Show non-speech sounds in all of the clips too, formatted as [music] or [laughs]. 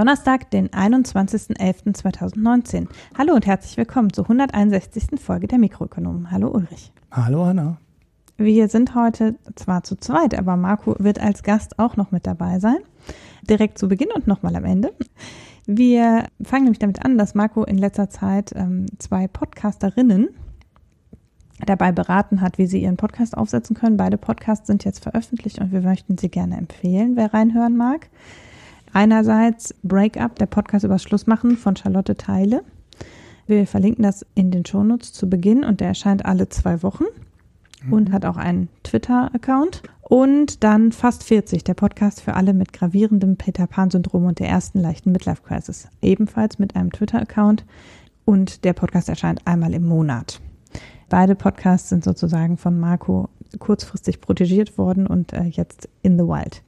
Donnerstag, den 21.11.2019. Hallo und herzlich willkommen zur 161. Folge der Mikroökonomen. Hallo Ulrich. Hallo Anna. Wir sind heute zwar zu zweit, aber Marco wird als Gast auch noch mit dabei sein. Direkt zu Beginn und nochmal am Ende. Wir fangen nämlich damit an, dass Marco in letzter Zeit ähm, zwei Podcasterinnen dabei beraten hat, wie sie ihren Podcast aufsetzen können. Beide Podcasts sind jetzt veröffentlicht und wir möchten sie gerne empfehlen, wer reinhören mag. Einerseits Breakup, der Podcast über Schlussmachen von Charlotte Teile. Wir verlinken das in den Shownotes zu Beginn und der erscheint alle zwei Wochen mhm. und hat auch einen Twitter-Account. Und dann Fast 40, der Podcast für alle mit gravierendem Peter Pan-Syndrom und der ersten leichten Midlife-Crisis. Ebenfalls mit einem Twitter-Account und der Podcast erscheint einmal im Monat. Beide Podcasts sind sozusagen von Marco kurzfristig protegiert worden und äh, jetzt in the wild.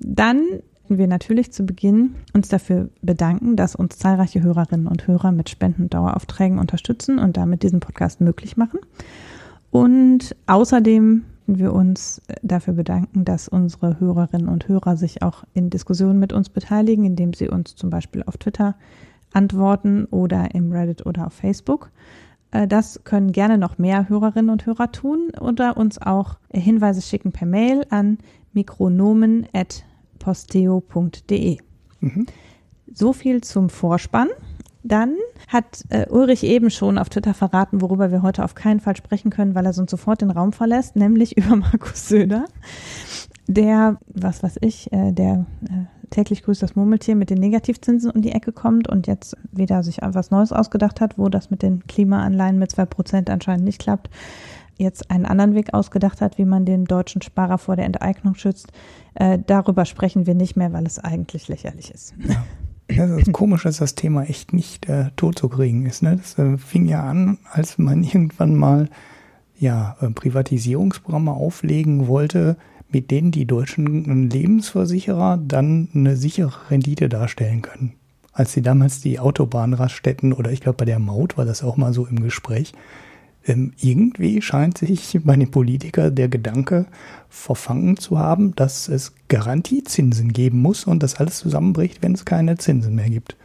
Dann möchten wir natürlich zu Beginn uns dafür bedanken, dass uns zahlreiche Hörerinnen und Hörer mit Spenden und Daueraufträgen unterstützen und damit diesen Podcast möglich machen. Und außerdem möchten wir uns dafür bedanken, dass unsere Hörerinnen und Hörer sich auch in Diskussionen mit uns beteiligen, indem sie uns zum Beispiel auf Twitter antworten oder im Reddit oder auf Facebook. Äh, das können gerne noch mehr Hörerinnen und Hörer tun oder uns auch Hinweise schicken per Mail an mikronomen@ posteo.de. Mhm. So viel zum Vorspann. Dann hat äh, Ulrich eben schon auf Twitter verraten, worüber wir heute auf keinen Fall sprechen können, weil er sonst sofort den Raum verlässt, nämlich [laughs] über Markus Söder, der, was weiß ich, äh, der äh, täglich grüßt das Murmeltier mit den Negativzinsen um die Ecke kommt und jetzt wieder sich etwas Neues ausgedacht hat, wo das mit den Klimaanleihen mit zwei Prozent anscheinend nicht klappt jetzt einen anderen Weg ausgedacht hat, wie man den deutschen Sparer vor der Enteignung schützt. Äh, darüber sprechen wir nicht mehr, weil es eigentlich lächerlich ist. Ja. Das ist komisch, dass das Thema echt nicht äh, tot zu kriegen ist. Ne? Das äh, fing ja an, als man [laughs] irgendwann mal ja, äh, Privatisierungsprogramme auflegen wollte, mit denen die deutschen Lebensversicherer dann eine sichere Rendite darstellen können. Als sie damals die Autobahnraststätten oder ich glaube bei der Maut war das auch mal so im Gespräch, ähm, irgendwie scheint sich bei den Politikern der Gedanke verfangen zu haben, dass es Garantiezinsen geben muss und das alles zusammenbricht, wenn es keine Zinsen mehr gibt.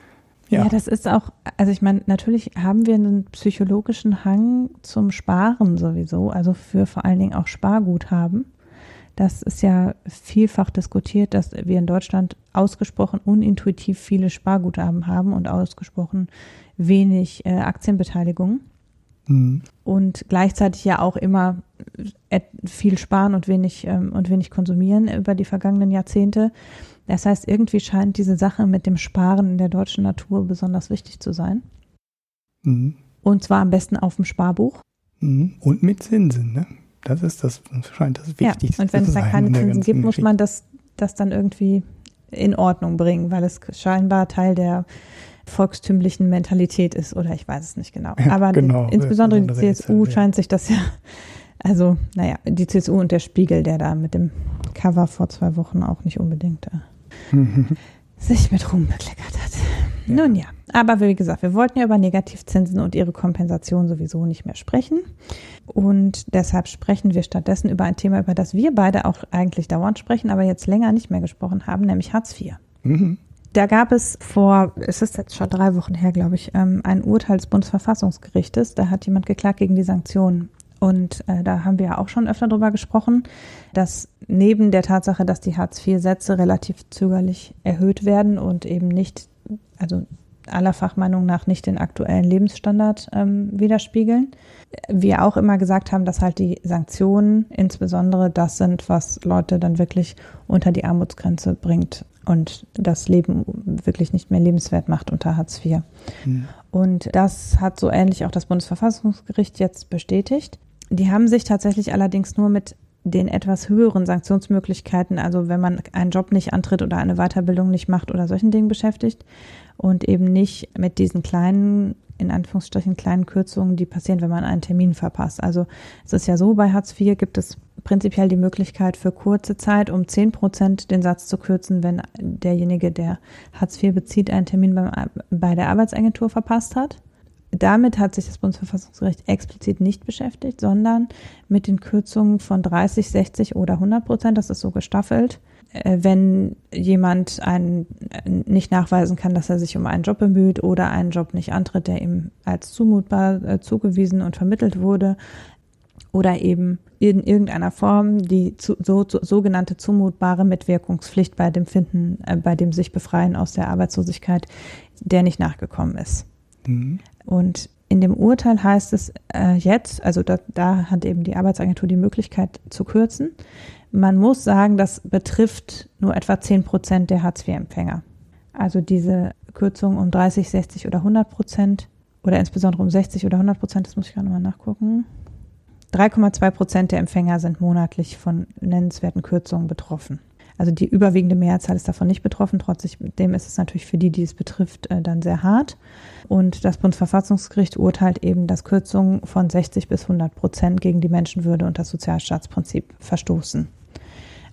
Ja. ja, das ist auch, also ich meine, natürlich haben wir einen psychologischen Hang zum Sparen sowieso, also für vor allen Dingen auch Sparguthaben. Das ist ja vielfach diskutiert, dass wir in Deutschland ausgesprochen unintuitiv viele Sparguthaben haben und ausgesprochen wenig äh, Aktienbeteiligung. Mhm. Und gleichzeitig ja auch immer viel sparen und wenig, ähm, und wenig konsumieren über die vergangenen Jahrzehnte. Das heißt, irgendwie scheint diese Sache mit dem Sparen in der deutschen Natur besonders wichtig zu sein. Mhm. Und zwar am besten auf dem Sparbuch. Mhm. Und mit Zinsen, ne? Das ist das, scheint das Wichtigste. Ja, und wenn es da keine Zinsen gibt, muss man das, das dann irgendwie in Ordnung bringen, weil es scheinbar Teil der volkstümlichen Mentalität ist oder ich weiß es nicht genau. Aber genau, insbesondere die CSU ja. scheint sich das ja, also naja, die CSU und der Spiegel, der da mit dem Cover vor zwei Wochen auch nicht unbedingt äh, [laughs] sich mit Ruhm bekleckert hat. Ja. Nun ja, aber wie gesagt, wir wollten ja über Negativzinsen und ihre Kompensation sowieso nicht mehr sprechen. Und deshalb sprechen wir stattdessen über ein Thema, über das wir beide auch eigentlich dauernd sprechen, aber jetzt länger nicht mehr gesprochen haben, nämlich Hartz IV. Mhm. Da gab es vor, es ist jetzt schon drei Wochen her, glaube ich, ähm, ein Urteil des Bundesverfassungsgerichtes. Da hat jemand geklagt gegen die Sanktionen. Und äh, da haben wir ja auch schon öfter drüber gesprochen, dass neben der Tatsache, dass die Hartz-IV-Sätze relativ zögerlich erhöht werden und eben nicht, also aller Fachmeinung nach nicht den aktuellen Lebensstandard ähm, widerspiegeln. Wir auch immer gesagt haben, dass halt die Sanktionen insbesondere das sind, was Leute dann wirklich unter die Armutsgrenze bringt und das Leben wirklich nicht mehr lebenswert macht unter Hartz IV. Mhm. Und das hat so ähnlich auch das Bundesverfassungsgericht jetzt bestätigt. Die haben sich tatsächlich allerdings nur mit den etwas höheren Sanktionsmöglichkeiten, also wenn man einen Job nicht antritt oder eine Weiterbildung nicht macht oder solchen Dingen beschäftigt und eben nicht mit diesen kleinen, in Anführungsstrichen kleinen Kürzungen, die passieren, wenn man einen Termin verpasst. Also es ist ja so, bei Hartz IV gibt es prinzipiell die Möglichkeit für kurze Zeit um 10 Prozent den Satz zu kürzen, wenn derjenige, der Hartz IV bezieht, einen Termin beim, bei der Arbeitsagentur verpasst hat. damit hat sich das Bundesverfassungsgericht explizit nicht beschäftigt, sondern mit den Kürzungen von 30, 60 oder 100 Prozent. Das ist so gestaffelt. Äh, wenn jemand einen äh, nicht nachweisen kann, dass er sich um einen Job bemüht oder einen Job nicht antritt, der ihm als zumutbar äh, zugewiesen und vermittelt wurde, oder eben in irgendeiner Form die zu, so, so, sogenannte zumutbare Mitwirkungspflicht bei dem Finden, äh, bei dem sich befreien aus der Arbeitslosigkeit, der nicht nachgekommen ist. Mhm. Und in dem Urteil heißt es äh, jetzt, also da, da hat eben die Arbeitsagentur die Möglichkeit zu kürzen. Man muss sagen, das betrifft nur etwa 10 Prozent der Hartz-IV-Empfänger. Also diese Kürzung um 30, 60 oder 100 Prozent oder insbesondere um 60 oder 100 Prozent, das muss ich gerade nochmal nachgucken. 3,2 Prozent der Empfänger sind monatlich von nennenswerten Kürzungen betroffen. Also die überwiegende Mehrzahl ist davon nicht betroffen. Trotzdem ist es natürlich für die, die es betrifft, äh, dann sehr hart. Und das Bundesverfassungsgericht urteilt eben, dass Kürzungen von 60 bis 100 Prozent gegen die Menschenwürde und das Sozialstaatsprinzip verstoßen.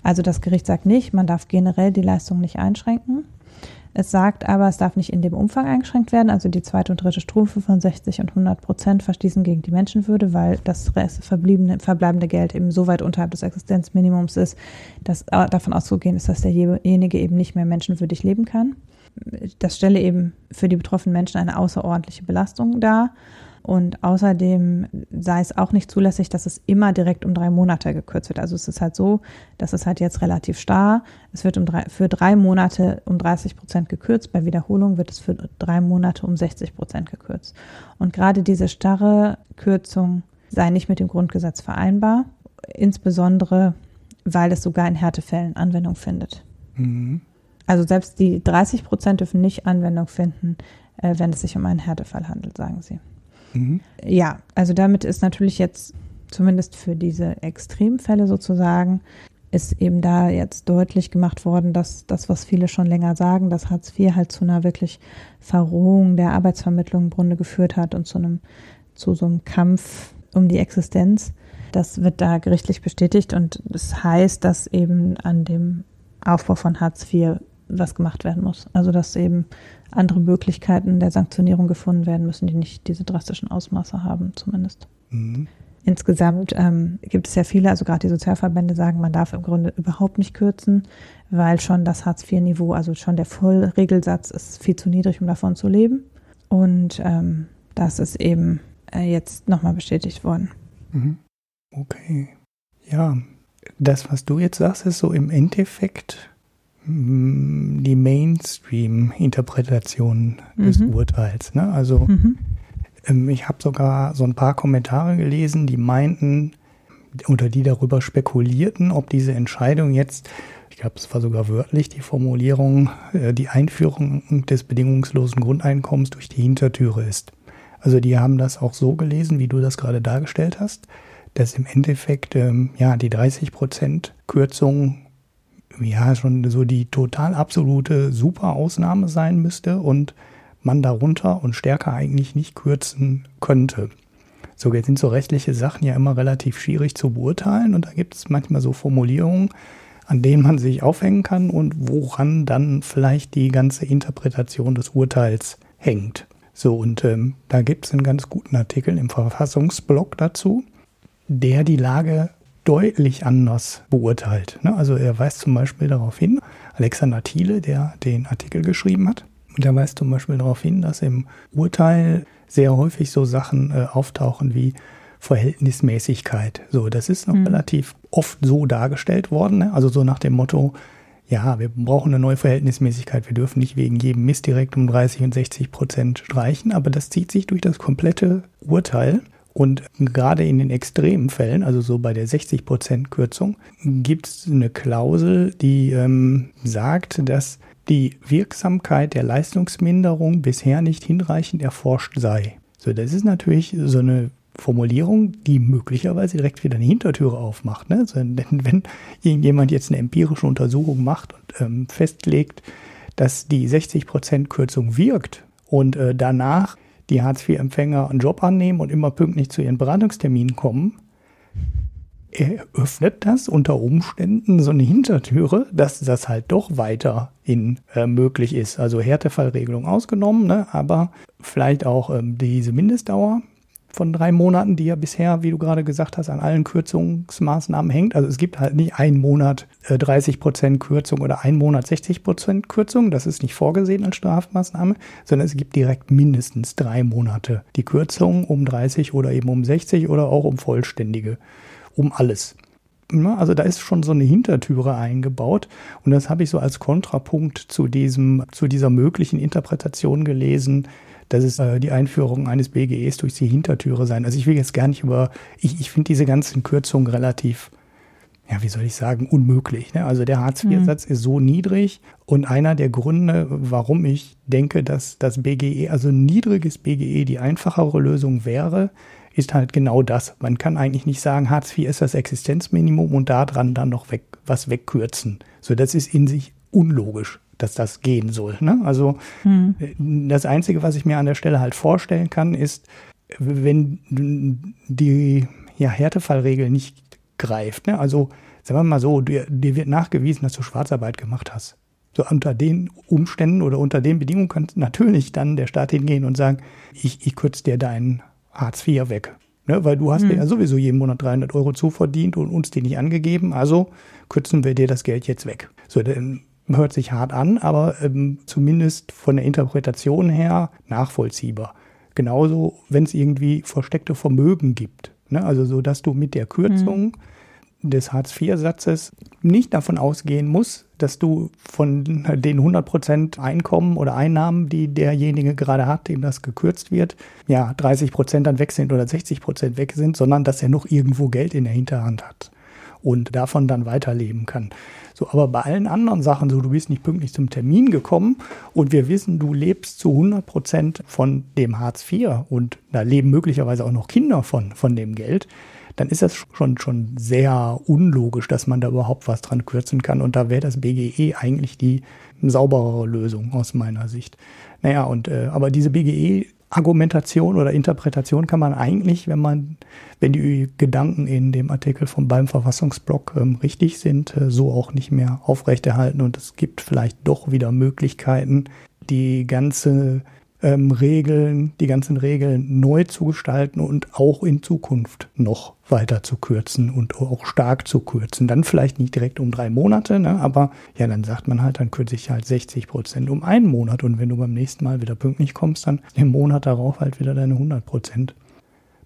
Also das Gericht sagt nicht, man darf generell die Leistung nicht einschränken. Es sagt aber, es darf nicht in dem Umfang eingeschränkt werden. Also die zweite und dritte Strophe von 60 und 100 Prozent verstießen gegen die Menschenwürde, weil das verbleibende, verbleibende Geld eben so weit unterhalb des Existenzminimums ist, dass davon auszugehen ist, dass derjenige eben nicht mehr menschenwürdig leben kann. Das stelle eben für die betroffenen Menschen eine außerordentliche Belastung dar. Und außerdem sei es auch nicht zulässig, dass es immer direkt um drei Monate gekürzt wird. Also es ist halt so, dass es halt jetzt relativ starr. Es wird um drei, für drei Monate um 30 Prozent gekürzt. Bei Wiederholung wird es für drei Monate um 60 Prozent gekürzt. Und gerade diese starre Kürzung sei nicht mit dem Grundgesetz vereinbar. Insbesondere, weil es sogar in Härtefällen Anwendung findet. Mhm. Also selbst die 30 Prozent dürfen nicht Anwendung finden, äh, wenn es sich um einen Härtefall handelt, sagen sie. Mhm. Ja, also damit ist natürlich jetzt zumindest für diese Extremfälle sozusagen, ist eben da jetzt deutlich gemacht worden, dass das, was viele schon länger sagen, dass Hartz IV halt zu einer wirklich Verrohung der Arbeitsvermittlung im Grunde geführt hat und zu einem, zu so einem Kampf um die Existenz. Das wird da gerichtlich bestätigt und das heißt, dass eben an dem Aufbau von Hartz IV was gemacht werden muss. Also dass eben andere Möglichkeiten der Sanktionierung gefunden werden müssen, die nicht diese drastischen Ausmaße haben, zumindest. Mhm. Insgesamt ähm, gibt es ja viele, also gerade die Sozialverbände sagen, man darf im Grunde überhaupt nicht kürzen, weil schon das Hartz-IV-Niveau, also schon der Vollregelsatz ist viel zu niedrig, um davon zu leben. Und ähm, das ist eben äh, jetzt nochmal bestätigt worden. Mhm. Okay. Ja, das, was du jetzt sagst, ist so im Endeffekt die Mainstream-Interpretation des mhm. Urteils. Ne? Also mhm. ähm, ich habe sogar so ein paar Kommentare gelesen, die meinten oder die darüber spekulierten, ob diese Entscheidung jetzt, ich glaube, es war sogar wörtlich die Formulierung, äh, die Einführung des bedingungslosen Grundeinkommens durch die Hintertüre ist. Also die haben das auch so gelesen, wie du das gerade dargestellt hast, dass im Endeffekt ähm, ja die 30 Prozent Kürzung ja schon so die total absolute super Ausnahme sein müsste und man darunter und stärker eigentlich nicht kürzen könnte. So jetzt sind so rechtliche Sachen ja immer relativ schwierig zu beurteilen und da gibt es manchmal so Formulierungen, an denen man sich aufhängen kann und woran dann vielleicht die ganze Interpretation des Urteils hängt. So, und ähm, da gibt es einen ganz guten Artikel im Verfassungsblog dazu, der die Lage deutlich anders beurteilt. Ne? Also er weist zum Beispiel darauf hin, Alexander Thiele, der den Artikel geschrieben hat, der weist zum Beispiel darauf hin, dass im Urteil sehr häufig so Sachen äh, auftauchen wie Verhältnismäßigkeit. So, das ist noch mhm. relativ oft so dargestellt worden. Ne? Also so nach dem Motto, ja, wir brauchen eine neue Verhältnismäßigkeit. Wir dürfen nicht wegen jedem Mist direkt um 30 und 60 Prozent streichen, aber das zieht sich durch das komplette Urteil. Und gerade in den extremen Fällen, also so bei der 60% Kürzung, gibt es eine Klausel, die ähm, sagt, dass die Wirksamkeit der Leistungsminderung bisher nicht hinreichend erforscht sei. So, das ist natürlich so eine Formulierung, die möglicherweise direkt wieder eine Hintertüre aufmacht. Ne? Also, denn wenn irgendjemand jetzt eine empirische Untersuchung macht und ähm, festlegt, dass die 60% Kürzung wirkt und äh, danach die Hartz-IV-Empfänger einen Job annehmen und immer pünktlich zu ihren Beratungsterminen kommen, eröffnet das unter Umständen so eine Hintertüre, dass das halt doch weiter in äh, möglich ist. Also Härtefallregelung ausgenommen, ne? aber vielleicht auch ähm, diese Mindestdauer von drei Monaten, die ja bisher, wie du gerade gesagt hast, an allen Kürzungsmaßnahmen hängt. Also es gibt halt nicht einen Monat äh, 30 Prozent Kürzung oder einen Monat 60 Prozent Kürzung. Das ist nicht vorgesehen als Strafmaßnahme, sondern es gibt direkt mindestens drei Monate die Kürzung um 30 oder eben um 60 oder auch um vollständige, um alles. Also da ist schon so eine Hintertüre eingebaut und das habe ich so als Kontrapunkt zu diesem, zu dieser möglichen Interpretation gelesen, dass es äh, die Einführung eines BGEs durch die Hintertüre sein. Also ich will jetzt gar nicht über, ich, ich finde diese ganzen Kürzungen relativ, ja, wie soll ich sagen, unmöglich. Ne? Also der Hartz-IV-Satz mhm. ist so niedrig und einer der Gründe, warum ich denke, dass das BGE, also ein niedriges BGE die einfachere Lösung wäre, ist halt genau das. Man kann eigentlich nicht sagen, Hartz IV ist das Existenzminimum und daran dann noch weg, was wegkürzen. So, das ist in sich unlogisch dass das gehen soll. Ne? Also hm. das Einzige, was ich mir an der Stelle halt vorstellen kann, ist, wenn die ja, Härtefallregel nicht greift. Ne? Also sagen wir mal so, dir, dir wird nachgewiesen, dass du Schwarzarbeit gemacht hast. So unter den Umständen oder unter den Bedingungen kann natürlich dann der Staat hingehen und sagen, ich, ich kürze dir deinen Hartz IV weg. Ne? Weil du hast hm. dir ja sowieso jeden Monat 300 Euro zuverdient und uns die nicht angegeben, also kürzen wir dir das Geld jetzt weg. So, dann hört sich hart an, aber ähm, zumindest von der Interpretation her nachvollziehbar. Genauso, wenn es irgendwie versteckte Vermögen gibt. Ne? Also so, dass du mit der Kürzung mhm. des Hartz-IV-Satzes nicht davon ausgehen musst, dass du von den 100% Einkommen oder Einnahmen, die derjenige gerade hat, dem das gekürzt wird, ja, 30% dann weg sind oder 60% weg sind, sondern dass er noch irgendwo Geld in der Hinterhand hat und davon dann weiterleben kann. So, aber bei allen anderen Sachen, so du bist nicht pünktlich zum Termin gekommen und wir wissen, du lebst zu 100 Prozent von dem Hartz IV und da leben möglicherweise auch noch Kinder von, von dem Geld, dann ist das schon, schon sehr unlogisch, dass man da überhaupt was dran kürzen kann. Und da wäre das BGE eigentlich die sauberere Lösung aus meiner Sicht. Naja, und äh, aber diese BGE Argumentation oder Interpretation kann man eigentlich, wenn man, wenn die Gedanken in dem Artikel vom beim Verfassungsblock ähm, richtig sind, äh, so auch nicht mehr aufrechterhalten. Und es gibt vielleicht doch wieder Möglichkeiten, die ganze ähm, Regeln, die ganzen Regeln neu zu gestalten und auch in Zukunft noch weiter zu kürzen und auch stark zu kürzen. Dann vielleicht nicht direkt um drei Monate, ne, aber ja, dann sagt man halt, dann kürze ich halt 60 Prozent um einen Monat und wenn du beim nächsten Mal wieder pünktlich kommst, dann im Monat darauf halt wieder deine 100 Prozent.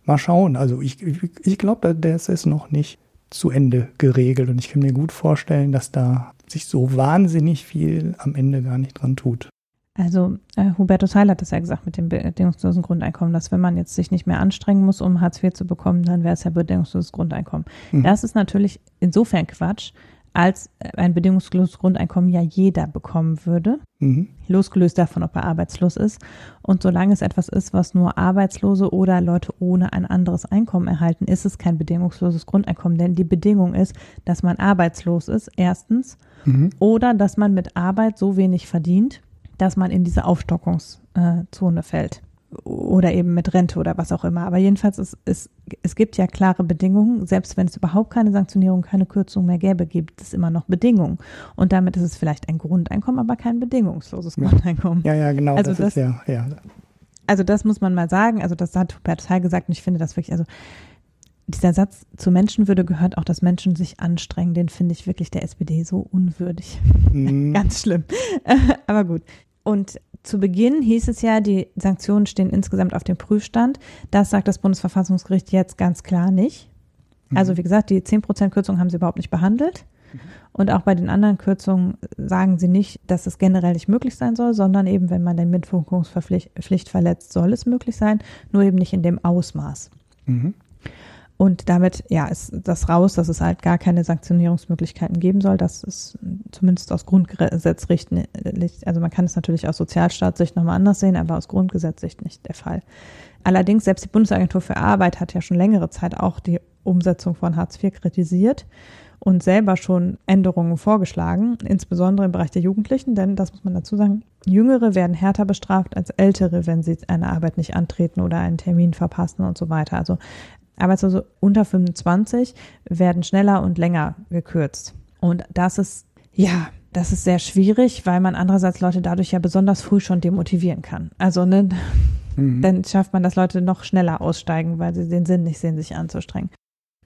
Mal schauen. Also ich, ich, ich glaube, das ist noch nicht zu Ende geregelt und ich kann mir gut vorstellen, dass da sich so wahnsinnig viel am Ende gar nicht dran tut. Also äh, Hubertus Heil hat das ja gesagt mit dem bedingungslosen Grundeinkommen, dass wenn man jetzt sich nicht mehr anstrengen muss, um Hartz IV zu bekommen, dann wäre es ja bedingungsloses Grundeinkommen. Mhm. Das ist natürlich insofern Quatsch, als ein bedingungsloses Grundeinkommen ja jeder bekommen würde, mhm. losgelöst davon, ob er arbeitslos ist. Und solange es etwas ist, was nur Arbeitslose oder Leute ohne ein anderes Einkommen erhalten, ist es kein bedingungsloses Grundeinkommen. Denn die Bedingung ist, dass man arbeitslos ist, erstens, mhm. oder dass man mit Arbeit so wenig verdient, dass man in diese Aufstockungszone fällt. Oder eben mit Rente oder was auch immer. Aber jedenfalls, ist, ist, es gibt ja klare Bedingungen. Selbst wenn es überhaupt keine Sanktionierung, keine Kürzung mehr gäbe, gibt es immer noch Bedingungen. Und damit ist es vielleicht ein Grundeinkommen, aber kein bedingungsloses Grundeinkommen. Ja, ja, genau. Also das, das ist ja, ja. Also das muss man mal sagen. Also das hat Hubert Heil gesagt und ich finde das wirklich, also dieser Satz zur Menschenwürde gehört auch, dass Menschen sich anstrengen, den finde ich wirklich der SPD so unwürdig. Mhm. [laughs] Ganz schlimm. [laughs] Aber gut. Und zu Beginn hieß es ja, die Sanktionen stehen insgesamt auf dem Prüfstand. Das sagt das Bundesverfassungsgericht jetzt ganz klar nicht. Mhm. Also wie gesagt, die 10% Kürzung haben sie überhaupt nicht behandelt. Mhm. Und auch bei den anderen Kürzungen sagen sie nicht, dass es generell nicht möglich sein soll, sondern eben, wenn man den Mitwirkungspflicht verletzt, soll es möglich sein, nur eben nicht in dem Ausmaß. Mhm. Und damit, ja, ist das raus, dass es halt gar keine Sanktionierungsmöglichkeiten geben soll. Das ist zumindest aus Grundgesetzsicht, also man kann es natürlich aus Sozialstaatssicht nochmal anders sehen, aber aus Grundgesetzsicht nicht der Fall. Allerdings, selbst die Bundesagentur für Arbeit hat ja schon längere Zeit auch die Umsetzung von Hartz IV kritisiert und selber schon Änderungen vorgeschlagen, insbesondere im Bereich der Jugendlichen, denn das muss man dazu sagen, Jüngere werden härter bestraft als Ältere, wenn sie eine Arbeit nicht antreten oder einen Termin verpassen und so weiter. Also Arbeitslose unter 25 werden schneller und länger gekürzt. Und das ist, ja, das ist sehr schwierig, weil man andererseits Leute dadurch ja besonders früh schon demotivieren kann. Also ne, mhm. dann schafft man, dass Leute noch schneller aussteigen, weil sie den Sinn nicht sehen, sich anzustrengen.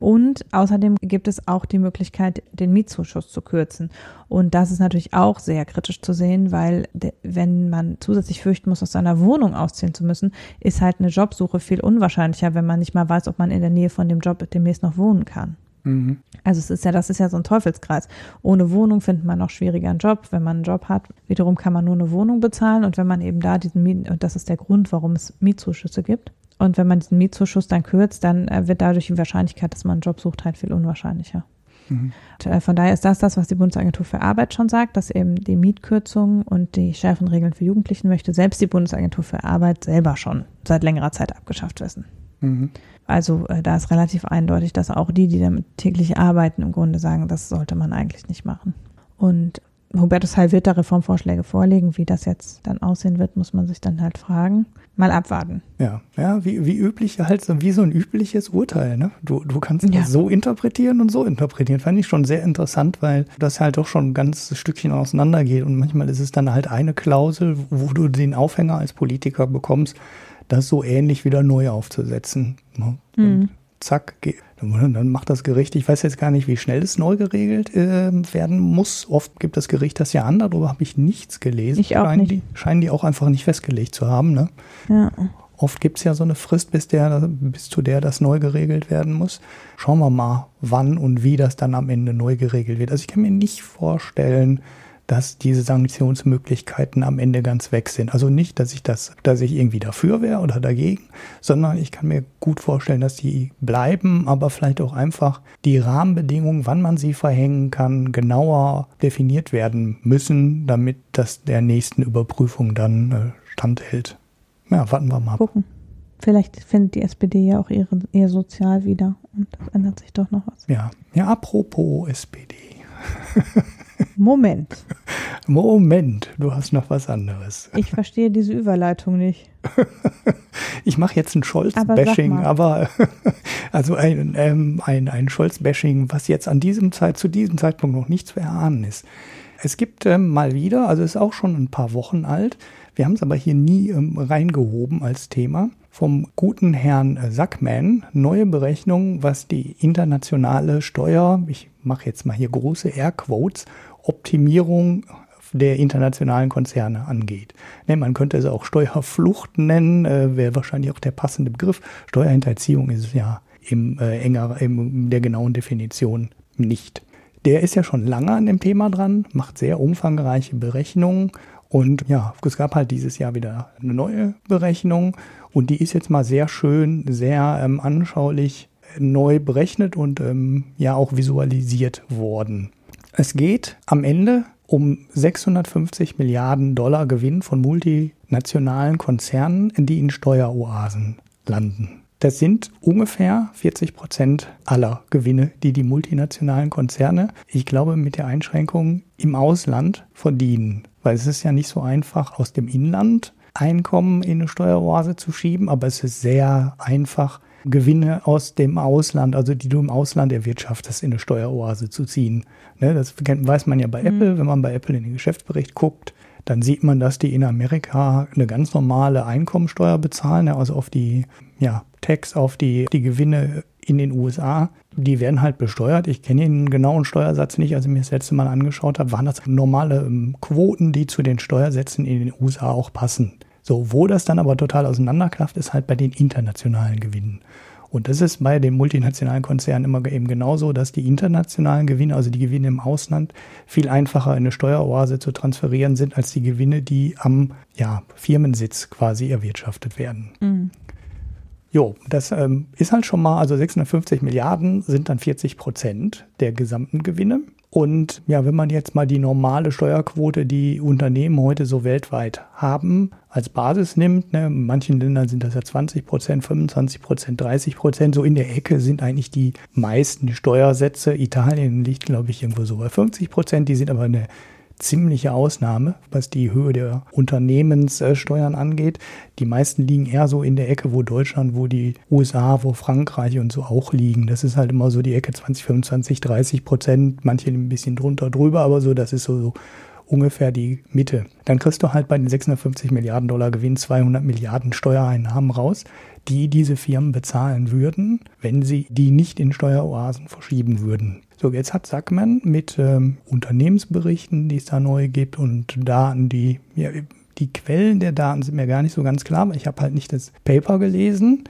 Und außerdem gibt es auch die Möglichkeit, den Mietzuschuss zu kürzen. Und das ist natürlich auch sehr kritisch zu sehen, weil wenn man zusätzlich fürchten muss, aus seiner Wohnung ausziehen zu müssen, ist halt eine Jobsuche viel unwahrscheinlicher, wenn man nicht mal weiß, ob man in der Nähe von dem Job demnächst noch wohnen kann. Mhm. Also es ist ja, das ist ja so ein Teufelskreis. Ohne Wohnung findet man noch schwieriger einen Job. Wenn man einen Job hat, wiederum kann man nur eine Wohnung bezahlen. Und wenn man eben da diesen Miet, und das ist der Grund, warum es Mietzuschüsse gibt. Und wenn man diesen Mietzuschuss dann kürzt, dann äh, wird dadurch die Wahrscheinlichkeit, dass man einen Job sucht, halt viel unwahrscheinlicher. Mhm. Äh, von daher ist das das, was die Bundesagentur für Arbeit schon sagt, dass eben die Mietkürzungen und die schärferen Regeln für Jugendlichen möchte selbst die Bundesagentur für Arbeit selber schon seit längerer Zeit abgeschafft wissen. Mhm. Also äh, da ist relativ eindeutig, dass auch die, die damit täglich arbeiten, im Grunde sagen, das sollte man eigentlich nicht machen. Und Hubertus Heil wird da Reformvorschläge vorlegen. Wie das jetzt dann aussehen wird, muss man sich dann halt fragen. Mal abwarten. Ja, ja, wie, wie üblich, halt so wie so ein übliches Urteil, ne? Du, du kannst ja. das so interpretieren und so interpretieren. Fand ich schon sehr interessant, weil das halt doch schon ein ganzes Stückchen auseinandergeht. Und manchmal ist es dann halt eine Klausel, wo du den Aufhänger als Politiker bekommst, das so ähnlich wieder neu aufzusetzen. Ne? Mhm. Zack, dann macht das Gericht, ich weiß jetzt gar nicht, wie schnell es neu geregelt äh, werden muss. Oft gibt das Gericht das ja an, darüber habe ich nichts gelesen. Ich auch scheinen nicht. Die, scheinen die auch einfach nicht festgelegt zu haben. Ne? Ja. Oft gibt es ja so eine Frist, bis, der, bis zu der das neu geregelt werden muss. Schauen wir mal, wann und wie das dann am Ende neu geregelt wird. Also ich kann mir nicht vorstellen, dass diese Sanktionsmöglichkeiten am Ende ganz weg sind. Also nicht, dass ich das, dass ich irgendwie dafür wäre oder dagegen, sondern ich kann mir gut vorstellen, dass die bleiben, aber vielleicht auch einfach die Rahmenbedingungen, wann man sie verhängen kann, genauer definiert werden müssen, damit das der nächsten Überprüfung dann äh, standhält. Ja, warten wir mal. Gucken. Vielleicht findet die SPD ja auch ihre, ihr Sozial wieder und das ändert sich doch noch was. Ja, ja apropos SPD. [laughs] Moment. [laughs] Moment, du hast noch was anderes. Ich verstehe diese Überleitung nicht. [laughs] ich mache jetzt ein Scholz-Bashing, aber, aber, [laughs] also ein, ähm, ein, ein Scholz-Bashing, was jetzt an diesem Zeit, zu diesem Zeitpunkt noch nicht zu erahnen ist. Es gibt ähm, mal wieder, also ist auch schon ein paar Wochen alt, wir haben es aber hier nie ähm, reingehoben als Thema, vom guten Herrn Sackman neue Berechnungen, was die internationale Steuer, ich mache jetzt mal hier große Airquotes, Optimierung der internationalen Konzerne angeht. Ne, man könnte es auch Steuerflucht nennen, äh, wäre wahrscheinlich auch der passende Begriff. Steuerhinterziehung ist es ja im äh, enger, in der genauen Definition nicht. Der ist ja schon lange an dem Thema dran, macht sehr umfangreiche Berechnungen und ja, es gab halt dieses Jahr wieder eine neue Berechnung und die ist jetzt mal sehr schön, sehr ähm, anschaulich neu berechnet und ähm, ja auch visualisiert worden. Es geht am Ende um 650 Milliarden Dollar Gewinn von multinationalen Konzernen, die in Steueroasen landen. Das sind ungefähr 40 Prozent aller Gewinne, die die multinationalen Konzerne, ich glaube mit der Einschränkung im Ausland verdienen. Weil es ist ja nicht so einfach aus dem Inland Einkommen in eine Steueroase zu schieben, aber es ist sehr einfach, Gewinne aus dem Ausland, also die du im Ausland erwirtschaftest, in eine Steueroase zu ziehen. Ne, das weiß man ja bei mhm. Apple, wenn man bei Apple in den Geschäftsbericht guckt, dann sieht man, dass die in Amerika eine ganz normale Einkommensteuer bezahlen, also auf die ja, Tax, auf die, die Gewinne in den USA. Die werden halt besteuert. Ich kenne den genauen Steuersatz nicht, als ich mir das letzte Mal angeschaut habe, waren das normale ähm, Quoten, die zu den Steuersätzen in den USA auch passen. So, wo das dann aber total auseinanderklafft, ist halt bei den internationalen Gewinnen. Und das ist bei den multinationalen Konzernen immer eben genauso, dass die internationalen Gewinne, also die Gewinne im Ausland, viel einfacher in eine Steueroase zu transferieren sind, als die Gewinne, die am ja, Firmensitz quasi erwirtschaftet werden. Mhm. Jo, das ähm, ist halt schon mal, also 650 Milliarden sind dann 40 Prozent der gesamten Gewinne. Und ja, wenn man jetzt mal die normale Steuerquote, die Unternehmen heute so weltweit haben, als Basis nimmt, ne, in manchen Ländern sind das ja 20 Prozent, 25 Prozent, 30 Prozent, so in der Ecke sind eigentlich die meisten Steuersätze. Italien liegt, glaube ich, irgendwo so bei 50 Prozent, die sind aber eine ziemliche Ausnahme, was die Höhe der Unternehmenssteuern angeht. Die meisten liegen eher so in der Ecke, wo Deutschland, wo die USA, wo Frankreich und so auch liegen. Das ist halt immer so die Ecke 20, 25, 30 Prozent, manche ein bisschen drunter, drüber, aber so, das ist so, so ungefähr die Mitte. Dann kriegst du halt bei den 650 Milliarden Dollar Gewinn 200 Milliarden Steuereinnahmen raus, die diese Firmen bezahlen würden, wenn sie die nicht in Steueroasen verschieben würden. So, jetzt hat Sackmann mit ähm, Unternehmensberichten, die es da neu gibt und Daten, die, ja, die Quellen der Daten sind mir gar nicht so ganz klar, aber ich habe halt nicht das Paper gelesen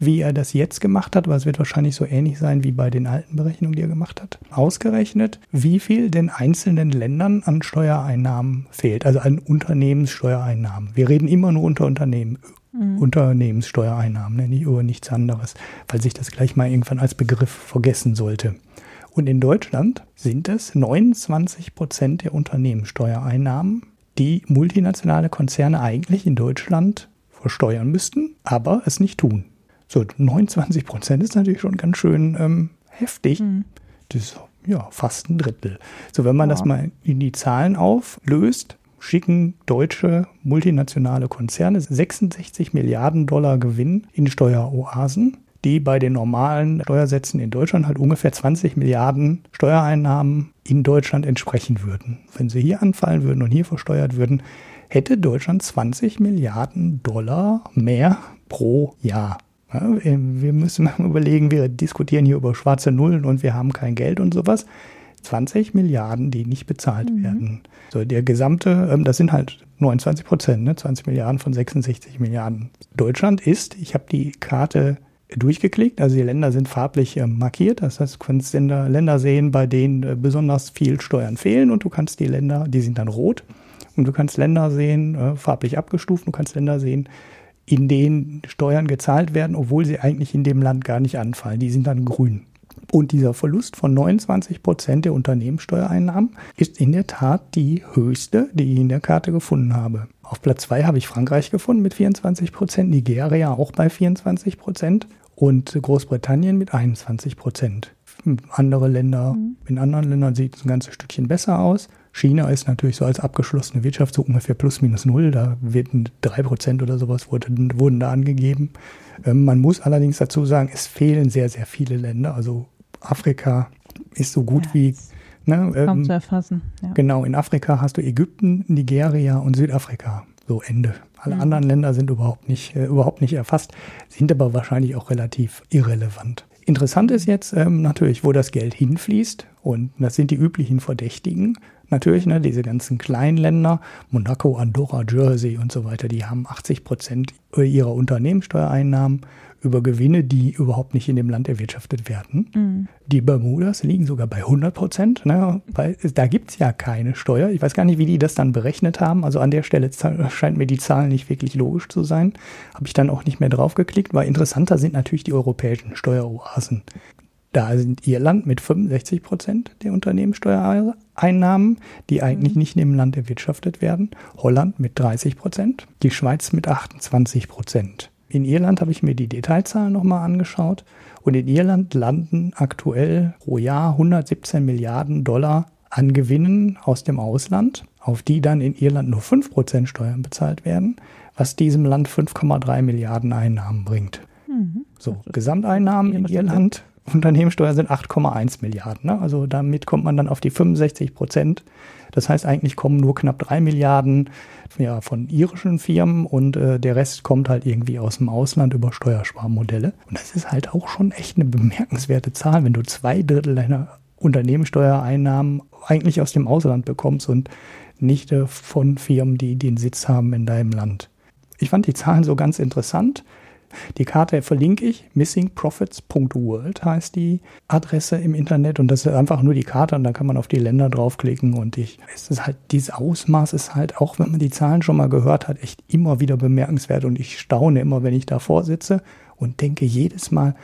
wie er das jetzt gemacht hat, aber es wird wahrscheinlich so ähnlich sein wie bei den alten Berechnungen, die er gemacht hat, ausgerechnet, wie viel den einzelnen Ländern an Steuereinnahmen fehlt, also an Unternehmenssteuereinnahmen. Wir reden immer nur unter Unternehmen, mhm. Unternehmenssteuereinnahmen, ne, nicht über nichts anderes, weil sich das gleich mal irgendwann als Begriff vergessen sollte. Und in Deutschland sind es 29 Prozent der Unternehmenssteuereinnahmen, die multinationale Konzerne eigentlich in Deutschland versteuern müssten, aber es nicht tun. So, 29 Prozent ist natürlich schon ganz schön ähm, heftig. Mhm. Das ist ja fast ein Drittel. So, wenn man ja. das mal in die Zahlen auflöst, schicken deutsche multinationale Konzerne 66 Milliarden Dollar Gewinn in Steueroasen, die bei den normalen Steuersätzen in Deutschland halt ungefähr 20 Milliarden Steuereinnahmen in Deutschland entsprechen würden. Wenn sie hier anfallen würden und hier versteuert würden, hätte Deutschland 20 Milliarden Dollar mehr pro Jahr. Ja, wir müssen [laughs] überlegen, wir diskutieren hier über schwarze Nullen und wir haben kein Geld und sowas. 20 Milliarden, die nicht bezahlt mhm. werden. So, der gesamte, ähm, das sind halt 29 Prozent, ne? 20 Milliarden von 66 Milliarden. Deutschland ist, ich habe die Karte durchgeklickt, also die Länder sind farblich äh, markiert, das heißt, du kannst Länder, Länder sehen, bei denen äh, besonders viel Steuern fehlen und du kannst die Länder, die sind dann rot und du kannst Länder sehen, äh, farblich abgestuft, du kannst Länder sehen, in denen Steuern gezahlt werden, obwohl sie eigentlich in dem Land gar nicht anfallen. Die sind dann grün. Und dieser Verlust von 29 Prozent der Unternehmenssteuereinnahmen ist in der Tat die höchste, die ich in der Karte gefunden habe. Auf Platz 2 habe ich Frankreich gefunden mit 24 Prozent, Nigeria auch bei 24 Prozent und Großbritannien mit 21 Prozent. Andere Länder, mhm. in anderen Ländern sieht es ein ganzes Stückchen besser aus. China ist natürlich so als abgeschlossene Wirtschaft so ungefähr plus minus null. Da werden drei Prozent oder sowas wurden, wurden da angegeben. Ähm, man muss allerdings dazu sagen, es fehlen sehr, sehr viele Länder. Also Afrika ist so gut ja, wie ne, kaum ähm, zu erfassen. Ja. Genau, in Afrika hast du Ägypten, Nigeria und Südafrika. So Ende. Alle mhm. anderen Länder sind überhaupt nicht, äh, überhaupt nicht erfasst, sind aber wahrscheinlich auch relativ irrelevant. Interessant ist jetzt ähm, natürlich, wo das Geld hinfließt. Und das sind die üblichen Verdächtigen natürlich, ne, diese ganzen kleinen Länder, Monaco, Andorra, Jersey und so weiter, die haben 80 Prozent ihrer Unternehmenssteuereinnahmen über Gewinne, die überhaupt nicht in dem Land erwirtschaftet werden. Mhm. Die Bermudas liegen sogar bei 100 Prozent. Ne? Da gibt es ja keine Steuer. Ich weiß gar nicht, wie die das dann berechnet haben. Also an der Stelle scheint mir die Zahl nicht wirklich logisch zu sein. Habe ich dann auch nicht mehr drauf geklickt, weil interessanter sind natürlich die europäischen Steueroasen. Da sind Irland mit 65 Prozent der Unternehmenssteuereinnahmen, die eigentlich mhm. nicht in dem Land erwirtschaftet werden. Holland mit 30 Prozent, die Schweiz mit 28 Prozent. In Irland habe ich mir die Detailzahlen nochmal angeschaut und in Irland landen aktuell pro Jahr 117 Milliarden Dollar an Gewinnen aus dem Ausland, auf die dann in Irland nur 5% Steuern bezahlt werden, was diesem Land 5,3 Milliarden Einnahmen bringt. Mhm. So, Gesamteinnahmen in Irland Unternehmenssteuer sind 8,1 Milliarden. Ne? Also damit kommt man dann auf die 65 Prozent. Das heißt, eigentlich kommen nur knapp drei Milliarden ja, von irischen Firmen und äh, der Rest kommt halt irgendwie aus dem Ausland über Steuersparmodelle. Und das ist halt auch schon echt eine bemerkenswerte Zahl, wenn du zwei Drittel deiner Unternehmenssteuereinnahmen eigentlich aus dem Ausland bekommst und nicht äh, von Firmen, die den Sitz haben in deinem Land. Ich fand die Zahlen so ganz interessant. Die Karte verlinke ich. missingprofits.world heißt die Adresse im Internet und das ist einfach nur die Karte und da kann man auf die Länder draufklicken und ich, es ist halt, dieses Ausmaß ist halt, auch wenn man die Zahlen schon mal gehört hat, echt immer wieder bemerkenswert und ich staune immer, wenn ich davor sitze und denke jedes Mal,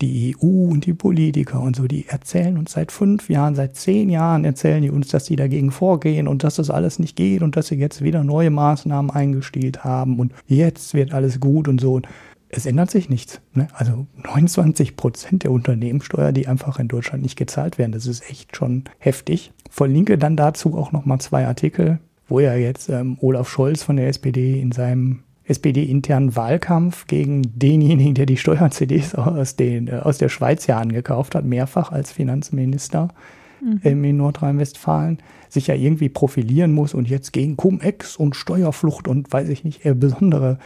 die EU und die Politiker und so, die erzählen uns seit fünf Jahren, seit zehn Jahren erzählen die uns, dass sie dagegen vorgehen und dass das alles nicht geht und dass sie jetzt wieder neue Maßnahmen eingestellt haben und jetzt wird alles gut und so es ändert sich nichts. Ne? Also 29 Prozent der Unternehmenssteuer, die einfach in Deutschland nicht gezahlt werden, das ist echt schon heftig. verlinke dann dazu auch nochmal zwei Artikel, wo ja jetzt ähm, Olaf Scholz von der SPD in seinem SPD-internen Wahlkampf gegen denjenigen, der die Steuer-CDs aus, den, äh, aus der Schweiz ja angekauft hat, mehrfach als Finanzminister mhm. ähm, in Nordrhein-Westfalen, sich ja irgendwie profilieren muss und jetzt gegen Cum-Ex und Steuerflucht und weiß ich nicht, besondere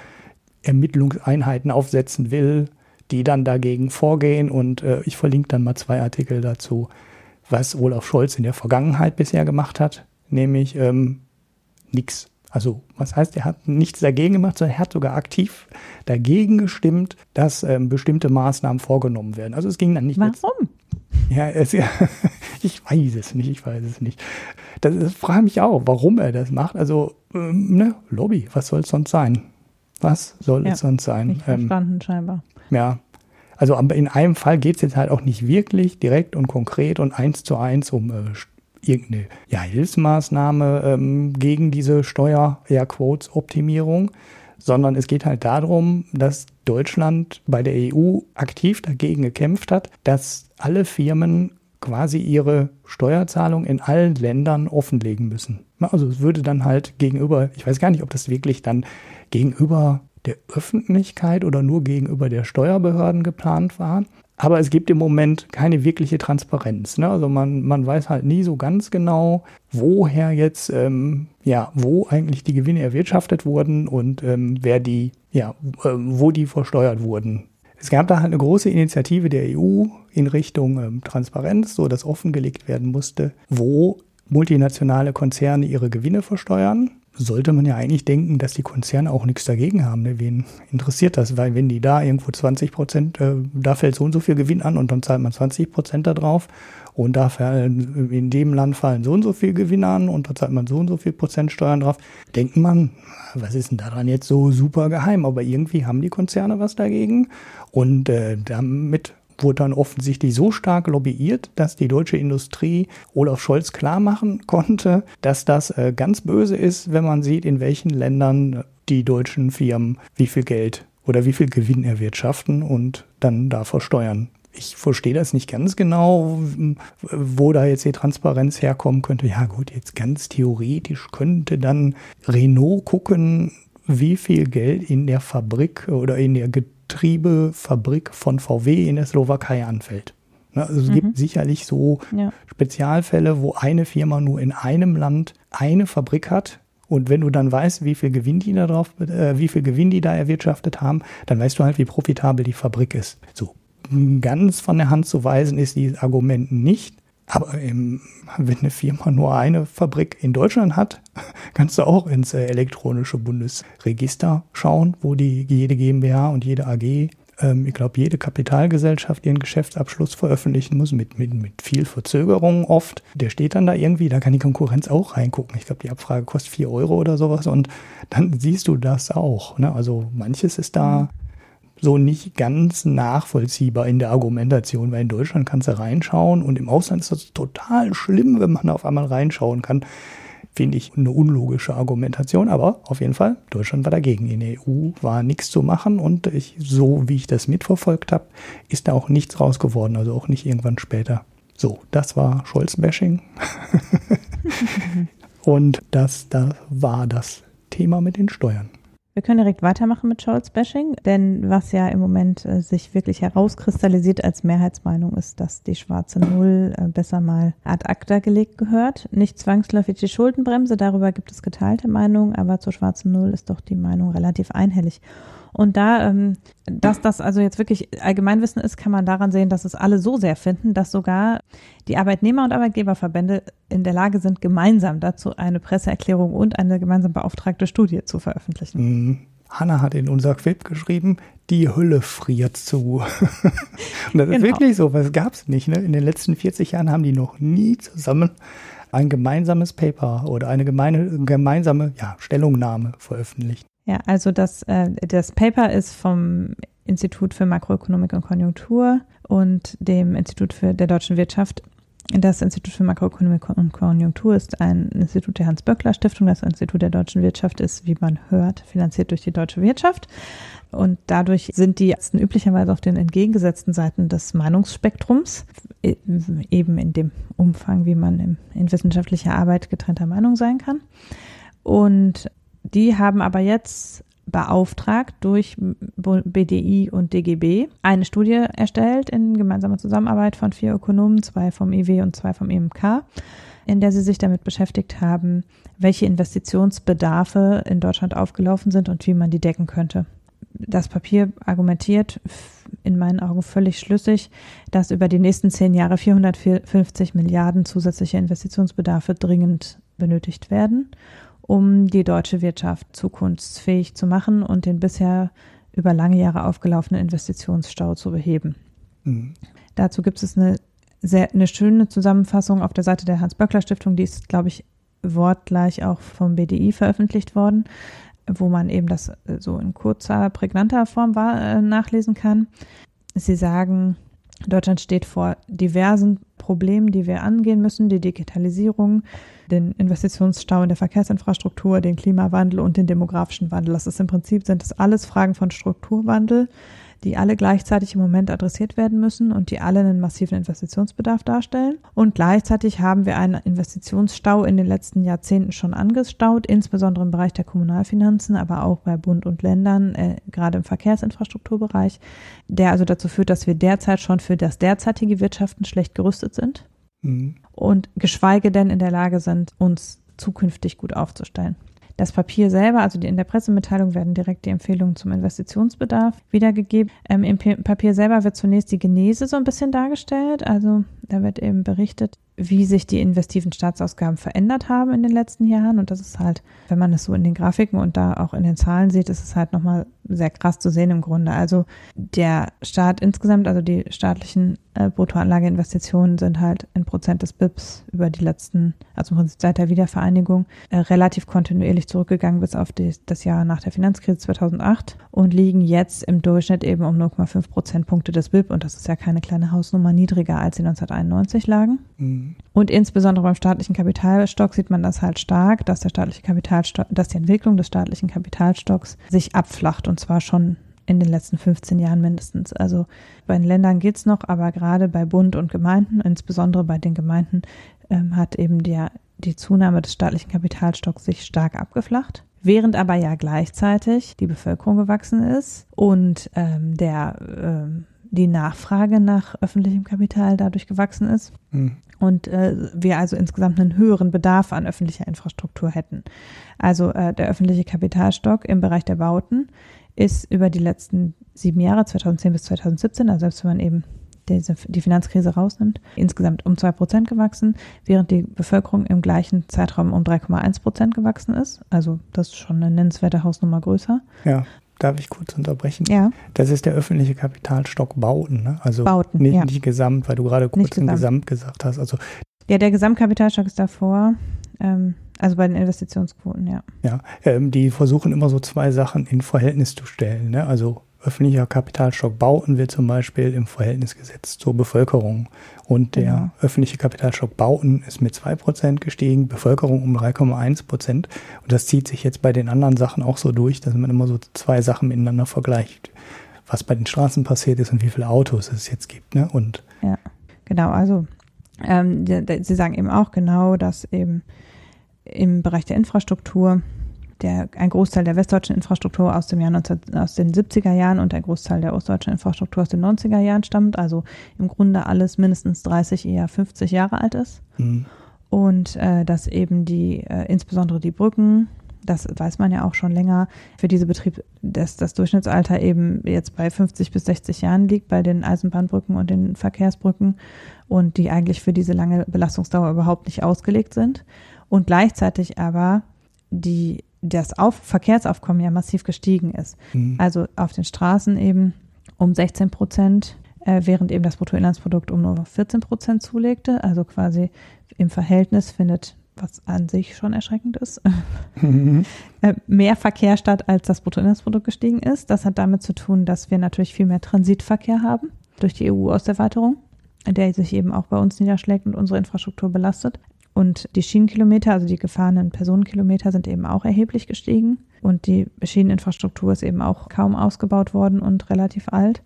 Ermittlungseinheiten aufsetzen will, die dann dagegen vorgehen. Und äh, ich verlinke dann mal zwei Artikel dazu, was Olaf Scholz in der Vergangenheit bisher gemacht hat, nämlich ähm, nichts. Also was heißt, er hat nichts dagegen gemacht, sondern er hat sogar aktiv dagegen gestimmt, dass ähm, bestimmte Maßnahmen vorgenommen werden. Also es ging dann nicht. Warum? Ja, es, ja, [laughs] ich weiß es nicht, ich weiß es nicht. Das, das frage mich auch, warum er das macht. Also, ähm, ne, Lobby, was soll es sonst sein? Was soll ja, es sonst sein? Nicht ähm, verstanden, scheinbar. Ja. Also aber in einem Fall geht es jetzt halt auch nicht wirklich direkt und konkret und eins zu eins um äh, irgendeine ja, Hilfsmaßnahme ähm, gegen diese Steuer-Optimierung, sondern es geht halt darum, dass Deutschland bei der EU aktiv dagegen gekämpft hat, dass alle Firmen quasi ihre Steuerzahlung in allen Ländern offenlegen müssen. Also es würde dann halt gegenüber, ich weiß gar nicht, ob das wirklich dann gegenüber der Öffentlichkeit oder nur gegenüber der Steuerbehörden geplant war. Aber es gibt im Moment keine wirkliche Transparenz. Ne? Also man, man weiß halt nie so ganz genau, woher jetzt, ähm, ja, wo eigentlich die Gewinne erwirtschaftet wurden und ähm, wer die, ja, äh, wo die versteuert wurden. Es gab da halt eine große Initiative der EU in Richtung ähm, Transparenz, so dass offengelegt werden musste, wo multinationale Konzerne ihre Gewinne versteuern sollte man ja eigentlich denken, dass die Konzerne auch nichts dagegen haben. Ne? Wen interessiert das? Weil wenn die da irgendwo 20 Prozent, äh, da fällt so und so viel Gewinn an und dann zahlt man 20 Prozent da drauf und da fallen, in dem Land fallen so und so viel Gewinn an und da zahlt man so und so viel Prozent Steuern drauf, denkt man, was ist denn daran jetzt so super geheim? Aber irgendwie haben die Konzerne was dagegen und äh, damit wurde dann offensichtlich so stark lobbyiert, dass die deutsche Industrie Olaf Scholz klar machen konnte, dass das äh, ganz böse ist, wenn man sieht, in welchen Ländern die deutschen Firmen wie viel Geld oder wie viel Gewinn erwirtschaften und dann da versteuern. Ich verstehe das nicht ganz genau, wo da jetzt die Transparenz herkommen könnte. Ja gut, jetzt ganz theoretisch könnte dann Renault gucken, wie viel Geld in der Fabrik oder in der Getriebefabrik von VW in der Slowakei anfällt. Ne, also es mhm. gibt sicherlich so ja. Spezialfälle, wo eine Firma nur in einem Land eine Fabrik hat. Und wenn du dann weißt, wie viel Gewinn die da drauf, äh, wie viel Gewinn die da erwirtschaftet haben, dann weißt du halt, wie profitabel die Fabrik ist. So ganz von der Hand zu weisen ist dieses Argument nicht. Aber ähm, wenn eine Firma nur eine Fabrik in Deutschland hat, [laughs] kannst du auch ins äh, elektronische Bundesregister schauen, wo die jede GmbH und jede AG, ähm, ich glaube, jede Kapitalgesellschaft ihren Geschäftsabschluss veröffentlichen muss, mit, mit, mit viel Verzögerung oft. Der steht dann da irgendwie, da kann die Konkurrenz auch reingucken. Ich glaube, die Abfrage kostet vier Euro oder sowas und dann siehst du das auch. Ne? Also manches ist da. Mhm so nicht ganz nachvollziehbar in der Argumentation, weil in Deutschland kannst du reinschauen und im Ausland ist das total schlimm, wenn man auf einmal reinschauen kann. Finde ich eine unlogische Argumentation, aber auf jeden Fall, Deutschland war dagegen. In der EU war nichts zu machen und ich, so wie ich das mitverfolgt habe, ist da auch nichts raus geworden, also auch nicht irgendwann später. So, das war Scholz-Bashing. [laughs] und das, das war das Thema mit den Steuern. Wir können direkt weitermachen mit Scholz-Bashing, denn was ja im Moment äh, sich wirklich herauskristallisiert als Mehrheitsmeinung ist, dass die schwarze Null äh, besser mal ad acta gelegt gehört. Nicht zwangsläufig die Schuldenbremse, darüber gibt es geteilte Meinungen, aber zur schwarzen Null ist doch die Meinung relativ einhellig. Und da, ähm, dass das also jetzt wirklich Allgemeinwissen ist, kann man daran sehen, dass es alle so sehr finden, dass sogar die Arbeitnehmer- und Arbeitgeberverbände in der Lage sind, gemeinsam dazu eine Presseerklärung und eine gemeinsam beauftragte Studie zu veröffentlichen. Mhm. Hanna hat in unser Quip geschrieben, die Hülle friert zu. [laughs] und das genau. ist wirklich so, es gab es nicht. Ne? In den letzten 40 Jahren haben die noch nie zusammen ein gemeinsames Paper oder eine gemeine, gemeinsame ja, Stellungnahme veröffentlicht. Ja, also das, äh, das Paper ist vom Institut für Makroökonomik und Konjunktur und dem Institut für der deutschen Wirtschaft Das Institut für Makroökonomie und Konjunktur ist ein Institut der Hans-Böckler-Stiftung. Das Institut der deutschen Wirtschaft ist, wie man hört, finanziert durch die deutsche Wirtschaft. Und dadurch sind die Ärzte üblicherweise auf den entgegengesetzten Seiten des Meinungsspektrums, e, eben in dem Umfang, wie man in wissenschaftlicher Arbeit getrennter Meinung sein kann. Und die haben aber jetzt beauftragt durch BDI und DGB eine Studie erstellt in gemeinsamer Zusammenarbeit von vier Ökonomen, zwei vom IW und zwei vom EMK, in der sie sich damit beschäftigt haben, welche Investitionsbedarfe in Deutschland aufgelaufen sind und wie man die decken könnte. Das Papier argumentiert in meinen Augen völlig schlüssig, dass über die nächsten zehn Jahre 450 Milliarden zusätzliche Investitionsbedarfe dringend benötigt werden um die deutsche Wirtschaft zukunftsfähig zu machen und den bisher über lange Jahre aufgelaufenen Investitionsstau zu beheben. Mhm. Dazu gibt es eine sehr eine schöne Zusammenfassung auf der Seite der Hans-Böckler-Stiftung, die ist, glaube ich, wortgleich auch vom BDI veröffentlicht worden, wo man eben das so in kurzer, prägnanter Form war, äh, nachlesen kann. Sie sagen, Deutschland steht vor diversen Problemen, die wir angehen müssen. Die Digitalisierung, den Investitionsstau in der Verkehrsinfrastruktur, den Klimawandel und den demografischen Wandel. Das ist im Prinzip, sind das alles Fragen von Strukturwandel, die alle gleichzeitig im Moment adressiert werden müssen und die alle einen massiven Investitionsbedarf darstellen. Und gleichzeitig haben wir einen Investitionsstau in den letzten Jahrzehnten schon angestaut, insbesondere im Bereich der Kommunalfinanzen, aber auch bei Bund und Ländern, äh, gerade im Verkehrsinfrastrukturbereich, der also dazu führt, dass wir derzeit schon für das derzeitige Wirtschaften schlecht gerüstet sind mhm. und geschweige denn in der Lage sind, uns zukünftig gut aufzustellen. Das Papier selber, also in der Pressemitteilung werden direkt die Empfehlungen zum Investitionsbedarf wiedergegeben. Ähm, Im Papier selber wird zunächst die Genese so ein bisschen dargestellt. Also da wird eben berichtet, wie sich die investiven Staatsausgaben verändert haben in den letzten Jahren. Und das ist halt, wenn man es so in den Grafiken und da auch in den Zahlen sieht, ist es halt nochmal sehr krass zu sehen im Grunde. Also der Staat insgesamt, also die staatlichen äh, Bruttoanlageinvestitionen sind halt in Prozent des BIPs über die letzten, also im Prinzip seit der Wiedervereinigung, äh, relativ kontinuierlich zurückgegangen bis auf die, das Jahr nach der Finanzkrise 2008 und liegen jetzt im Durchschnitt eben um 0,5 Prozentpunkte des BIP. Und das ist ja keine kleine Hausnummer, niedriger als sie 1991 lagen. Mhm. Und insbesondere beim staatlichen Kapitalstock sieht man das halt stark, dass der staatliche Kapitalstock, dass die Entwicklung des staatlichen Kapitalstocks sich abflacht und zwar schon in den letzten 15 Jahren mindestens. Also bei den Ländern geht's noch, aber gerade bei Bund und Gemeinden, insbesondere bei den Gemeinden, ähm, hat eben der, die Zunahme des staatlichen Kapitalstocks sich stark abgeflacht. Während aber ja gleichzeitig die Bevölkerung gewachsen ist und ähm, der, ähm, die Nachfrage nach öffentlichem Kapital dadurch gewachsen ist. Mhm. Und äh, wir also insgesamt einen höheren Bedarf an öffentlicher Infrastruktur hätten. Also äh, der öffentliche Kapitalstock im Bereich der Bauten ist über die letzten sieben Jahre, 2010 bis 2017, also selbst wenn man eben diese, die Finanzkrise rausnimmt, insgesamt um zwei Prozent gewachsen, während die Bevölkerung im gleichen Zeitraum um 3,1 Prozent gewachsen ist. Also das ist schon eine nennenswerte Hausnummer größer. Ja. Darf ich kurz unterbrechen? Ja. Das ist der öffentliche Kapitalstock Bauten, ne? Also Bauten, nicht, ja. nicht Gesamt, weil du gerade kurz gesamt. Gesamt gesagt hast. Also ja, der Gesamtkapitalstock ist davor. Ähm, also bei den Investitionsquoten, ja. Ja, ähm, die versuchen immer so zwei Sachen in Verhältnis zu stellen. Ne? Also öffentlicher Kapitalstock Bauten wird zum Beispiel im Verhältnis gesetzt zur Bevölkerung. Und der genau. öffentliche Kapitalstock Bauten ist mit 2% gestiegen, Bevölkerung um 3,1%. Und das zieht sich jetzt bei den anderen Sachen auch so durch, dass man immer so zwei Sachen miteinander vergleicht. Was bei den Straßen passiert ist und wie viele Autos es jetzt gibt. Ne? Und ja, genau. Also ähm, Sie sagen eben auch genau, dass eben im Bereich der Infrastruktur der, ein Großteil der westdeutschen Infrastruktur aus dem Jahr 19, aus den 70er Jahren und ein Großteil der ostdeutschen Infrastruktur aus den 90er Jahren stammt, also im Grunde alles mindestens 30, eher 50 Jahre alt ist. Mhm. Und äh, dass eben die, äh, insbesondere die Brücken, das weiß man ja auch schon länger, für diese Betrieb, dass das Durchschnittsalter eben jetzt bei 50 bis 60 Jahren liegt bei den Eisenbahnbrücken und den Verkehrsbrücken und die eigentlich für diese lange Belastungsdauer überhaupt nicht ausgelegt sind und gleichzeitig aber die, das Auf Verkehrsaufkommen ja massiv gestiegen ist. Mhm. Also auf den Straßen eben um 16 Prozent, äh, während eben das Bruttoinlandsprodukt um nur 14 Prozent zulegte. Also quasi im Verhältnis findet, was an sich schon erschreckend ist, mhm. [laughs] äh, mehr Verkehr statt, als das Bruttoinlandsprodukt gestiegen ist. Das hat damit zu tun, dass wir natürlich viel mehr Transitverkehr haben durch die EU-Osterweiterung. der sich eben auch bei uns niederschlägt und unsere Infrastruktur belastet. Und die Schienenkilometer, also die gefahrenen Personenkilometer, sind eben auch erheblich gestiegen. Und die Schieneninfrastruktur ist eben auch kaum ausgebaut worden und relativ alt.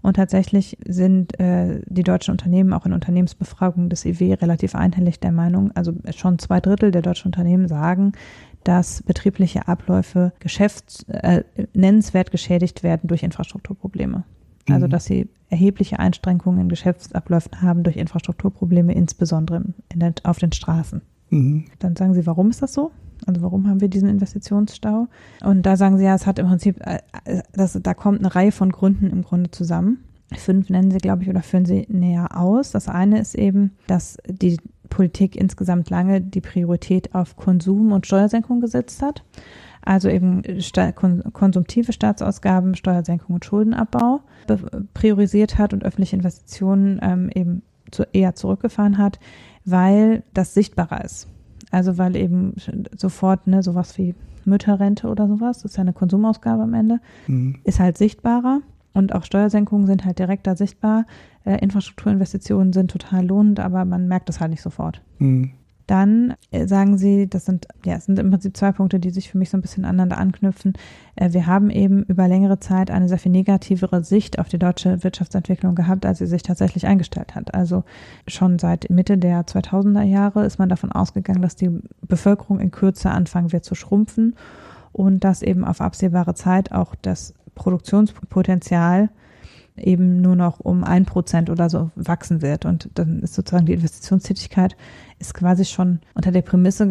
Und tatsächlich sind äh, die deutschen Unternehmen auch in Unternehmensbefragungen des IW relativ einhellig der Meinung, also schon zwei Drittel der deutschen Unternehmen sagen, dass betriebliche Abläufe geschäfts äh, nennenswert geschädigt werden durch Infrastrukturprobleme. Also mhm. dass sie erhebliche Einschränkungen in Geschäftsabläufen haben durch Infrastrukturprobleme, insbesondere den, auf den Straßen. Mhm. Dann sagen sie, warum ist das so? Also warum haben wir diesen Investitionsstau? Und da sagen sie ja, es hat im Prinzip, äh, das, da kommt eine Reihe von Gründen im Grunde zusammen. Fünf nennen sie, glaube ich, oder führen sie näher aus. Das eine ist eben, dass die Politik insgesamt lange die Priorität auf Konsum und Steuersenkung gesetzt hat. Also eben konsumtive Staatsausgaben, Steuersenkung und Schuldenabbau priorisiert hat und öffentliche Investitionen ähm, eben zu, eher zurückgefahren hat, weil das sichtbarer ist. Also weil eben sofort ne, sowas wie Mütterrente oder sowas, das ist ja eine Konsumausgabe am Ende, mhm. ist halt sichtbarer. Und auch Steuersenkungen sind halt direkter sichtbar. Äh, Infrastrukturinvestitionen sind total lohnend, aber man merkt das halt nicht sofort. Mhm. Dann äh, sagen sie, das sind, ja, es sind im Prinzip zwei Punkte, die sich für mich so ein bisschen aneinander anknüpfen. Äh, wir haben eben über längere Zeit eine sehr viel negativere Sicht auf die deutsche Wirtschaftsentwicklung gehabt, als sie sich tatsächlich eingestellt hat. Also schon seit Mitte der 2000er Jahre ist man davon ausgegangen, dass die Bevölkerung in Kürze anfangen wird zu schrumpfen und dass eben auf absehbare Zeit auch das Produktionspotenzial eben nur noch um ein Prozent oder so wachsen wird. Und dann ist sozusagen die Investitionstätigkeit ist quasi schon unter der Prämisse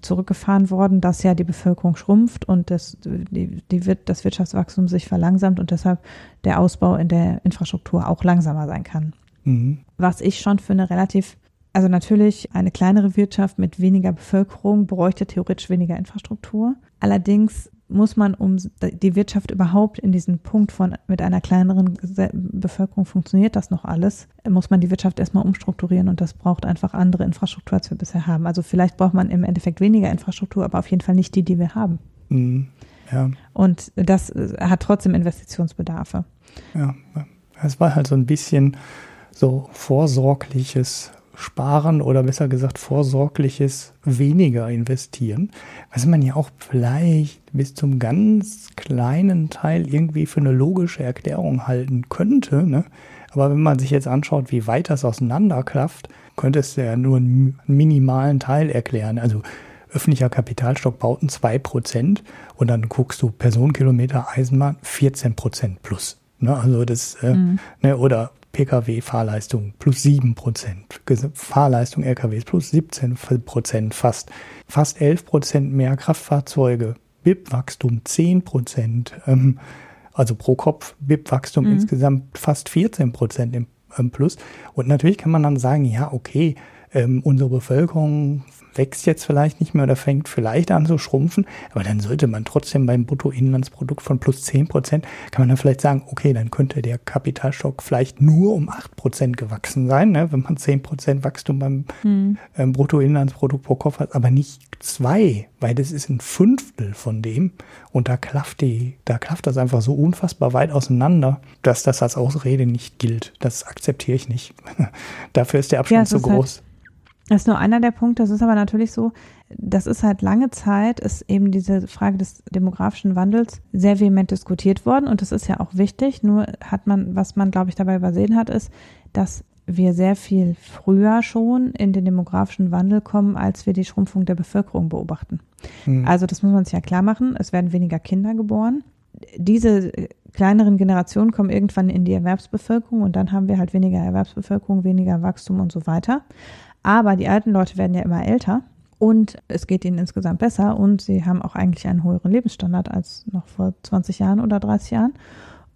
zurückgefahren worden, dass ja die Bevölkerung schrumpft und das, die, die, das Wirtschaftswachstum sich verlangsamt und deshalb der Ausbau in der Infrastruktur auch langsamer sein kann. Mhm. Was ich schon für eine relativ also natürlich eine kleinere Wirtschaft mit weniger Bevölkerung bräuchte theoretisch weniger Infrastruktur. Allerdings muss man, um die Wirtschaft überhaupt in diesen Punkt von mit einer kleineren Bevölkerung funktioniert das noch alles, muss man die Wirtschaft erstmal umstrukturieren und das braucht einfach andere Infrastruktur, als wir bisher haben. Also vielleicht braucht man im Endeffekt weniger Infrastruktur, aber auf jeden Fall nicht die, die wir haben. Mhm. Ja. Und das äh, hat trotzdem Investitionsbedarfe. Ja, es war halt so ein bisschen so vorsorgliches sparen oder besser gesagt vorsorgliches weniger investieren, was man ja auch vielleicht bis zum ganz kleinen Teil irgendwie für eine logische Erklärung halten könnte. Ne? Aber wenn man sich jetzt anschaut, wie weit das auseinanderklafft, könnte es ja nur einen minimalen Teil erklären. Also öffentlicher Kapitalstock bauten 2% und dann guckst du Personenkilometer Eisenbahn 14% plus. Ne, also das, äh, mhm. ne, oder Pkw-Fahrleistung plus 7 Prozent, Fahrleistung LKWs plus 17 Prozent fast, fast 11 Prozent mehr Kraftfahrzeuge, BIP-Wachstum 10 Prozent, ähm, also pro Kopf BIP-Wachstum mhm. insgesamt fast 14 Prozent im, im Plus. Und natürlich kann man dann sagen, ja, okay, ähm, unsere Bevölkerung wächst jetzt vielleicht nicht mehr oder fängt vielleicht an zu schrumpfen, aber dann sollte man trotzdem beim Bruttoinlandsprodukt von plus 10 Prozent, kann man dann vielleicht sagen, okay, dann könnte der Kapitalstock vielleicht nur um 8 Prozent gewachsen sein, ne, wenn man 10 Prozent Wachstum beim hm. ähm, Bruttoinlandsprodukt pro Kopf hat, aber nicht zwei, weil das ist ein Fünftel von dem und da klafft die, da klafft das einfach so unfassbar weit auseinander, dass das als Ausrede nicht gilt. Das akzeptiere ich nicht. [laughs] Dafür ist der Abstand ja, zu halt groß. Halt das ist nur einer der Punkte. Das ist aber natürlich so, das ist halt lange Zeit, ist eben diese Frage des demografischen Wandels sehr vehement diskutiert worden. Und das ist ja auch wichtig. Nur hat man, was man, glaube ich, dabei übersehen hat, ist, dass wir sehr viel früher schon in den demografischen Wandel kommen, als wir die Schrumpfung der Bevölkerung beobachten. Mhm. Also das muss man sich ja klar machen. Es werden weniger Kinder geboren. Diese kleineren Generationen kommen irgendwann in die Erwerbsbevölkerung und dann haben wir halt weniger Erwerbsbevölkerung, weniger Wachstum und so weiter. Aber die alten Leute werden ja immer älter und es geht ihnen insgesamt besser und sie haben auch eigentlich einen höheren Lebensstandard als noch vor 20 Jahren oder 30 Jahren.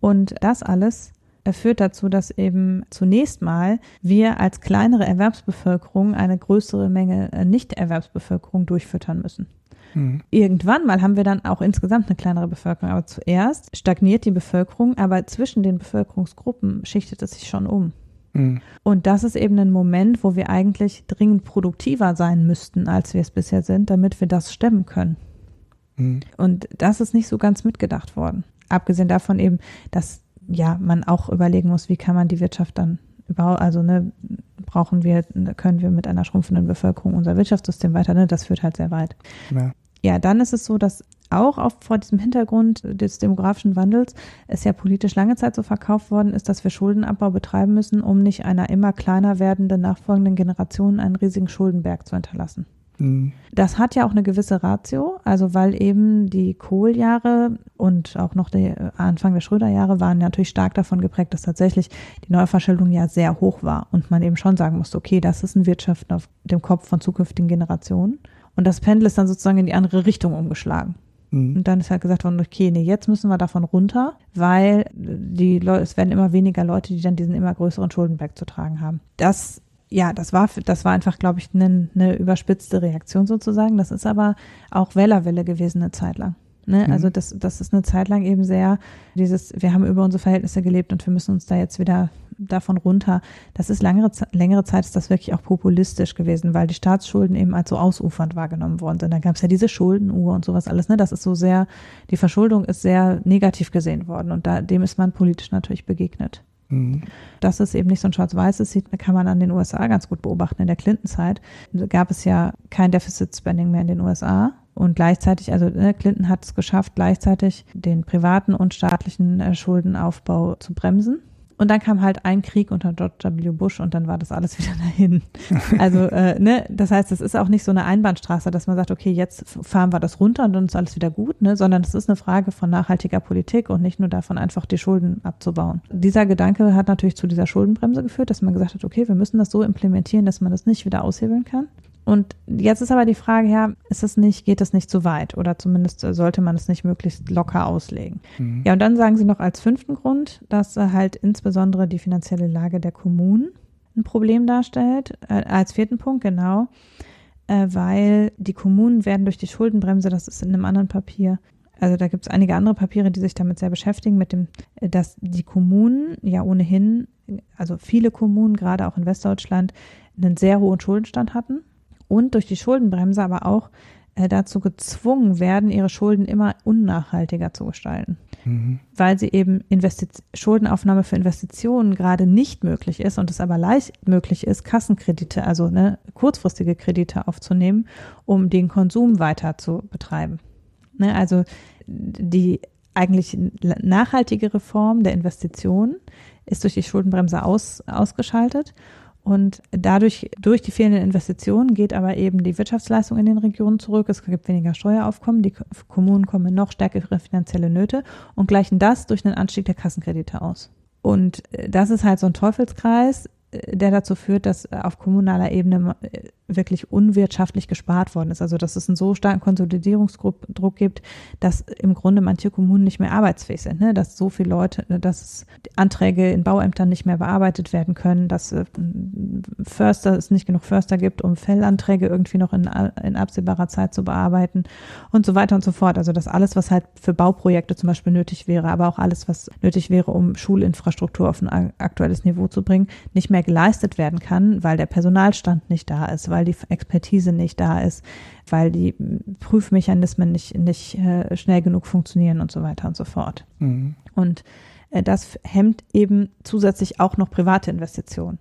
Und das alles führt dazu, dass eben zunächst mal wir als kleinere Erwerbsbevölkerung eine größere Menge äh, Nicht-Erwerbsbevölkerung durchfüttern müssen. Mhm. Irgendwann mal haben wir dann auch insgesamt eine kleinere Bevölkerung, aber zuerst stagniert die Bevölkerung, aber zwischen den Bevölkerungsgruppen schichtet es sich schon um. Mhm. Und das ist eben ein Moment, wo wir eigentlich dringend produktiver sein müssten, als wir es bisher sind, damit wir das stemmen können. Mhm. Und das ist nicht so ganz mitgedacht worden. Abgesehen davon eben, dass ja man auch überlegen muss, wie kann man die Wirtschaft dann überhaupt, also ne, brauchen wir, können wir mit einer schrumpfenden Bevölkerung unser Wirtschaftssystem weiter, ne, das führt halt sehr weit. Ja. ja, dann ist es so, dass auch auf, vor diesem Hintergrund des demografischen Wandels es ja politisch lange Zeit so verkauft worden ist, dass wir Schuldenabbau betreiben müssen, um nicht einer immer kleiner werdenden nachfolgenden Generation einen riesigen Schuldenberg zu hinterlassen. Mhm. Das hat ja auch eine gewisse Ratio, also weil eben die Kohljahre und auch noch der Anfang der Schröder-Jahre waren natürlich stark davon geprägt, dass tatsächlich die Neuverschuldung ja sehr hoch war und man eben schon sagen musste, okay, das ist ein Wirtschaften auf dem Kopf von zukünftigen Generationen. Und das Pendel ist dann sozusagen in die andere Richtung umgeschlagen. Mhm. Und dann ist halt gesagt worden, okay, nee, jetzt müssen wir davon runter, weil die Leute, es werden immer weniger Leute, die dann diesen immer größeren Schuldenberg zu tragen haben. Das ja, das war, das war einfach, glaube ich, eine, eine überspitzte Reaktion sozusagen. Das ist aber auch Wellerwelle gewesen eine Zeit lang. Ne? Mhm. Also das, das ist eine Zeit lang eben sehr dieses, wir haben über unsere Verhältnisse gelebt und wir müssen uns da jetzt wieder davon runter. Das ist längere, längere Zeit ist das wirklich auch populistisch gewesen, weil die Staatsschulden eben als so ausufernd wahrgenommen worden sind. Da gab es ja diese Schuldenuhr und sowas alles. Ne? Das ist so sehr, die Verschuldung ist sehr negativ gesehen worden und da, dem ist man politisch natürlich begegnet. Mhm. Dass es eben nicht so ein schwarz-weißes kann man an den USA ganz gut beobachten. In der Clinton-Zeit gab es ja kein Deficit-Spending mehr in den USA. Und gleichzeitig, also ne, Clinton hat es geschafft, gleichzeitig den privaten und staatlichen äh, Schuldenaufbau zu bremsen. Und dann kam halt ein Krieg unter George W. Bush und dann war das alles [laughs] wieder dahin. Also, äh, ne, das heißt, es ist auch nicht so eine Einbahnstraße, dass man sagt, okay, jetzt fahren wir das runter und dann ist alles wieder gut, ne, sondern es ist eine Frage von nachhaltiger Politik und nicht nur davon, einfach die Schulden abzubauen. Dieser Gedanke hat natürlich zu dieser Schuldenbremse geführt, dass man gesagt hat, okay, wir müssen das so implementieren, dass man das nicht wieder aushebeln kann. Und jetzt ist aber die Frage, ja, ist es nicht, geht es nicht zu weit oder zumindest sollte man es nicht möglichst locker auslegen? Mhm. Ja, und dann sagen sie noch als fünften Grund, dass halt insbesondere die finanzielle Lage der Kommunen ein Problem darstellt. Äh, als vierten Punkt, genau, äh, weil die Kommunen werden durch die Schuldenbremse, das ist in einem anderen Papier, also da gibt es einige andere Papiere, die sich damit sehr beschäftigen, mit dem, äh, dass die Kommunen ja ohnehin, also viele Kommunen, gerade auch in Westdeutschland, einen sehr hohen Schuldenstand hatten und durch die Schuldenbremse aber auch äh, dazu gezwungen werden, ihre Schulden immer unnachhaltiger zu gestalten. Mhm. Weil sie eben Investiz Schuldenaufnahme für Investitionen gerade nicht möglich ist und es aber leicht möglich ist, Kassenkredite, also ne, kurzfristige Kredite aufzunehmen, um den Konsum weiter zu betreiben. Ne, also die eigentlich nachhaltige Reform der Investitionen ist durch die Schuldenbremse aus, ausgeschaltet und dadurch, durch die fehlenden Investitionen geht aber eben die Wirtschaftsleistung in den Regionen zurück. Es gibt weniger Steueraufkommen. Die Kommunen kommen noch stärkere finanzielle Nöte und gleichen das durch einen Anstieg der Kassenkredite aus. Und äh, das ist halt so ein Teufelskreis, der dazu führt, dass auf kommunaler Ebene äh, wirklich unwirtschaftlich gespart worden ist. Also dass es einen so starken Konsolidierungsdruck gibt, dass im Grunde manche Kommunen nicht mehr arbeitsfähig sind, ne? dass so viele Leute, dass Anträge in Bauämtern nicht mehr bearbeitet werden können, dass äh, Förster es nicht genug Förster gibt, um Fellanträge irgendwie noch in, in absehbarer Zeit zu bearbeiten und so weiter und so fort. Also dass alles, was halt für Bauprojekte zum Beispiel nötig wäre, aber auch alles, was nötig wäre, um Schulinfrastruktur auf ein aktuelles Niveau zu bringen, nicht mehr geleistet werden kann, weil der Personalstand nicht da ist, weil die Expertise nicht da ist, weil die Prüfmechanismen nicht, nicht äh, schnell genug funktionieren und so weiter und so fort. Mhm. Und äh, das hemmt eben zusätzlich auch noch private Investitionen.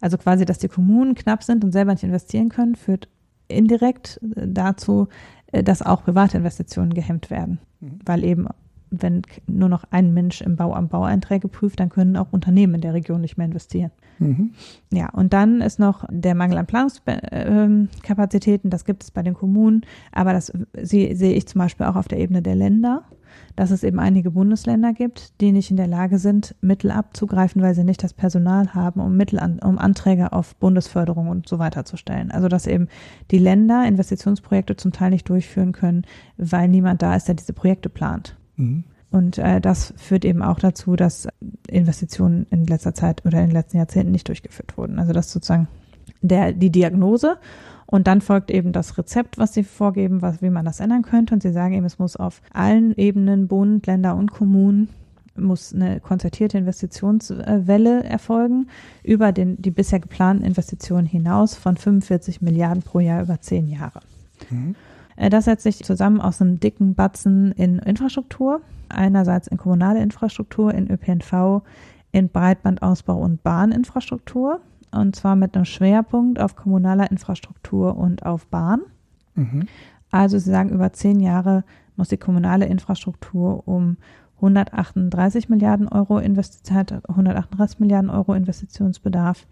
Also quasi, dass die Kommunen knapp sind und selber nicht investieren können, führt indirekt äh, dazu, dass auch private Investitionen gehemmt werden, mhm. weil eben wenn nur noch ein Mensch im Bauamt Baueinträge prüft, dann können auch Unternehmen in der Region nicht mehr investieren. Mhm. Ja, und dann ist noch der Mangel an Planungskapazitäten, das gibt es bei den Kommunen, aber das sehe ich zum Beispiel auch auf der Ebene der Länder, dass es eben einige Bundesländer gibt, die nicht in der Lage sind, Mittel abzugreifen, weil sie nicht das Personal haben, um Mittel an, um Anträge auf Bundesförderung und so weiter zu stellen. Also dass eben die Länder Investitionsprojekte zum Teil nicht durchführen können, weil niemand da ist, der diese Projekte plant. Mhm. Und äh, das führt eben auch dazu, dass Investitionen in letzter Zeit oder in den letzten Jahrzehnten nicht durchgeführt wurden. Also das ist sozusagen der, die Diagnose. Und dann folgt eben das Rezept, was sie vorgeben, was, wie man das ändern könnte. Und sie sagen eben, es muss auf allen Ebenen, Bund, Länder und Kommunen, muss eine konzertierte Investitionswelle erfolgen über den, die bisher geplanten Investitionen hinaus von 45 Milliarden pro Jahr über zehn Jahre. Mhm. Äh, das setzt sich zusammen aus einem dicken Batzen in Infrastruktur. Einerseits in kommunale Infrastruktur, in ÖPNV, in Breitbandausbau und Bahninfrastruktur. Und zwar mit einem Schwerpunkt auf kommunaler Infrastruktur und auf Bahn. Mhm. Also Sie sagen, über zehn Jahre muss die kommunale Infrastruktur um 138 Milliarden Euro hat 138 Milliarden Euro Investitionsbedarf.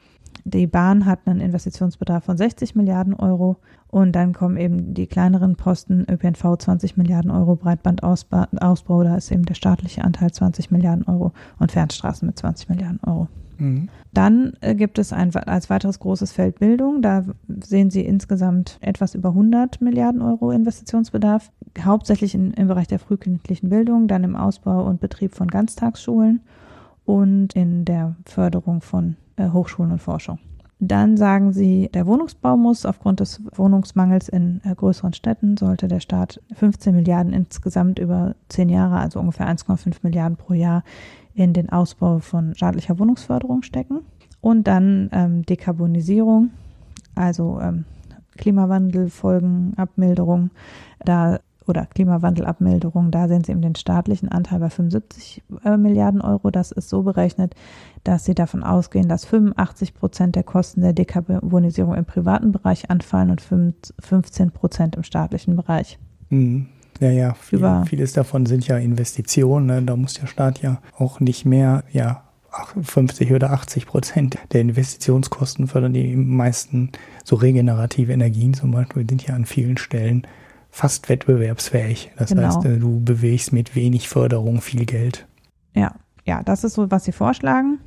Die Bahn hat einen Investitionsbedarf von 60 Milliarden Euro und dann kommen eben die kleineren Posten ÖPNV 20 Milliarden Euro, Breitbandausbau, da ist eben der staatliche Anteil 20 Milliarden Euro und Fernstraßen mit 20 Milliarden Euro. Mhm. Dann äh, gibt es ein, als weiteres großes Feld Bildung. Da sehen Sie insgesamt etwas über 100 Milliarden Euro Investitionsbedarf, hauptsächlich in, im Bereich der frühkindlichen Bildung, dann im Ausbau und Betrieb von Ganztagsschulen und in der Förderung von äh, Hochschulen und Forschung. Dann sagen sie, der Wohnungsbau muss aufgrund des Wohnungsmangels in äh, größeren Städten, sollte der Staat 15 Milliarden insgesamt über zehn Jahre, also ungefähr 1,5 Milliarden pro Jahr, in den Ausbau von staatlicher Wohnungsförderung stecken. Und dann ähm, Dekarbonisierung, also ähm, Klimawandelfolgenabmilderung, da oder Klimawandelabmilderung, da sehen Sie eben den staatlichen Anteil bei 75 äh, Milliarden Euro. Das ist so berechnet, dass Sie davon ausgehen, dass 85 Prozent der Kosten der Dekarbonisierung im privaten Bereich anfallen und 15 Prozent im staatlichen Bereich. Mhm. Ja, ja, viel, vieles davon sind ja Investitionen. Ne? Da muss der Staat ja auch nicht mehr, ja, 50 oder 80 Prozent der Investitionskosten fördern. Die meisten so regenerative Energien zum Beispiel sind ja an vielen Stellen fast wettbewerbsfähig. Das genau. heißt, äh, du bewegst mit wenig Förderung viel Geld. Ja, ja, das ist so, was sie vorschlagen.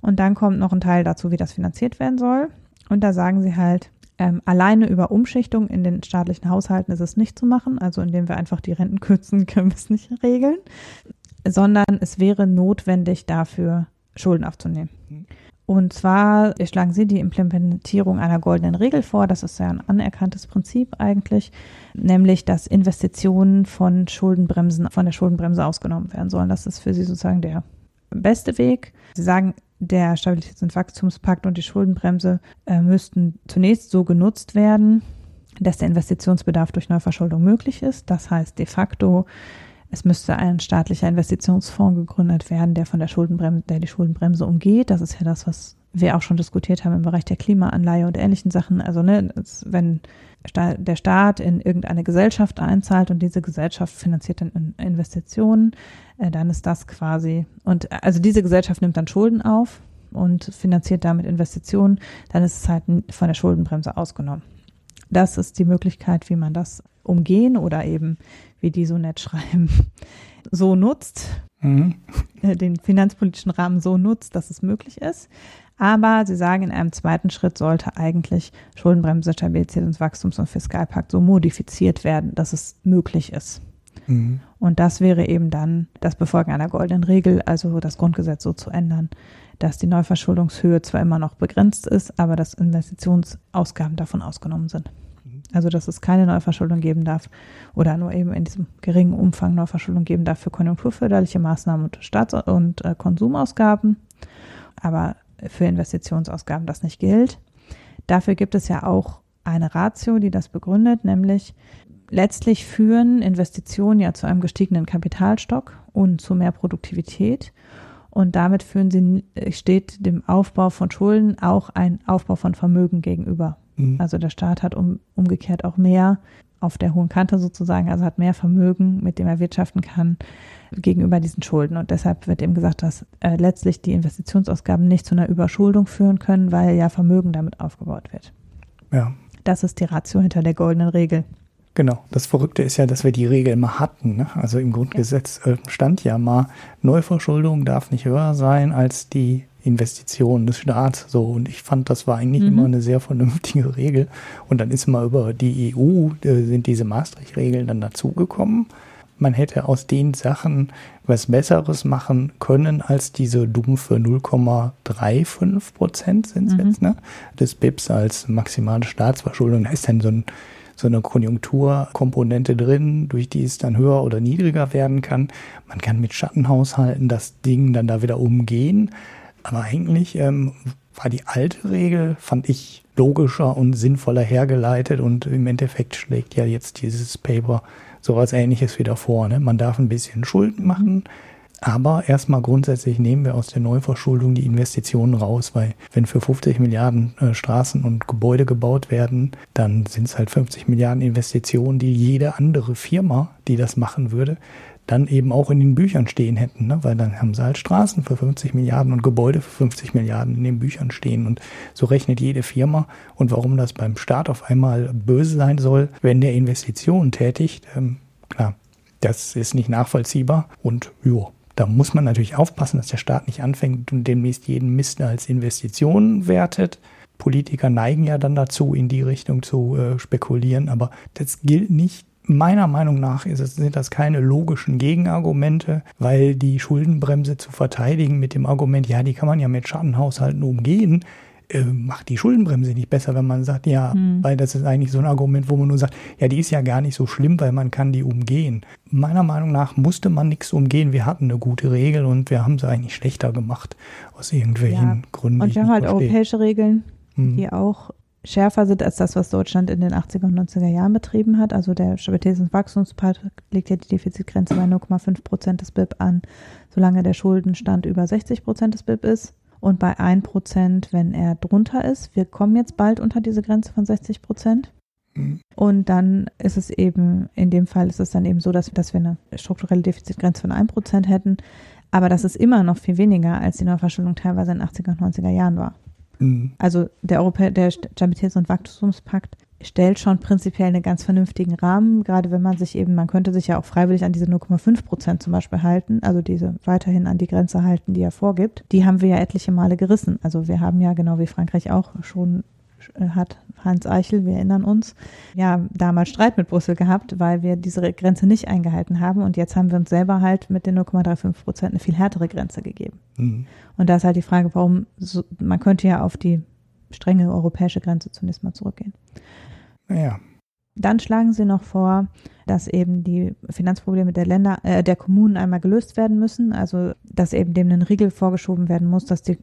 Und dann kommt noch ein Teil dazu, wie das finanziert werden soll. Und da sagen sie halt, ähm, alleine über Umschichtung in den staatlichen Haushalten ist es nicht zu machen. Also indem wir einfach die Renten kürzen, [laughs] können wir es nicht regeln, sondern es wäre notwendig dafür Schulden aufzunehmen. Und zwar schlagen Sie die Implementierung einer goldenen Regel vor. Das ist ja ein anerkanntes Prinzip eigentlich, nämlich, dass Investitionen von Schuldenbremsen, von der Schuldenbremse ausgenommen werden sollen. Das ist für Sie sozusagen der beste Weg. Sie sagen, der Stabilitäts- und Wachstumspakt und die Schuldenbremse äh, müssten zunächst so genutzt werden, dass der Investitionsbedarf durch Neuverschuldung möglich ist. Das heißt de facto, es müsste ein staatlicher Investitionsfonds gegründet werden, der von der Schuldenbremse, der die Schuldenbremse umgeht. Das ist ja das, was wir auch schon diskutiert haben im Bereich der Klimaanleihe und ähnlichen Sachen. Also ne, wenn der Staat in irgendeine Gesellschaft einzahlt und diese Gesellschaft finanziert dann Investitionen, äh, dann ist das quasi und also diese Gesellschaft nimmt dann Schulden auf und finanziert damit Investitionen, dann ist es halt von der Schuldenbremse ausgenommen. Das ist die Möglichkeit, wie man das umgehen oder eben, wie die so nett schreiben, [laughs] so nutzt, mhm. Äh, den finanzpolitischen Rahmen so nutzt, dass es möglich ist. Aber sie sagen, in einem zweiten Schritt sollte eigentlich Schuldenbremse, Stabilitäts- Wachstums- und Fiskalpakt so modifiziert werden, dass es möglich ist. Mhm. Und das wäre eben dann das Befolgen einer goldenen Regel, also das Grundgesetz so zu ändern, dass die Neuverschuldungshöhe zwar immer noch begrenzt ist, aber dass Investitionsausgaben davon ausgenommen sind. Also dass es keine Neuverschuldung geben darf oder nur eben in diesem geringen Umfang Neuverschuldung geben darf für konjunkturförderliche Maßnahmen und Staats- und äh, Konsumausgaben, aber für Investitionsausgaben das nicht gilt. Dafür gibt es ja auch eine Ratio, die das begründet, nämlich letztlich führen Investitionen ja zu einem gestiegenen Kapitalstock und zu mehr Produktivität. Und damit führen sie, steht dem Aufbau von Schulden auch ein Aufbau von Vermögen gegenüber. Mhm. Also der Staat hat um, umgekehrt auch mehr auf der hohen Kante sozusagen, also hat mehr Vermögen, mit dem er wirtschaften kann gegenüber diesen Schulden. Und deshalb wird eben gesagt, dass äh, letztlich die Investitionsausgaben nicht zu einer Überschuldung führen können, weil ja Vermögen damit aufgebaut wird. Ja. Das ist die Ratio hinter der goldenen Regel. Genau. Das Verrückte ist ja, dass wir die Regel mal hatten. Ne? Also im Grundgesetz ja. Äh, stand ja mal, Neuverschuldung darf nicht höher sein als die Investitionen des Staats. So, und ich fand, das war eigentlich mhm. immer eine sehr vernünftige [laughs] Regel. Und dann ist mal über die EU, äh, sind diese Maastricht-Regeln dann dazugekommen. Man hätte aus den Sachen was Besseres machen können als diese dumpfe 0,35 Prozent sind es mhm. jetzt, ne? Des BIPs als maximale Staatsverschuldung. Da ist dann so, ein, so eine Konjunkturkomponente drin, durch die es dann höher oder niedriger werden kann. Man kann mit Schattenhaushalten das Ding dann da wieder umgehen. Aber eigentlich ähm, war die alte Regel, fand ich, logischer und sinnvoller hergeleitet und im Endeffekt schlägt ja jetzt dieses Paper sowas ähnliches wieder vor. Ne? Man darf ein bisschen Schulden machen, Aber erstmal grundsätzlich nehmen wir aus der Neuverschuldung die Investitionen raus, weil wenn für 50 Milliarden äh, Straßen und Gebäude gebaut werden, dann sind es halt 50 Milliarden Investitionen, die jede andere Firma, die das machen würde, dann eben auch in den Büchern stehen hätten, ne? weil dann haben sie halt Straßen für 50 Milliarden und Gebäude für 50 Milliarden in den Büchern stehen und so rechnet jede Firma und warum das beim Staat auf einmal böse sein soll, wenn der Investitionen tätigt, ähm, klar, das ist nicht nachvollziehbar und jo, da muss man natürlich aufpassen, dass der Staat nicht anfängt und demnächst jeden Mist als Investition wertet. Politiker neigen ja dann dazu, in die Richtung zu äh, spekulieren, aber das gilt nicht Meiner Meinung nach es, sind das keine logischen Gegenargumente, weil die Schuldenbremse zu verteidigen mit dem Argument, ja, die kann man ja mit Schattenhaushalten umgehen, äh, macht die Schuldenbremse nicht besser, wenn man sagt, ja, hm. weil das ist eigentlich so ein Argument, wo man nur sagt, ja, die ist ja gar nicht so schlimm, weil man kann die umgehen. Meiner Meinung nach musste man nichts umgehen. Wir hatten eine gute Regel und wir haben sie eigentlich schlechter gemacht aus irgendwelchen ja. Gründen. Und wir haben halt verstehe. europäische Regeln, hm. die auch schärfer sind als das, was Deutschland in den 80er und 90er Jahren betrieben hat. Also der Stabilitäts- und Wachstumspakt legt ja die Defizitgrenze bei 0,5 Prozent des BIP an, solange der Schuldenstand über 60 Prozent des BIP ist und bei 1 Prozent, wenn er drunter ist. Wir kommen jetzt bald unter diese Grenze von 60 Prozent. Und dann ist es eben, in dem Fall ist es dann eben so, dass, dass wir eine strukturelle Defizitgrenze von 1 Prozent hätten. Aber das ist immer noch viel weniger, als die Neuverschuldung teilweise in den 80er und 90er Jahren war. Mhm. Also der, Europä der Stabilitäts- und Wachstumspakt stellt schon prinzipiell einen ganz vernünftigen Rahmen, gerade wenn man sich eben, man könnte sich ja auch freiwillig an diese 0,5 Prozent zum Beispiel halten, also diese weiterhin an die Grenze halten, die er vorgibt. Die haben wir ja etliche Male gerissen. Also wir haben ja genau wie Frankreich auch schon hat Hans Eichel, wir erinnern uns, ja, damals Streit mit Brüssel gehabt, weil wir diese Grenze nicht eingehalten haben. Und jetzt haben wir uns selber halt mit den 0,35 Prozent eine viel härtere Grenze gegeben. Mhm. Und da ist halt die Frage, warum, so, man könnte ja auf die strenge europäische Grenze zunächst mal zurückgehen. Ja, dann schlagen sie noch vor, dass eben die Finanzprobleme der Länder, äh, der Kommunen einmal gelöst werden müssen, also dass eben dem ein Riegel vorgeschoben werden muss, dass die,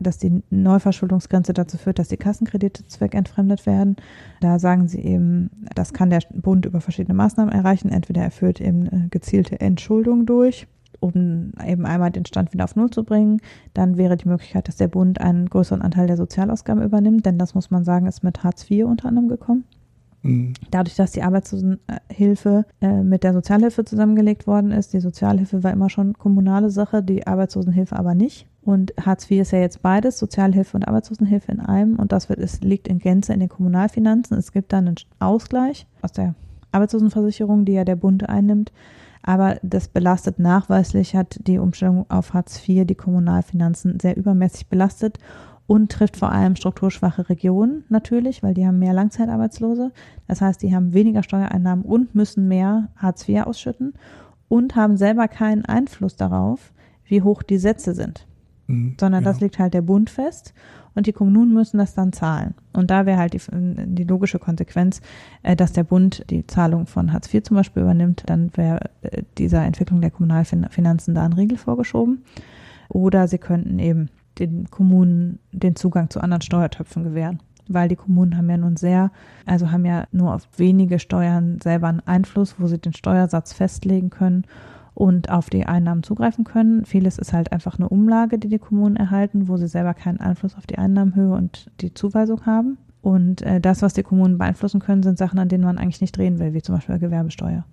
dass die Neuverschuldungsgrenze dazu führt, dass die Kassenkredite zweckentfremdet werden. Da sagen sie eben, das kann der Bund über verschiedene Maßnahmen erreichen. Entweder er führt eben äh, gezielte Entschuldung durch um eben einmal den Stand wieder auf Null zu bringen. Dann wäre die Möglichkeit, dass der Bund einen größeren Anteil der Sozialausgaben übernimmt, denn das muss man sagen, ist mit Hartz IV unter anderem gekommen. Dadurch, dass die Arbeitslosenhilfe äh, mit der Sozialhilfe zusammengelegt worden ist, die Sozialhilfe war immer schon kommunale Sache, die Arbeitslosenhilfe aber nicht. Und Hartz IV ist ja jetzt beides, Sozialhilfe und Arbeitslosenhilfe in einem. Und das wird, es liegt in Gänze in den Kommunalfinanzen. Es gibt dann einen Ausgleich aus der Arbeitslosenversicherung, die ja der Bund einnimmt. Aber das belastet nachweislich, hat die Umstellung auf Hartz IV die Kommunalfinanzen sehr übermäßig belastet und trifft vor allem strukturschwache Regionen natürlich, weil die haben mehr Langzeitarbeitslose. Das heißt, die haben weniger Steuereinnahmen und müssen mehr Hartz IV ausschütten und haben selber keinen Einfluss darauf, wie hoch die Sätze sind. Mhm, Sondern ja. das legt halt der Bund fest und die Kommunen müssen das dann zahlen. Und da wäre halt die, die, logische Konsequenz, äh, dass der Bund die Zahlung von Hartz IV zum Beispiel übernimmt, dann wäre äh, dieser Entwicklung der Kommunalfinanzen da ein Riegel vorgeschoben. Oder sie könnten eben den Kommunen den Zugang zu anderen Steuertöpfen gewähren. Weil die Kommunen haben ja nun sehr, also haben ja nur auf wenige Steuern selber einen Einfluss, wo sie den Steuersatz festlegen können und auf die Einnahmen zugreifen können. Vieles ist halt einfach eine Umlage, die die Kommunen erhalten, wo sie selber keinen Einfluss auf die Einnahmenhöhe und die Zuweisung haben. Und äh, das, was die Kommunen beeinflussen können, sind Sachen, an denen man eigentlich nicht drehen will, wie zum Beispiel Gewerbesteuer.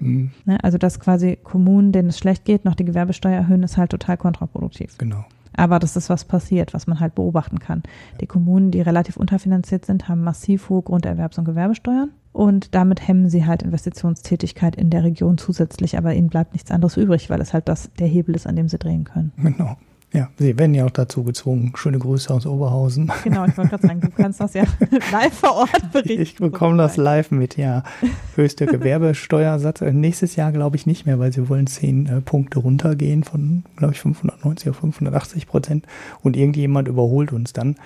Mhm. Ne, also, dass quasi Kommunen, denen es schlecht geht, noch die Gewerbesteuer erhöhen, ist halt total kontraproduktiv. Genau. Aber das ist was passiert, was man halt beobachten kann. Die Kommunen, die relativ unterfinanziert sind, haben massiv hohe Grunderwerbs- und Gewerbesteuern. Und damit hemmen sie halt Investitionstätigkeit in der Region zusätzlich. Aber ihnen bleibt nichts anderes übrig, weil es halt das, der Hebel ist, an dem sie drehen können. Genau. Ja, Sie werden ja auch dazu gezwungen. Schöne Grüße aus Oberhausen. Genau, ich wollte gerade sagen, du kannst das ja [laughs] live vor Ort berichten. Ich bekomme das live mit, ja. Höchster Gewerbesteuersatz. Äh, nächstes Jahr glaube ich nicht mehr, weil sie wollen zehn äh, Punkte runtergehen von, glaube ich, 590 auf 580 Prozent. Und irgendjemand überholt uns dann.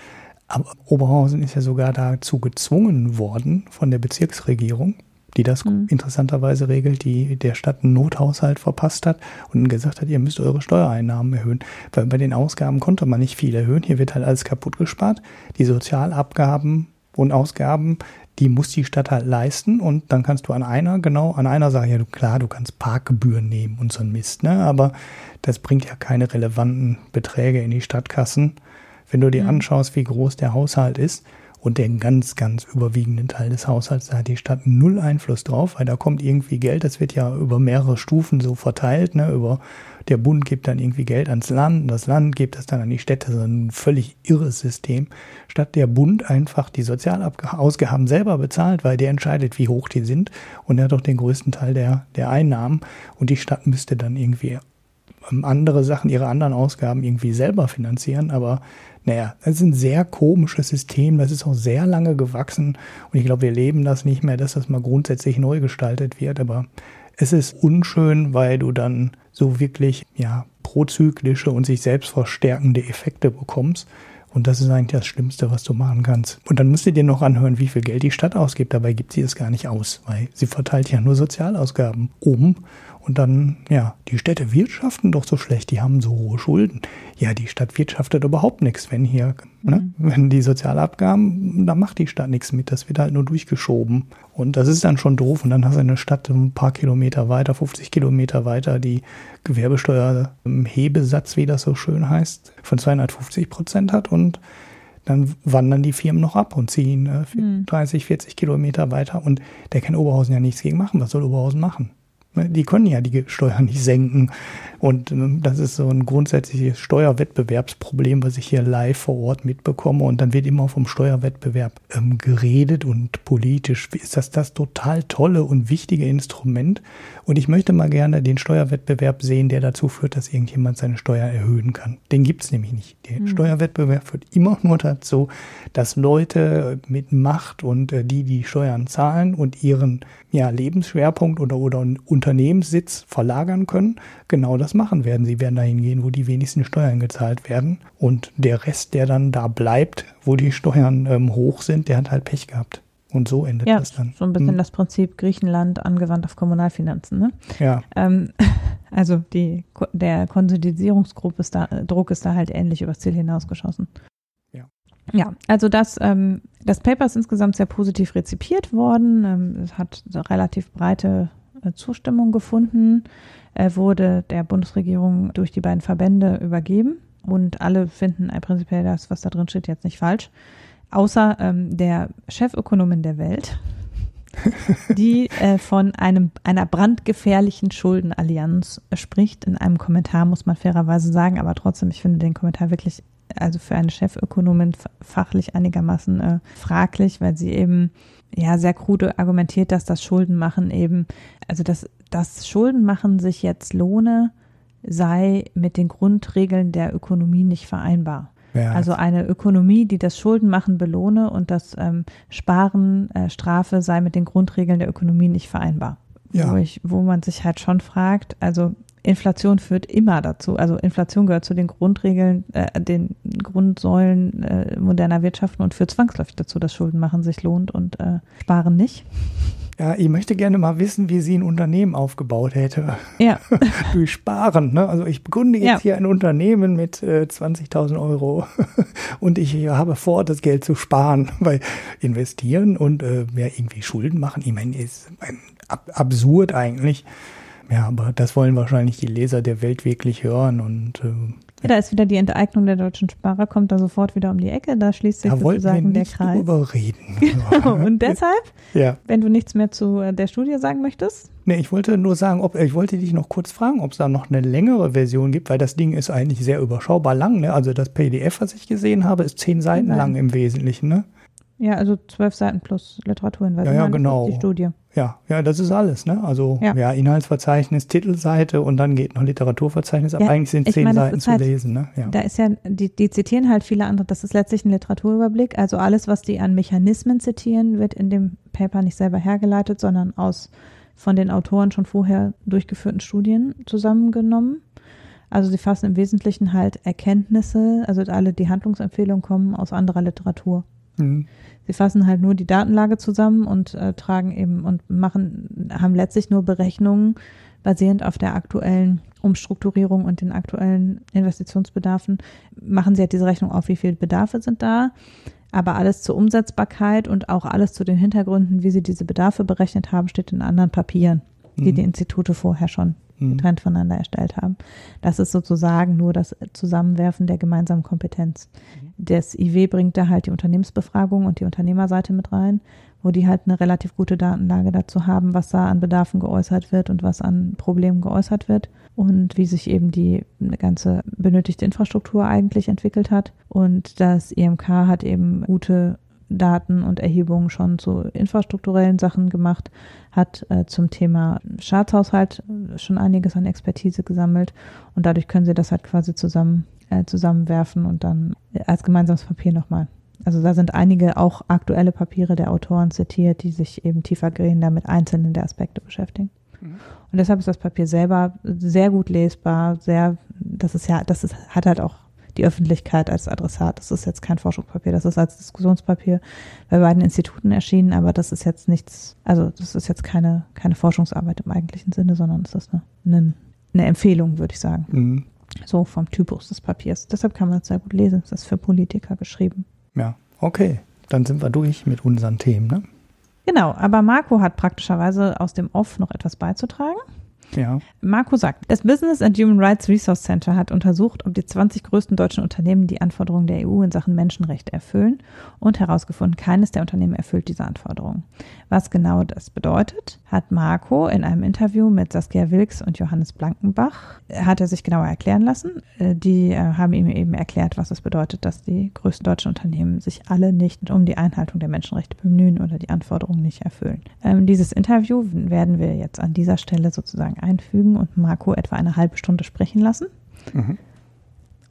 Aber Oberhausen ist ja sogar dazu gezwungen worden von der Bezirksregierung, die das mhm. interessanterweise regelt, die der Stadt einen Nothaushalt verpasst hat und gesagt hat, ihr müsst eure Steuereinnahmen erhöhen. Weil bei den Ausgaben konnte man nicht viel erhöhen. Hier wird halt alles kaputt gespart. Die Sozialabgaben und Ausgaben, die muss die Stadt halt leisten und dann kannst du an einer, genau, an einer sagen, ja, du, klar, du kannst Parkgebühren nehmen und so ein Mist, ne? Aber das bringt ja keine relevanten Beträge in die Stadtkassen. Wenn du dir mhm. anschaust, wie groß der Haushalt ist und den ganz, ganz überwiegenden Teil des Haushalts, da hat die Stadt null Einfluss drauf, weil da kommt irgendwie Geld, das wird ja über mehrere Stufen so verteilt, ne, über der Bund gibt dann irgendwie Geld ans Land, das Land gibt das dann an die Städte, so ein völlig irres System. Statt der Bund einfach die Sozialausgaben selber bezahlt, weil der entscheidet, wie hoch die sind. Und er hat auch den größten Teil der, der Einnahmen. Und die Stadt müsste dann irgendwie ähm, andere Sachen, ihre anderen Ausgaben irgendwie selber finanzieren, aber naja, das ist ein sehr komisches System, das ist auch sehr lange gewachsen und ich glaube, wir leben das nicht mehr, dass das mal grundsätzlich neu gestaltet wird, aber es ist unschön, weil du dann so wirklich ja prozyklische und sich selbst verstärkende Effekte bekommst. Und das ist eigentlich das Schlimmste, was du machen kannst. Und dann musst du dir noch anhören, wie viel Geld die Stadt ausgibt. Dabei gibt sie es gar nicht aus, weil sie verteilt ja nur Sozialausgaben um und dann, ja, die Städte wirtschaften doch so schlecht, die haben so hohe Schulden. Ja, die Stadt wirtschaftet überhaupt nichts, wenn hier, ne, mhm. ne, wenn die Sozialabgaben, da macht die Stadt nichts mit, das wird halt nur durchgeschoben. Und das ist dann schon doof. Und dann hast du eine Stadt ein paar Kilometer weiter, 50 Kilometer weiter, die Gewerbesteuer im Hebesatz, wie das so schön heißt, von 250 Prozent hat und dann wandern die Firmen noch ab und ziehen äh, 30, 40 mhm. Kilometer weiter. Und der kann Oberhausen ja nichts gegen machen. Was soll Oberhausen machen? Ne, die können ja die Steuern nicht senken. Und ähm, das ist so ein grundsätzliches Steuerwettbewerbsproblem, was ich hier live vor Ort mitbekomme. Und dann wird immer vom Steuerwettbewerb ähm, geredet und politisch ist das das total tolle und wichtige Instrument. Und ich möchte mal gerne den Steuerwettbewerb sehen, der dazu führt, dass irgendjemand seine Steuer erhöhen kann. Den gibt's nämlich nicht. Der mhm. Steuerwettbewerb führt immer nur dazu, dass Leute mit Macht und äh, die, die Steuern zahlen und ihren ja, Lebensschwerpunkt oder, oder Unternehmenssitz verlagern können, genau das machen werden. Sie werden dahin gehen, wo die wenigsten Steuern gezahlt werden. Und der Rest, der dann da bleibt, wo die Steuern ähm, hoch sind, der hat halt Pech gehabt. Und so endet ja, das dann. So ein bisschen hm. das Prinzip Griechenland angewandt auf Kommunalfinanzen, ne? Ja. Ähm, [laughs] also die, der Konsolidierungsdruck ist, da, Druck ist da halt ähnlich übers Ziel hinausgeschossen. Ja. Ja, also das, ähm, das Paper ist insgesamt sehr positiv rezipiert worden. Ähm, es hat relativ breite Zustimmung gefunden wurde der Bundesregierung durch die beiden Verbände übergeben und alle finden prinzipiell das, was da drin steht, jetzt nicht falsch. Außer ähm, der Chefökonomin der Welt, [laughs] die äh, von einem, einer brandgefährlichen Schuldenallianz spricht. In einem Kommentar muss man fairerweise sagen, aber trotzdem, ich finde den Kommentar wirklich, also für eine Chefökonomin fachlich einigermaßen äh, fraglich, weil sie eben ja sehr krude argumentiert, dass das Schuldenmachen eben, also dass das Schuldenmachen sich jetzt lohne, sei mit den Grundregeln der Ökonomie nicht vereinbar. Ja. Also eine Ökonomie, die das Schuldenmachen belohne und das ähm, Sparen äh, Strafe sei mit den Grundregeln der Ökonomie nicht vereinbar. Ja. Wo, ich, wo man sich halt schon fragt, also Inflation führt immer dazu. Also Inflation gehört zu den Grundregeln, äh, den Grundsäulen äh, moderner Wirtschaften und führt zwangsläufig dazu, dass Schuldenmachen sich lohnt und äh, Sparen nicht. Ja, ich möchte gerne mal wissen, wie sie ein Unternehmen aufgebaut hätte. Ja. [laughs] Durch Sparen. Ne? Also ich gründe jetzt ja. hier ein Unternehmen mit äh, 20.000 Euro [laughs] und ich habe vor, das Geld zu sparen, [laughs] weil investieren und äh, ja, irgendwie Schulden machen, ich meine, ist absurd eigentlich. Ja, aber das wollen wahrscheinlich die Leser der Welt wirklich hören und äh, ja, da ist wieder die Enteignung der deutschen Sparer, kommt da sofort wieder um die Ecke, da schließt sich da sozusagen der Kreis. Darüber reden. [laughs] Genau. Und [laughs] deshalb, ja. wenn du nichts mehr zu äh, der Studie sagen möchtest? Nee, ich wollte nur sagen, ob ich wollte dich noch kurz fragen, ob es da noch eine längere Version gibt, weil das Ding ist eigentlich sehr überschaubar lang. Ne? Also das PDF, was ich gesehen habe, ist zehn Seiten Nein. lang im Wesentlichen. Ne? Ja, also zwölf Seiten plus Literaturhinweise. Ja, ja, genau. Die Studie. Ja, ja, das ist alles, ne? Also ja. ja, Inhaltsverzeichnis, Titelseite und dann geht noch Literaturverzeichnis, aber ja, eigentlich sind zehn meine, Seiten zu halt, lesen, ne? Ja. Da ist ja, die, die zitieren halt viele andere, das ist letztlich ein Literaturüberblick. Also alles, was die an Mechanismen zitieren, wird in dem Paper nicht selber hergeleitet, sondern aus von den Autoren schon vorher durchgeführten Studien zusammengenommen. Also sie fassen im Wesentlichen halt Erkenntnisse, also alle die Handlungsempfehlungen kommen aus anderer Literatur. Mhm. Sie fassen halt nur die Datenlage zusammen und äh, tragen eben und machen, haben letztlich nur Berechnungen basierend auf der aktuellen Umstrukturierung und den aktuellen Investitionsbedarfen. Machen Sie halt diese Rechnung auf, wie viele Bedarfe sind da. Aber alles zur Umsetzbarkeit und auch alles zu den Hintergründen, wie sie diese Bedarfe berechnet haben, steht in anderen Papieren, die mhm. die Institute vorher schon. Getrennt voneinander erstellt haben. Das ist sozusagen nur das Zusammenwerfen der gemeinsamen Kompetenz. Mhm. Das IW bringt da halt die Unternehmensbefragung und die Unternehmerseite mit rein, wo die halt eine relativ gute Datenlage dazu haben, was da an Bedarfen geäußert wird und was an Problemen geäußert wird und wie sich eben die ganze benötigte Infrastruktur eigentlich entwickelt hat. Und das IMK hat eben gute Daten und Erhebungen schon zu infrastrukturellen Sachen gemacht, hat äh, zum Thema Staatshaushalt schon einiges an Expertise gesammelt und dadurch können sie das halt quasi zusammen äh, zusammenwerfen und dann als gemeinsames Papier nochmal. Also da sind einige auch aktuelle Papiere der Autoren zitiert, die sich eben tiefergehender mit einzelnen der Aspekte beschäftigen. Mhm. Und deshalb ist das Papier selber sehr gut lesbar, sehr, das ist ja, das ist, hat halt auch die Öffentlichkeit als Adressat. Das ist jetzt kein Forschungspapier, das ist als Diskussionspapier bei beiden Instituten erschienen, aber das ist jetzt nichts, also das ist jetzt keine, keine Forschungsarbeit im eigentlichen Sinne, sondern es ist eine, eine, eine Empfehlung, würde ich sagen. Mhm. So vom Typus des Papiers. Deshalb kann man es sehr gut lesen. Es ist für Politiker geschrieben. Ja, okay. Dann sind wir durch mit unseren Themen, ne? Genau, aber Marco hat praktischerweise aus dem Off noch etwas beizutragen. Ja. Marco sagt, das Business and Human Rights Resource Center hat untersucht, ob die 20 größten deutschen Unternehmen die Anforderungen der EU in Sachen Menschenrechte erfüllen und herausgefunden, keines der Unternehmen erfüllt diese Anforderungen. Was genau das bedeutet, hat Marco in einem Interview mit Saskia Wilks und Johannes Blankenbach, hat er sich genauer erklären lassen. Äh, die äh, haben ihm eben erklärt, was es bedeutet, dass die größten deutschen Unternehmen sich alle nicht um die Einhaltung der Menschenrechte bemühen oder die Anforderungen nicht erfüllen. Ähm, dieses Interview werden wir jetzt an dieser Stelle sozusagen einfügen und Marco etwa eine halbe Stunde sprechen lassen. Mhm.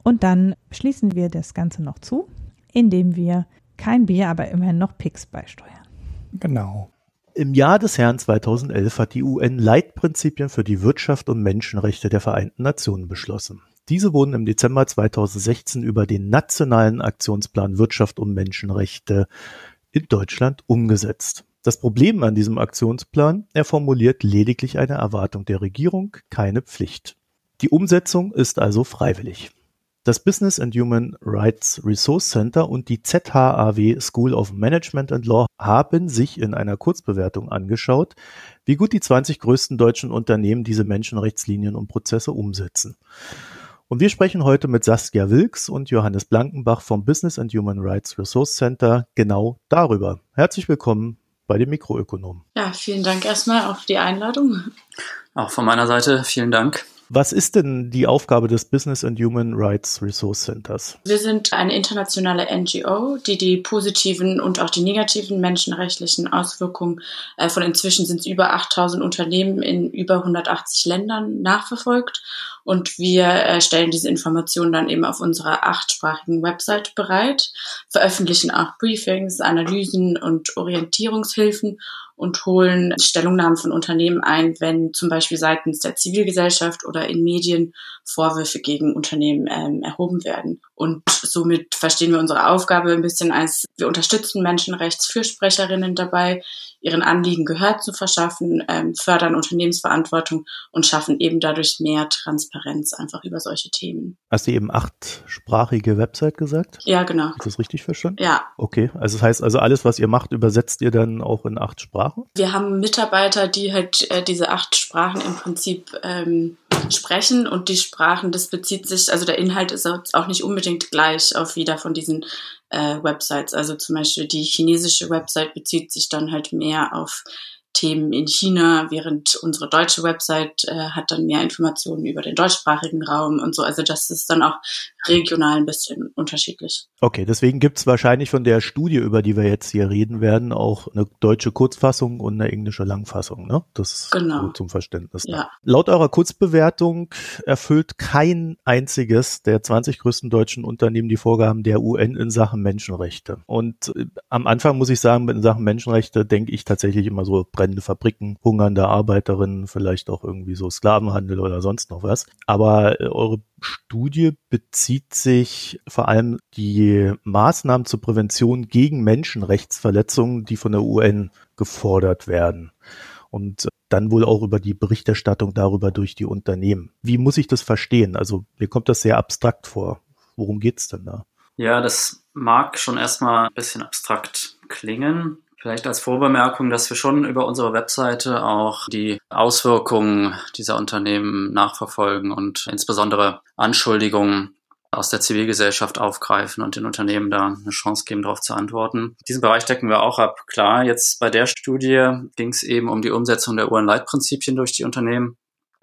Und dann schließen wir das Ganze noch zu, indem wir kein Bier, aber immerhin noch Picks beisteuern. Genau. Im Jahr des Herrn 2011 hat die UN Leitprinzipien für die Wirtschaft und Menschenrechte der Vereinten Nationen beschlossen. Diese wurden im Dezember 2016 über den Nationalen Aktionsplan Wirtschaft und Menschenrechte in Deutschland umgesetzt. Das Problem an diesem Aktionsplan, er formuliert lediglich eine Erwartung der Regierung, keine Pflicht. Die Umsetzung ist also freiwillig. Das Business and Human Rights Resource Center und die ZHAW School of Management and Law haben sich in einer Kurzbewertung angeschaut, wie gut die 20 größten deutschen Unternehmen diese Menschenrechtslinien und Prozesse umsetzen. Und wir sprechen heute mit Saskia Wilks und Johannes Blankenbach vom Business and Human Rights Resource Center genau darüber. Herzlich willkommen bei den Mikroökonomen. Ja, vielen Dank erstmal auf die Einladung. Auch von meiner Seite vielen Dank. Was ist denn die Aufgabe des Business and Human Rights Resource Centers? Wir sind eine internationale NGO, die die positiven und auch die negativen menschenrechtlichen Auswirkungen äh, von inzwischen sind es über 8000 Unternehmen in über 180 Ländern nachverfolgt. Und wir äh, stellen diese Informationen dann eben auf unserer achtsprachigen Website bereit, veröffentlichen auch Briefings, Analysen und Orientierungshilfen und holen Stellungnahmen von Unternehmen ein, wenn zum Beispiel seitens der Zivilgesellschaft oder in Medien Vorwürfe gegen Unternehmen ähm, erhoben werden. Und somit verstehen wir unsere Aufgabe ein bisschen als, wir unterstützen Menschenrechtsfürsprecherinnen dabei, ihren Anliegen Gehör zu verschaffen, ähm, fördern Unternehmensverantwortung und schaffen eben dadurch mehr Transparenz einfach über solche Themen. Hast du eben achtsprachige Website gesagt? Ja, genau. Ist das richtig verstanden? Ja. Okay, also das heißt also alles, was ihr macht, übersetzt ihr dann auch in acht Sprachen? Wir haben Mitarbeiter, die halt äh, diese acht Sprachen im Prinzip ähm, sprechen und die Sprachen, das bezieht sich, also der Inhalt ist auch nicht unbedingt gleich auf jeder von diesen äh, Websites. Also zum Beispiel die chinesische Website bezieht sich dann halt mehr auf Themen in China, während unsere deutsche Website äh, hat dann mehr Informationen über den deutschsprachigen Raum und so. Also das ist dann auch regional ein bisschen unterschiedlich. Okay, deswegen gibt es wahrscheinlich von der Studie, über die wir jetzt hier reden werden, auch eine deutsche Kurzfassung und eine englische Langfassung. Ne? Das ist genau. gut zum Verständnis. Ja. Laut eurer Kurzbewertung erfüllt kein einziges der 20 größten deutschen Unternehmen die Vorgaben der UN in Sachen Menschenrechte. Und äh, am Anfang muss ich sagen, in Sachen Menschenrechte denke ich tatsächlich immer so brennende Fabriken, hungernde Arbeiterinnen, vielleicht auch irgendwie so Sklavenhandel oder sonst noch was. Aber äh, eure Studie bezieht sich vor allem die Maßnahmen zur Prävention gegen Menschenrechtsverletzungen, die von der UN gefordert werden. Und dann wohl auch über die Berichterstattung darüber durch die Unternehmen. Wie muss ich das verstehen? Also mir kommt das sehr abstrakt vor. Worum geht's denn da? Ja, das mag schon erstmal ein bisschen abstrakt klingen. Vielleicht als Vorbemerkung, dass wir schon über unsere Webseite auch die Auswirkungen dieser Unternehmen nachverfolgen und insbesondere Anschuldigungen aus der Zivilgesellschaft aufgreifen und den Unternehmen da eine Chance geben, darauf zu antworten. Diesen Bereich decken wir auch ab. Klar, jetzt bei der Studie ging es eben um die Umsetzung der UN-Leitprinzipien durch die Unternehmen.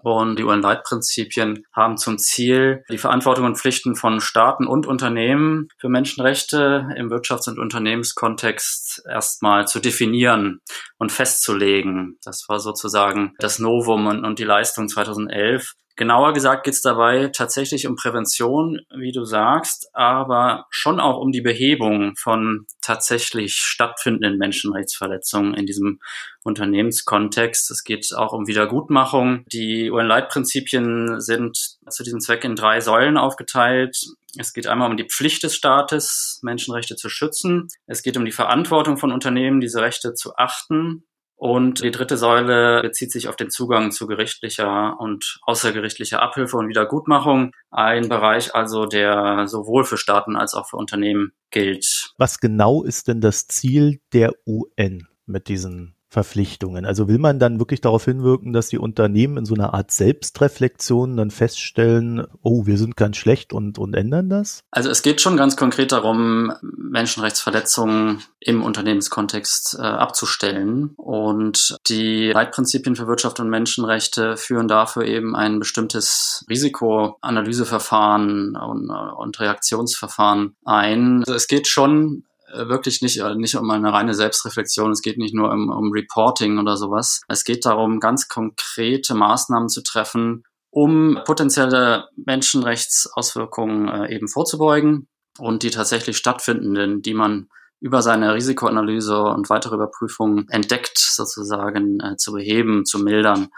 Und die UN-Leitprinzipien haben zum Ziel, die Verantwortung und Pflichten von Staaten und Unternehmen für Menschenrechte im Wirtschafts- und Unternehmenskontext erstmal zu definieren und festzulegen. Das war sozusagen das Novum und, und die Leistung 2011. Genauer gesagt geht es dabei tatsächlich um Prävention, wie du sagst, aber schon auch um die Behebung von tatsächlich stattfindenden Menschenrechtsverletzungen in diesem Unternehmenskontext. Es geht auch um Wiedergutmachung. Die UN-Leitprinzipien sind zu diesem Zweck in drei Säulen aufgeteilt. Es geht einmal um die Pflicht des Staates, Menschenrechte zu schützen. Es geht um die Verantwortung von Unternehmen, diese Rechte zu achten. Und die dritte Säule bezieht sich auf den Zugang zu gerichtlicher und außergerichtlicher Abhilfe und Wiedergutmachung. Ein Bereich also, der sowohl für Staaten als auch für Unternehmen gilt. Was genau ist denn das Ziel der UN mit diesen Verpflichtungen? Also will man dann wirklich darauf hinwirken, dass die Unternehmen in so einer Art Selbstreflexion dann feststellen, oh, wir sind ganz schlecht und, und ändern das? Also es geht schon ganz konkret darum, Menschenrechtsverletzungen im Unternehmenskontext äh, abzustellen. Und die Leitprinzipien für Wirtschaft und Menschenrechte führen dafür eben ein bestimmtes Risikoanalyseverfahren und, und Reaktionsverfahren ein. Also es geht schon äh, wirklich nicht, äh, nicht um eine reine Selbstreflexion. Es geht nicht nur um, um Reporting oder sowas. Es geht darum, ganz konkrete Maßnahmen zu treffen, um potenzielle Menschenrechtsauswirkungen äh, eben vorzubeugen und die tatsächlich stattfindenden, die man über seine Risikoanalyse und weitere Überprüfungen entdeckt, sozusagen äh, zu beheben, zu mildern.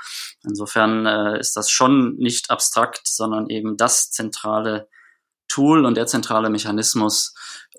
Insofern äh, ist das schon nicht abstrakt, sondern eben das zentrale Tool und der zentrale Mechanismus,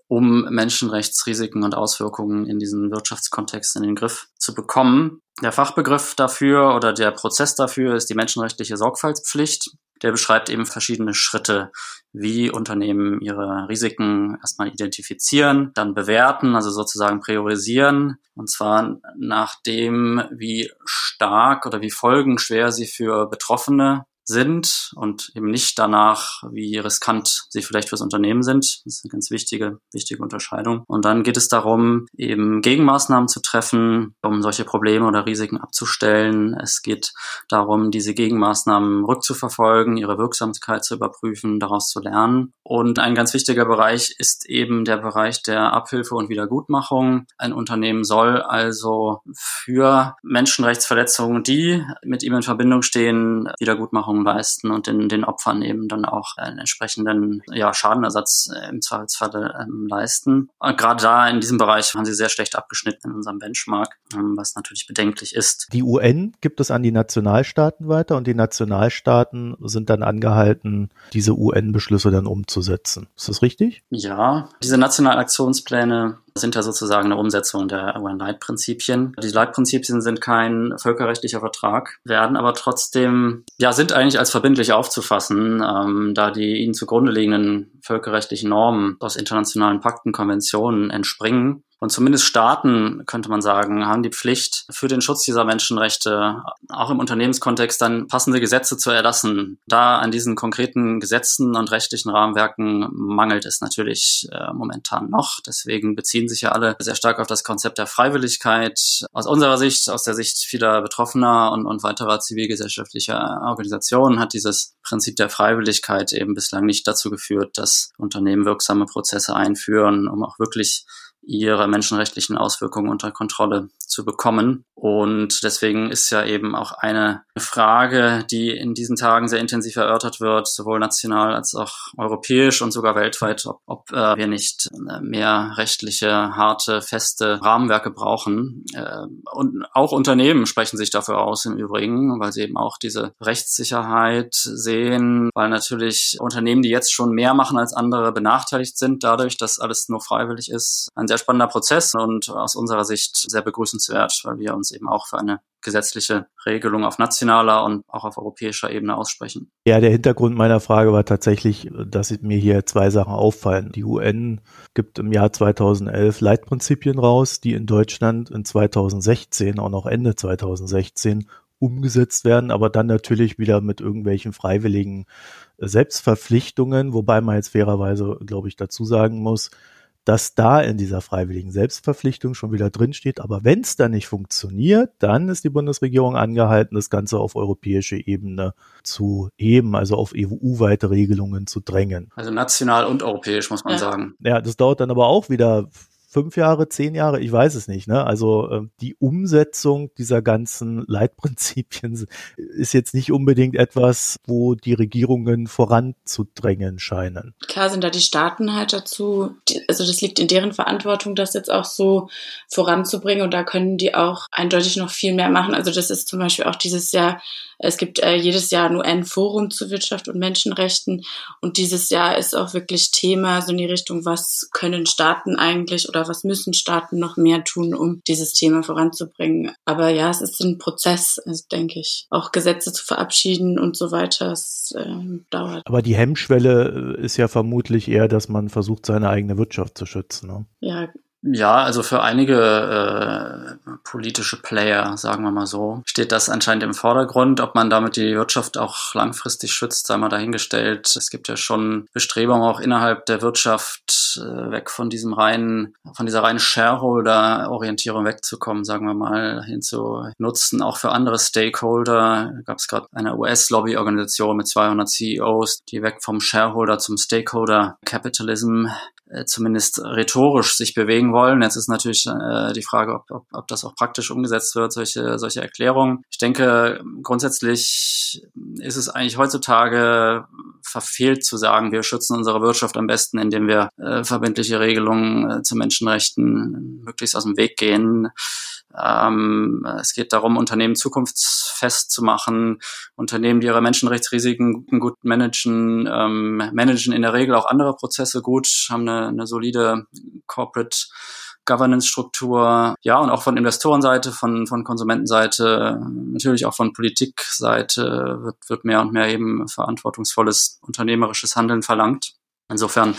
um Menschenrechtsrisiken und Auswirkungen in diesen Wirtschaftskontext in den Griff zu bekommen. Der Fachbegriff dafür oder der Prozess dafür ist die menschenrechtliche Sorgfaltspflicht. Der beschreibt eben verschiedene Schritte, wie Unternehmen ihre Risiken erstmal identifizieren, dann bewerten, also sozusagen priorisieren, und zwar nach dem, wie stark oder wie folgenschwer sie für Betroffene sind und eben nicht danach, wie riskant sie vielleicht fürs Unternehmen sind. Das ist eine ganz wichtige, wichtige Unterscheidung. Und dann geht es darum, eben Gegenmaßnahmen zu treffen, um solche Probleme oder Risiken abzustellen. Es geht darum, diese Gegenmaßnahmen rückzuverfolgen, ihre Wirksamkeit zu überprüfen, daraus zu lernen. Und ein ganz wichtiger Bereich ist eben der Bereich der Abhilfe und Wiedergutmachung. Ein Unternehmen soll also für Menschenrechtsverletzungen, die mit ihm in Verbindung stehen, Wiedergutmachung Entschädigung leisten und den, den Opfern eben dann auch einen entsprechenden ja, Schadenersatz äh, im Zweifelsfall ähm, leisten. Und gerade da in diesem Bereich haben sie sehr schlecht abgeschnitten in unserem Benchmark, ähm, was natürlich bedenklich ist. Die UN gibt es an die Nationalstaaten weiter und die Nationalstaaten sind dann angehalten, diese UN-Beschlüsse dann umzusetzen. Ist das richtig? Ja, diese nationalen Aktionspläne sind ja sozusagen eine Umsetzung der UN-Leitprinzipien. Die Leitprinzipien sind kein völkerrechtlicher Vertrag, werden aber trotzdem, ja, sind eigentlich als verbindlich aufzufassen, ähm, da die ihnen zugrunde liegenden völkerrechtlichen Normen aus internationalen Pakten, Konventionen entspringen und zumindest Staaten, könnte man sagen, haben die Pflicht, für den Schutz dieser Menschenrechte auch im Unternehmenskontext dann passende Gesetze zu erlassen. Da an diesen konkreten Gesetzen und rechtlichen Rahmenwerken mangelt es natürlich äh, momentan noch. Deswegen beziehen sich ja alle sehr stark auf das Konzept der Freiwilligkeit. Aus unserer Sicht, aus der Sicht vieler Betroffener und, und weiterer zivilgesellschaftlicher Organisationen hat dieses Prinzip der Freiwilligkeit eben bislang nicht dazu geführt, dass Unternehmen wirksame Prozesse einführen, um auch wirklich ihre menschenrechtlichen Auswirkungen unter Kontrolle zu bekommen. Und deswegen ist ja eben auch eine Frage, die in diesen Tagen sehr intensiv erörtert wird, sowohl national als auch europäisch und sogar weltweit, ob, ob äh, wir nicht äh, mehr rechtliche, harte, feste Rahmenwerke brauchen. Äh, und auch Unternehmen sprechen sich dafür aus im Übrigen, weil sie eben auch diese Rechtssicherheit sehen, weil natürlich Unternehmen, die jetzt schon mehr machen als andere, benachteiligt sind dadurch, dass alles nur freiwillig ist. Ein sehr spannender Prozess und aus unserer Sicht sehr begrüßenswert begrüßenswert, weil wir uns eben auch für eine gesetzliche Regelung auf nationaler und auch auf europäischer Ebene aussprechen. Ja, der Hintergrund meiner Frage war tatsächlich, dass mir hier zwei Sachen auffallen. Die UN gibt im Jahr 2011 Leitprinzipien raus, die in Deutschland in 2016, auch noch Ende 2016, umgesetzt werden, aber dann natürlich wieder mit irgendwelchen freiwilligen Selbstverpflichtungen, wobei man jetzt fairerweise, glaube ich, dazu sagen muss, dass da in dieser freiwilligen Selbstverpflichtung schon wieder drinsteht. Aber wenn es dann nicht funktioniert, dann ist die Bundesregierung angehalten, das Ganze auf europäische Ebene zu heben, also auf EU-weite Regelungen zu drängen. Also national und europäisch, muss man ja. sagen. Ja, das dauert dann aber auch wieder fünf Jahre, zehn Jahre, ich weiß es nicht. Ne? Also äh, die Umsetzung dieser ganzen Leitprinzipien ist jetzt nicht unbedingt etwas, wo die Regierungen voranzudrängen scheinen. Klar sind da die Staaten halt dazu, die, also das liegt in deren Verantwortung, das jetzt auch so voranzubringen und da können die auch eindeutig noch viel mehr machen. Also das ist zum Beispiel auch dieses Jahr es gibt äh, jedes Jahr ein UN-Forum zu Wirtschaft und Menschenrechten und dieses Jahr ist auch wirklich Thema so in die Richtung, was können Staaten eigentlich oder was müssen Staaten noch mehr tun, um dieses Thema voranzubringen. Aber ja, es ist ein Prozess, also denke ich. Auch Gesetze zu verabschieden und so weiter, es äh, dauert. Aber die Hemmschwelle ist ja vermutlich eher, dass man versucht, seine eigene Wirtschaft zu schützen. Ne? Ja, ja, also für einige äh, politische Player, sagen wir mal so, steht das anscheinend im Vordergrund. Ob man damit die Wirtschaft auch langfristig schützt, sei mal dahingestellt. Es gibt ja schon Bestrebungen auch innerhalb der Wirtschaft, äh, weg von diesem reinen, von dieser reinen Shareholder-Orientierung wegzukommen, sagen wir mal, hin zu Nutzen auch für andere Stakeholder. Gab es gerade eine US-Lobby-Organisation mit 200 CEOs, die weg vom Shareholder zum Stakeholder-Capitalism äh, zumindest rhetorisch sich bewegen wollen. Jetzt ist natürlich äh, die Frage, ob, ob, ob das auch praktisch umgesetzt wird, solche, solche Erklärungen. Ich denke, grundsätzlich ist es eigentlich heutzutage verfehlt zu sagen, wir schützen unsere Wirtschaft am besten, indem wir äh, verbindliche Regelungen äh, zu Menschenrechten möglichst aus dem Weg gehen. Ähm, es geht darum, Unternehmen zukunftsfest zu machen, Unternehmen, die ihre Menschenrechtsrisiken gut managen, ähm, managen in der Regel auch andere Prozesse gut, haben eine, eine solide Corporate Governance-Struktur, ja, und auch von Investorenseite, von, von Konsumentenseite, natürlich auch von Politikseite wird, wird mehr und mehr eben verantwortungsvolles unternehmerisches Handeln verlangt. Insofern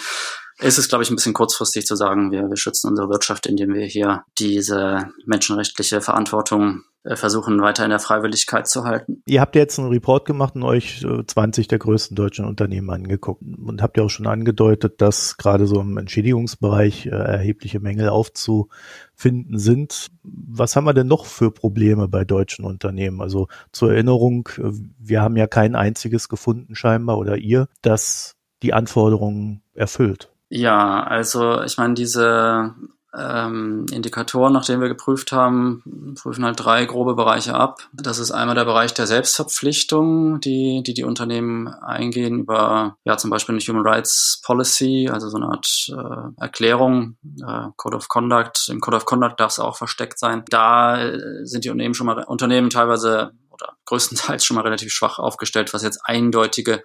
ist es, glaube ich, ein bisschen kurzfristig zu sagen, wir, wir schützen unsere Wirtschaft, indem wir hier diese menschenrechtliche Verantwortung äh, versuchen, weiter in der Freiwilligkeit zu halten. Ihr habt jetzt einen Report gemacht und euch 20 der größten deutschen Unternehmen angeguckt und habt ja auch schon angedeutet, dass gerade so im Entschädigungsbereich äh, erhebliche Mängel aufzufinden sind. Was haben wir denn noch für Probleme bei deutschen Unternehmen? Also zur Erinnerung, äh, wir haben ja kein einziges gefunden scheinbar oder ihr, das die Anforderungen erfüllt. Ja, also ich meine, diese ähm, Indikatoren, nach denen wir geprüft haben, prüfen halt drei grobe Bereiche ab. Das ist einmal der Bereich der Selbstverpflichtung, die die, die Unternehmen eingehen über ja zum Beispiel eine Human Rights Policy, also so eine Art äh, Erklärung, äh, Code of Conduct. Im Code of Conduct darf es auch versteckt sein. Da äh, sind die Unternehmen schon mal Unternehmen teilweise oder größtenteils schon mal relativ schwach aufgestellt, was jetzt eindeutige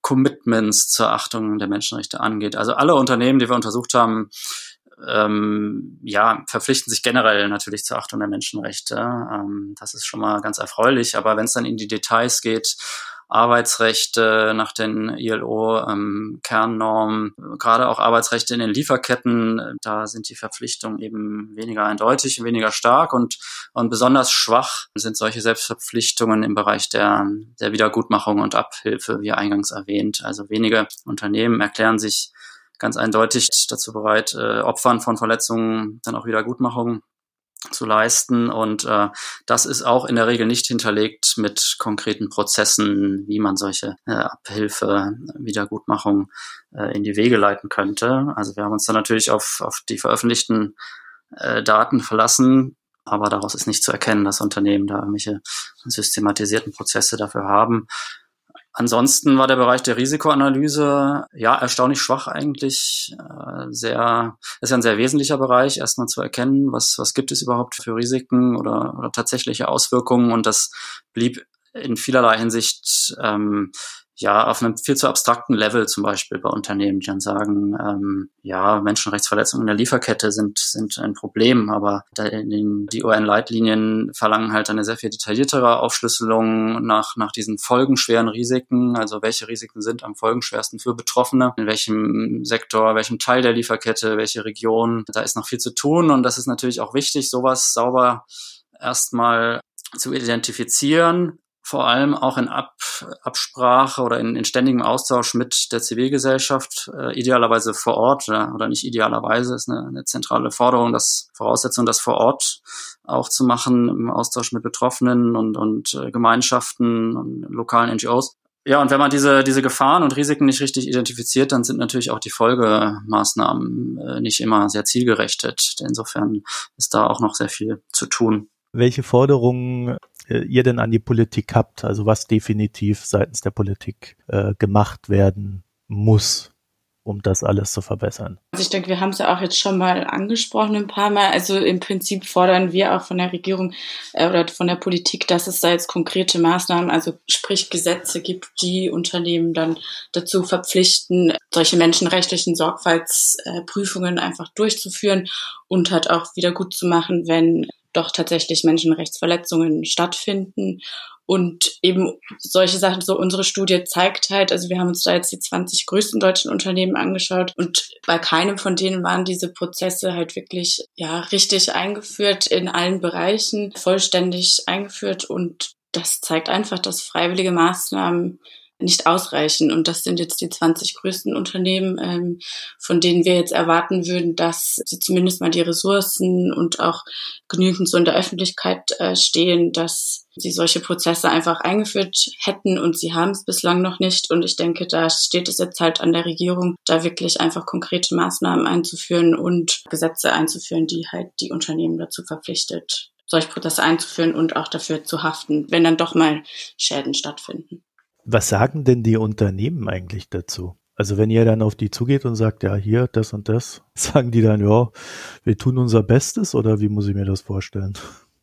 Commitments zur Achtung der Menschenrechte angeht. Also alle Unternehmen, die wir untersucht haben, ähm, ja, verpflichten sich generell natürlich zur Achtung der Menschenrechte. Ähm, das ist schon mal ganz erfreulich. Aber wenn es dann in die Details geht, Arbeitsrechte nach den ILO-Kernnormen, ähm, gerade auch Arbeitsrechte in den Lieferketten, da sind die Verpflichtungen eben weniger eindeutig, weniger stark und, und besonders schwach sind solche Selbstverpflichtungen im Bereich der, der Wiedergutmachung und Abhilfe, wie eingangs erwähnt. Also wenige Unternehmen erklären sich ganz eindeutig dazu bereit, äh, Opfern von Verletzungen dann auch Wiedergutmachung zu leisten. Und äh, das ist auch in der Regel nicht hinterlegt mit konkreten Prozessen, wie man solche äh, Abhilfe, Wiedergutmachung äh, in die Wege leiten könnte. Also wir haben uns dann natürlich auf, auf die veröffentlichten äh, Daten verlassen, aber daraus ist nicht zu erkennen, dass Unternehmen da irgendwelche systematisierten Prozesse dafür haben. Ansonsten war der Bereich der Risikoanalyse ja erstaunlich schwach eigentlich. Äh, sehr, ist ja ein sehr wesentlicher Bereich, erstmal zu erkennen, was, was gibt es überhaupt für Risiken oder, oder tatsächliche Auswirkungen. Und das blieb in vielerlei Hinsicht ähm, ja, auf einem viel zu abstrakten Level zum Beispiel bei Unternehmen, die dann sagen, ähm, ja, Menschenrechtsverletzungen in der Lieferkette sind, sind ein Problem, aber den, die UN-Leitlinien verlangen halt eine sehr viel detailliertere Aufschlüsselung nach, nach diesen folgenschweren Risiken, also welche Risiken sind am folgenschwersten für Betroffene, in welchem Sektor, welchem Teil der Lieferkette, welche Region, da ist noch viel zu tun und das ist natürlich auch wichtig, sowas sauber erstmal zu identifizieren, vor allem auch in Ab Absprache oder in, in ständigem Austausch mit der Zivilgesellschaft, äh, idealerweise vor Ort oder, oder nicht idealerweise, ist eine, eine zentrale Forderung, das Voraussetzung, das vor Ort auch zu machen, im Austausch mit Betroffenen und, und äh, Gemeinschaften und lokalen NGOs. Ja, und wenn man diese, diese Gefahren und Risiken nicht richtig identifiziert, dann sind natürlich auch die Folgemaßnahmen äh, nicht immer sehr zielgerechtet. Insofern ist da auch noch sehr viel zu tun. Welche Forderungen ihr denn an die Politik habt, also was definitiv seitens der Politik äh, gemacht werden muss, um das alles zu verbessern? Also ich denke, wir haben es ja auch jetzt schon mal angesprochen ein paar Mal. Also im Prinzip fordern wir auch von der Regierung äh, oder von der Politik, dass es da jetzt konkrete Maßnahmen, also sprich Gesetze gibt, die Unternehmen dann dazu verpflichten, solche menschenrechtlichen Sorgfaltsprüfungen einfach durchzuführen und halt auch wieder gut zu machen, wenn doch tatsächlich Menschenrechtsverletzungen stattfinden. Und eben solche Sachen, so unsere Studie zeigt halt, also wir haben uns da jetzt die 20 größten deutschen Unternehmen angeschaut und bei keinem von denen waren diese Prozesse halt wirklich, ja, richtig eingeführt in allen Bereichen, vollständig eingeführt und das zeigt einfach, dass freiwillige Maßnahmen nicht ausreichen. Und das sind jetzt die 20 größten Unternehmen, ähm, von denen wir jetzt erwarten würden, dass sie zumindest mal die Ressourcen und auch genügend so in der Öffentlichkeit äh, stehen, dass sie solche Prozesse einfach eingeführt hätten und sie haben es bislang noch nicht. Und ich denke, da steht es jetzt halt an der Regierung, da wirklich einfach konkrete Maßnahmen einzuführen und Gesetze einzuführen, die halt die Unternehmen dazu verpflichtet, solche Prozesse einzuführen und auch dafür zu haften, wenn dann doch mal Schäden stattfinden. Was sagen denn die Unternehmen eigentlich dazu? Also wenn ihr dann auf die zugeht und sagt, ja, hier, das und das, [laughs] sagen die dann, ja, wir tun unser Bestes oder wie muss ich mir das vorstellen?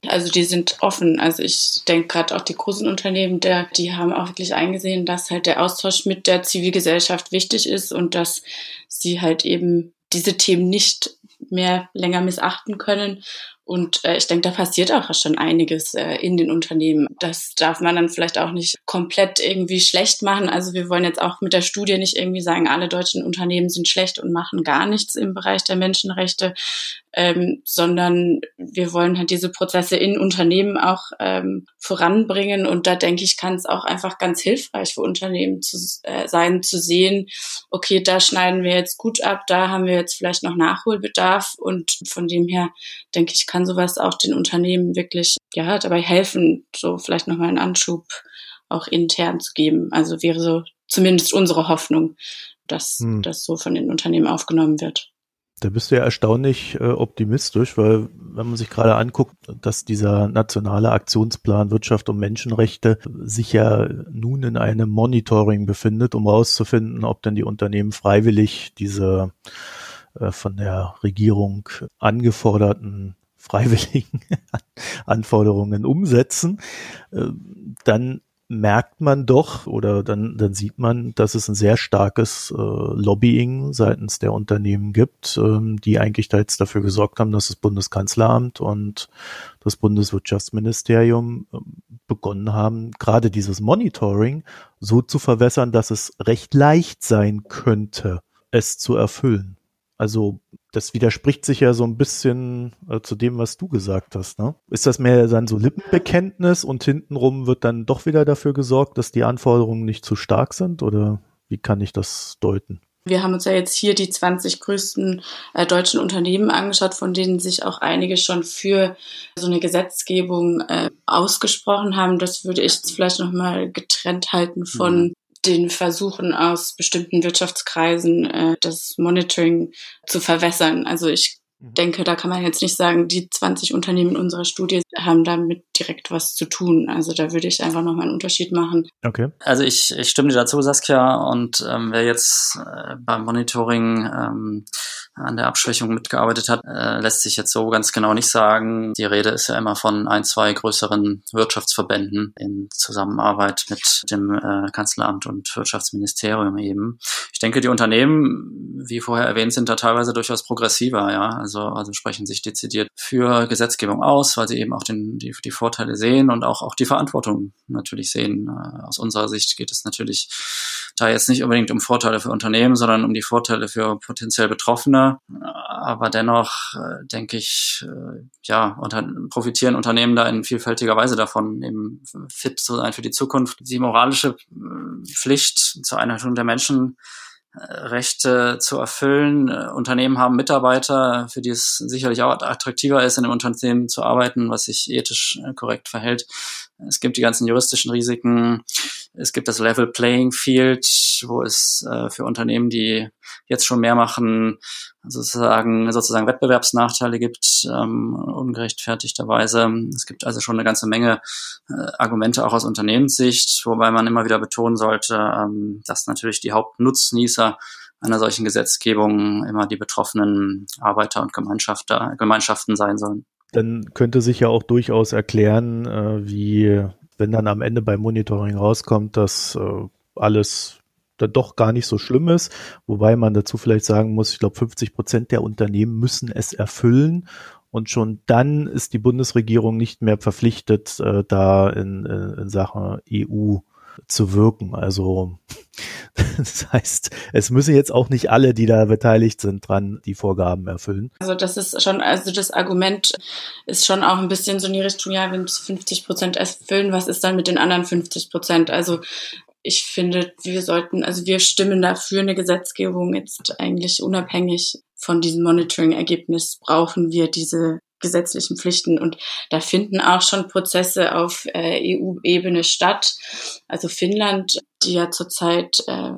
Also die sind offen. Also ich denke gerade auch die großen Unternehmen, der, die haben auch wirklich eingesehen, dass halt der Austausch mit der Zivilgesellschaft wichtig ist und dass sie halt eben diese Themen nicht mehr länger missachten können und äh, ich denke, da passiert auch schon einiges äh, in den Unternehmen. Das darf man dann vielleicht auch nicht komplett irgendwie schlecht machen. Also wir wollen jetzt auch mit der Studie nicht irgendwie sagen, alle deutschen Unternehmen sind schlecht und machen gar nichts im Bereich der Menschenrechte, ähm, sondern wir wollen halt diese Prozesse in Unternehmen auch ähm, voranbringen. Und da denke ich, kann es auch einfach ganz hilfreich für Unternehmen zu, äh, sein, zu sehen, okay, da schneiden wir jetzt gut ab, da haben wir jetzt vielleicht noch Nachholbedarf. Und von dem her denke ich, kann sowas auch den Unternehmen wirklich ja dabei helfen, so vielleicht nochmal einen Anschub auch intern zu geben. Also wäre so zumindest unsere Hoffnung, dass hm. das so von den Unternehmen aufgenommen wird. Da bist du ja erstaunlich äh, optimistisch, weil wenn man sich gerade anguckt, dass dieser nationale Aktionsplan Wirtschaft und Menschenrechte sich ja nun in einem Monitoring befindet, um herauszufinden, ob denn die Unternehmen freiwillig diese äh, von der Regierung angeforderten freiwilligen [laughs] Anforderungen umsetzen, äh, dann merkt man doch oder dann, dann sieht man, dass es ein sehr starkes äh, Lobbying seitens der Unternehmen gibt, ähm, die eigentlich da jetzt dafür gesorgt haben, dass das Bundeskanzleramt und das Bundeswirtschaftsministerium äh, begonnen haben, gerade dieses Monitoring so zu verwässern, dass es recht leicht sein könnte, es zu erfüllen. Also das widerspricht sich ja so ein bisschen äh, zu dem, was du gesagt hast. Ne? Ist das mehr dann so Lippenbekenntnis und hintenrum wird dann doch wieder dafür gesorgt, dass die Anforderungen nicht zu stark sind? Oder wie kann ich das deuten? Wir haben uns ja jetzt hier die 20 größten äh, deutschen Unternehmen angeschaut, von denen sich auch einige schon für so eine Gesetzgebung äh, ausgesprochen haben. Das würde ich jetzt vielleicht nochmal getrennt halten von mhm den Versuchen aus bestimmten Wirtschaftskreisen äh, das Monitoring zu verwässern. Also ich mhm. denke, da kann man jetzt nicht sagen, die 20 Unternehmen unserer Studie haben damit direkt was zu tun. Also da würde ich einfach nochmal einen Unterschied machen. Okay. Also ich, ich stimme dir dazu, Saskia. Und ähm, wer jetzt äh, beim Monitoring ähm, an der Abschwächung mitgearbeitet hat, äh, lässt sich jetzt so ganz genau nicht sagen. Die Rede ist ja immer von ein, zwei größeren Wirtschaftsverbänden in Zusammenarbeit mit dem äh, Kanzleramt und Wirtschaftsministerium eben. Ich denke, die Unternehmen, wie vorher erwähnt, sind da teilweise durchaus progressiver, ja, also, also sprechen sich dezidiert für Gesetzgebung aus, weil sie eben auch den, die, die Vorteile sehen und auch, auch die Verantwortung natürlich sehen. Äh, aus unserer Sicht geht es natürlich da jetzt nicht unbedingt um Vorteile für Unternehmen, sondern um die Vorteile für potenziell Betroffene. Aber dennoch äh, denke ich, äh, ja, unter, profitieren Unternehmen da in vielfältiger Weise davon, eben fit zu sein für die Zukunft. Die moralische äh, Pflicht zur Einhaltung der Menschen Rechte zu erfüllen. Unternehmen haben Mitarbeiter, für die es sicherlich auch attraktiver ist, in einem Unternehmen zu arbeiten, was sich ethisch korrekt verhält. Es gibt die ganzen juristischen Risiken. Es gibt das Level Playing Field, wo es äh, für Unternehmen, die jetzt schon mehr machen, sozusagen, sozusagen Wettbewerbsnachteile gibt, ähm, ungerechtfertigterweise. Es gibt also schon eine ganze Menge äh, Argumente auch aus Unternehmenssicht, wobei man immer wieder betonen sollte, ähm, dass natürlich die Hauptnutznießer einer solchen Gesetzgebung immer die betroffenen Arbeiter und Gemeinschaften sein sollen dann könnte sich ja auch durchaus erklären, äh, wie wenn dann am Ende beim Monitoring rauskommt, dass äh, alles dann doch gar nicht so schlimm ist, wobei man dazu vielleicht sagen muss, ich glaube 50 Prozent der Unternehmen müssen es erfüllen. Und schon dann ist die Bundesregierung nicht mehr verpflichtet, äh, da in, in, Sachen EU zu wirken. Also [laughs] das heißt, es müssen jetzt auch nicht alle, die da beteiligt sind, dran die Vorgaben erfüllen. Also das ist schon, also das Argument ist schon auch ein bisschen so in die Richtung, ja, wenn es 50 Prozent erfüllen, was ist dann mit den anderen 50 Prozent? Also ich finde, wir sollten, also wir stimmen dafür eine Gesetzgebung jetzt eigentlich unabhängig von diesem Monitoring-Ergebnis brauchen wir diese gesetzlichen Pflichten. Und da finden auch schon Prozesse auf äh, EU-Ebene statt. Also Finnland, die ja zurzeit äh,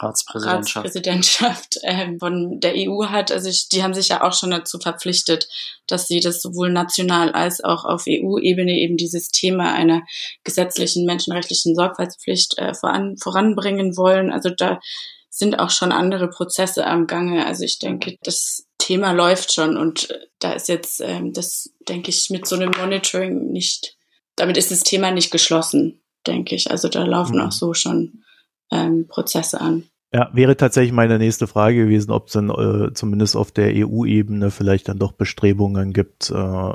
Ratspräsidentschaft, Ratspräsidentschaft äh, von der EU hat, also ich, die haben sich ja auch schon dazu verpflichtet, dass sie das sowohl national als auch auf EU-Ebene eben dieses Thema einer gesetzlichen menschenrechtlichen Sorgfaltspflicht äh, voran, voranbringen wollen. Also da sind auch schon andere Prozesse am Gange. Also ich denke, das Thema läuft schon und äh, da ist jetzt, ähm, das denke ich, mit so einem Monitoring nicht, damit ist das Thema nicht geschlossen, denke ich. Also da laufen mhm. auch so schon ähm, Prozesse an. Ja, wäre tatsächlich meine nächste Frage gewesen, ob es dann äh, zumindest auf der EU-Ebene vielleicht dann doch Bestrebungen gibt, äh,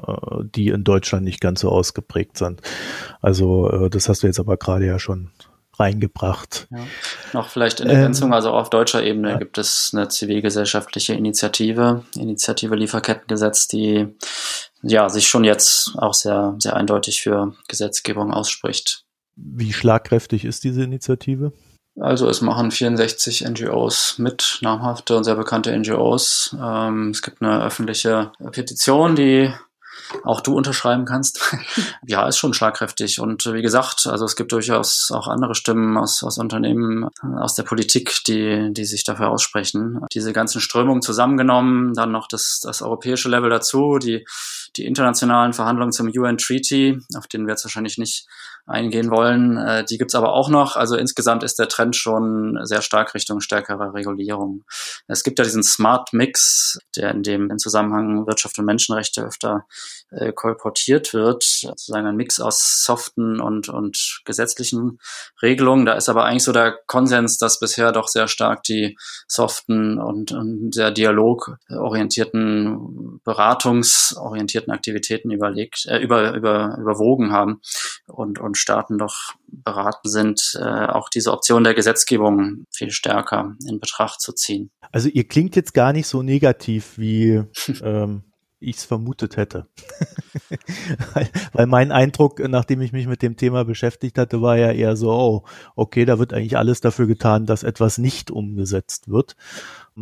die in Deutschland nicht ganz so ausgeprägt sind. Also äh, das hast du jetzt aber gerade ja schon reingebracht. Ja. Noch vielleicht in Ergänzung, ähm, also auf deutscher Ebene ja. gibt es eine zivilgesellschaftliche Initiative, Initiative Lieferkettengesetz, die ja sich schon jetzt auch sehr, sehr eindeutig für Gesetzgebung ausspricht. Wie schlagkräftig ist diese Initiative? Also es machen 64 NGOs mit, namhafte und sehr bekannte NGOs. Ähm, es gibt eine öffentliche Petition, die auch du unterschreiben kannst. [laughs] ja, ist schon schlagkräftig. Und wie gesagt, also es gibt durchaus auch andere Stimmen aus, aus Unternehmen, aus der Politik, die, die sich dafür aussprechen. Diese ganzen Strömungen zusammengenommen, dann noch das, das europäische Level dazu, die, die internationalen Verhandlungen zum UN Treaty, auf den wir jetzt wahrscheinlich nicht eingehen wollen. Äh, die gibt's aber auch noch. Also insgesamt ist der Trend schon sehr stark Richtung stärkerer Regulierung. Es gibt ja diesen Smart Mix, der in dem im Zusammenhang Wirtschaft und Menschenrechte öfter äh, kolportiert wird, sozusagen ein Mix aus soften und, und gesetzlichen Regelungen. Da ist aber eigentlich so der Konsens, dass bisher doch sehr stark die soften und, und sehr dialogorientierten, beratungsorientierten Aktivitäten überlegt, äh, über, über, überwogen haben und, und Staaten doch beraten sind, äh, auch diese Option der Gesetzgebung viel stärker in Betracht zu ziehen. Also ihr klingt jetzt gar nicht so negativ wie [laughs] ähm, ich es vermutet hätte. weil, [laughs] weil mein Eindruck, nachdem ich mich mit dem Thema beschäftigt hatte, war ja eher so, oh, okay, da wird eigentlich alles dafür getan, dass etwas nicht umgesetzt wird.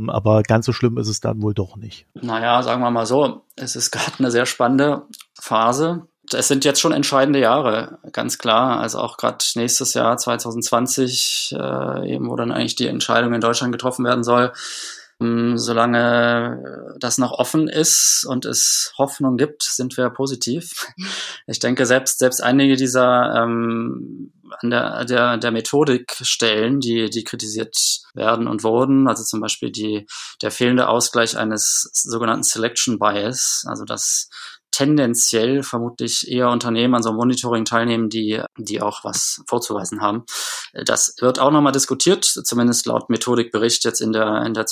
Aber ganz so schlimm ist es dann wohl doch nicht. Naja, sagen wir mal so, es ist gerade eine sehr spannende Phase. Es sind jetzt schon entscheidende Jahre, ganz klar. Also auch gerade nächstes Jahr 2020, äh, eben wo dann eigentlich die Entscheidung in Deutschland getroffen werden soll Ähm, solange das noch offen ist und es Hoffnung gibt, sind wir positiv. [laughs] Ich denke, selbst, selbst einige dieser ähm, an der, der, der Methodik stellen, die, die kritisiert werden und wurden, also zum Beispiel die, der fehlende Ausgleich eines sogenannten Selection Bias, also das tendenziell vermutlich eher Unternehmen an so einem Monitoring teilnehmen, die, die auch was vorzuweisen haben. Das wird auch nochmal diskutiert, zumindest laut Methodikbericht jetzt in der, in der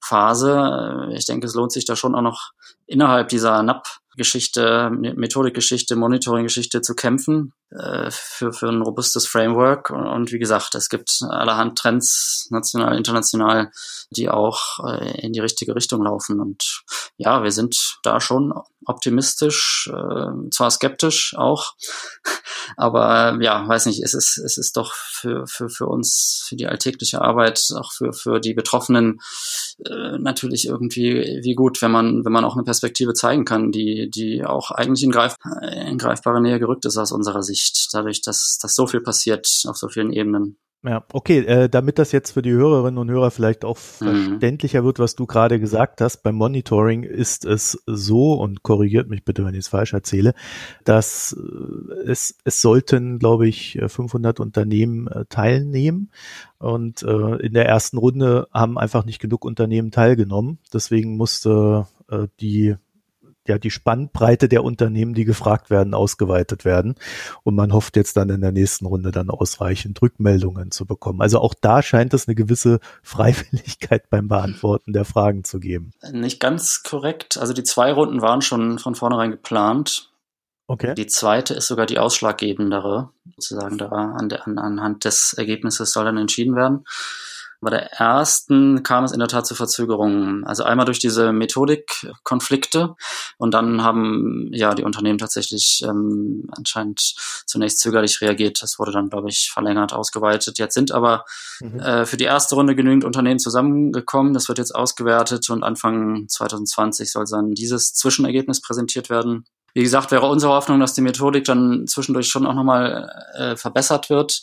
Zwischenphase. Ich denke, es lohnt sich da schon auch noch innerhalb dieser NAP Geschichte, Methodikgeschichte, Monitoringgeschichte zu kämpfen äh, für, für ein robustes Framework. Und, und, wie gesagt, es gibt allerhand Trends, national, international, die auch äh, in die richtige Richtung laufen. Und ja, wir sind da schon optimistisch, äh, zwar skeptisch auch, [laughs] aber ja, weiß nicht, es ist, es ist doch für, für, für uns, für die alltägliche Arbeit, auch für, für die Betroffenen äh, natürlich irgendwie wie gut, wenn man, wenn man auch eine Perspektive zeigen kann, die, die auch eigentlich in, greif, in greifbare Nähe gerückt ist aus unserer Sicht, dadurch, dass, dass so viel passiert auf so vielen Ebenen. Ja, okay, äh, damit das jetzt für die Hörerinnen und Hörer vielleicht auch mhm. verständlicher wird, was du gerade gesagt hast, beim Monitoring ist es so, und korrigiert mich bitte, wenn ich es falsch erzähle, dass äh, es, es sollten, glaube ich, 500 Unternehmen äh, teilnehmen und äh, in der ersten Runde haben einfach nicht genug Unternehmen teilgenommen. Deswegen musste äh, die ja die Spannbreite der Unternehmen, die gefragt werden, ausgeweitet werden. Und man hofft jetzt dann in der nächsten Runde dann ausreichend Rückmeldungen zu bekommen. Also auch da scheint es eine gewisse Freiwilligkeit beim Beantworten der Fragen zu geben. Nicht ganz korrekt. Also die zwei Runden waren schon von vornherein geplant. Okay. Die zweite ist sogar die ausschlaggebendere, sozusagen da an der, an, anhand des Ergebnisses soll dann entschieden werden. Bei der ersten kam es in der Tat zu Verzögerungen. Also einmal durch diese Methodikkonflikte und dann haben ja die Unternehmen tatsächlich ähm, anscheinend zunächst zögerlich reagiert. Das wurde dann, glaube ich, verlängert, ausgeweitet. Jetzt sind aber mhm. äh, für die erste Runde genügend Unternehmen zusammengekommen. Das wird jetzt ausgewertet und Anfang 2020 soll dann dieses Zwischenergebnis präsentiert werden. Wie gesagt, wäre unsere Hoffnung, dass die Methodik dann zwischendurch schon auch nochmal äh, verbessert wird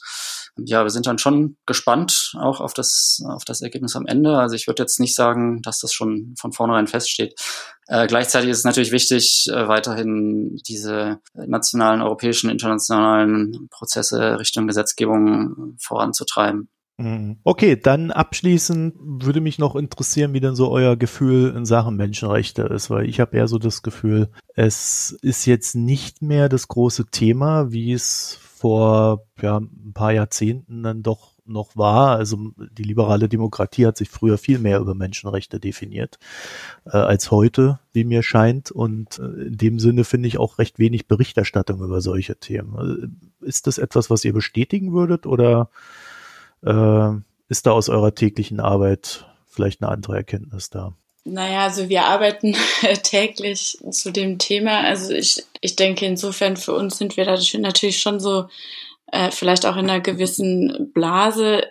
ja, wir sind dann schon gespannt auch auf das, auf das Ergebnis am Ende. Also ich würde jetzt nicht sagen, dass das schon von vornherein feststeht. Äh, gleichzeitig ist es natürlich wichtig, äh, weiterhin diese nationalen, europäischen, internationalen Prozesse Richtung Gesetzgebung voranzutreiben. Mhm. Okay, dann abschließend würde mich noch interessieren, wie denn so euer Gefühl in Sachen Menschenrechte ist, weil ich habe eher so das Gefühl, es ist jetzt nicht mehr das große Thema, wie es vor ja, ein paar Jahrzehnten dann doch noch war. Also die liberale Demokratie hat sich früher viel mehr über Menschenrechte definiert äh, als heute, wie mir scheint. Und äh, in dem Sinne finde ich auch recht wenig Berichterstattung über solche Themen. Äh, ist das etwas, was ihr bestätigen würdet oder äh, ist da aus eurer täglichen Arbeit vielleicht eine andere Erkenntnis da? Naja, also wir arbeiten [laughs] täglich zu dem Thema. Also ich, ich denke, insofern für uns sind wir da natürlich schon so äh, vielleicht auch in einer gewissen Blase,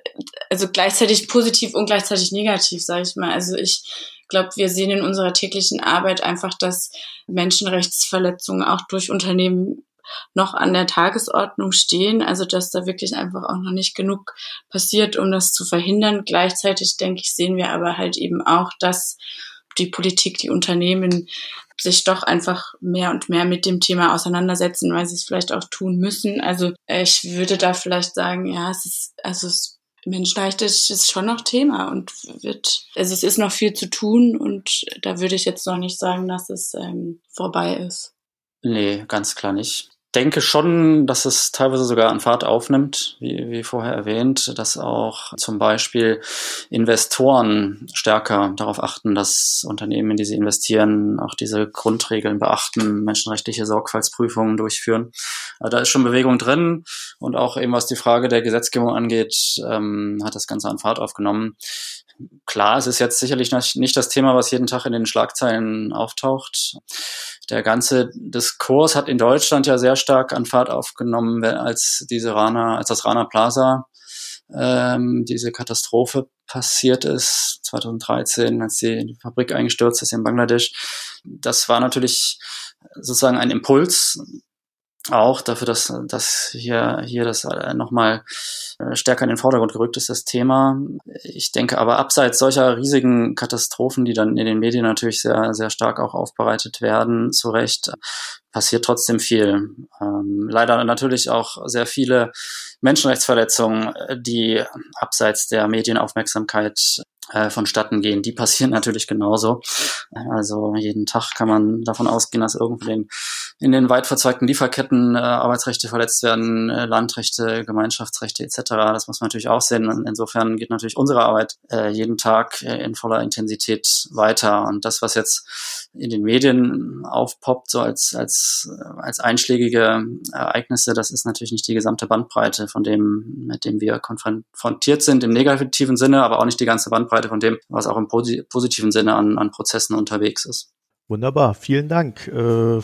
also gleichzeitig positiv und gleichzeitig negativ, sage ich mal. Also ich glaube, wir sehen in unserer täglichen Arbeit einfach, dass Menschenrechtsverletzungen auch durch Unternehmen noch an der Tagesordnung stehen, also dass da wirklich einfach auch noch nicht genug passiert, um das zu verhindern. Gleichzeitig denke ich, sehen wir aber halt eben auch, dass die Politik, die Unternehmen sich doch einfach mehr und mehr mit dem Thema auseinandersetzen, weil sie es vielleicht auch tun müssen. Also ich würde da vielleicht sagen, ja, es ist, also es Menschenrechte ist schon noch Thema und wird, also es ist noch viel zu tun und da würde ich jetzt noch nicht sagen, dass es ähm, vorbei ist. Nee, ganz klar nicht denke schon, dass es teilweise sogar an Fahrt aufnimmt, wie, wie vorher erwähnt, dass auch zum Beispiel Investoren stärker darauf achten, dass Unternehmen, in die sie investieren, auch diese Grundregeln beachten, menschenrechtliche Sorgfaltsprüfungen durchführen. Also da ist schon Bewegung drin und auch eben was die Frage der Gesetzgebung angeht, ähm, hat das Ganze an Fahrt aufgenommen. Klar, es ist jetzt sicherlich nicht das Thema, was jeden Tag in den Schlagzeilen auftaucht der ganze Diskurs hat in Deutschland ja sehr stark an Fahrt aufgenommen, als diese Rana, als das Rana Plaza ähm, diese Katastrophe passiert ist, 2013, als die Fabrik eingestürzt ist in Bangladesch. Das war natürlich sozusagen ein Impuls, auch dafür, dass, dass hier, hier das äh, nochmal äh, stärker in den Vordergrund gerückt ist, das Thema. Ich denke aber abseits solcher riesigen Katastrophen, die dann in den Medien natürlich sehr, sehr stark auch aufbereitet werden, zu Recht, passiert trotzdem viel. Ähm, leider natürlich auch sehr viele Menschenrechtsverletzungen, die abseits der Medienaufmerksamkeit äh, vonstatten gehen. Die passieren natürlich genauso. Also jeden Tag kann man davon ausgehen, dass irgendwo den, in den weit verzweigten Lieferketten äh, Arbeitsrechte verletzt werden, äh, Landrechte, Gemeinschaftsrechte etc. Das muss man natürlich auch sehen. Und insofern geht natürlich unsere Arbeit äh, jeden Tag äh, in voller Intensität weiter. Und das, was jetzt in den Medien aufpoppt, so als, als, als einschlägige Ereignisse, das ist natürlich nicht die gesamte Bandbreite von dem, mit dem wir konfrontiert sind im negativen Sinne, aber auch nicht die ganze Bandbreite Bandbreite von dem, was auch im positiven Sinne an, an Prozessen unterwegs ist. Wunderbar, vielen Dank. Äh,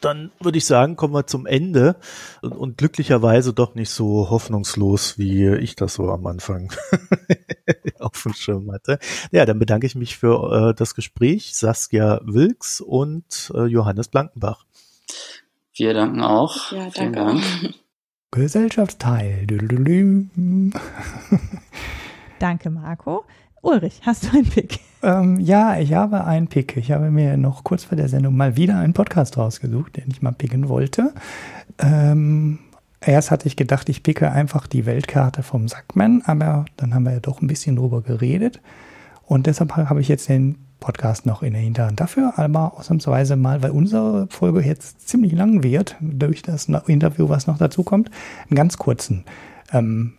dann würde ich sagen, kommen wir zum Ende und, und, glücklicherweise doch nicht so hoffnungslos, wie ich das so am Anfang [laughs] auf dem Schirm hatte. Ja, dann bedanke ich mich für äh, das Gespräch, Saskia Wilks und äh, Johannes Blankenbach. Wir danken auch. Ja, danke. Dank. Gesellschaftsteil. Danke, Marco. Ulrich, hast du einen Pick? Ähm, ja, ich habe einen Pick. Ich habe mir noch kurz vor der Sendung mal wieder einen Podcast rausgesucht, den ich mal picken wollte. Ähm, erst hatte ich gedacht, ich picke einfach die Weltkarte vom Sackmann, aber dann haben wir ja doch ein bisschen drüber geredet. Und deshalb habe ich jetzt den Podcast noch in der Hinterhand. Dafür aber ausnahmsweise mal, weil unsere Folge jetzt ziemlich lang wird, durch das Interview, was noch dazu kommt, einen ganz kurzen. Ähm,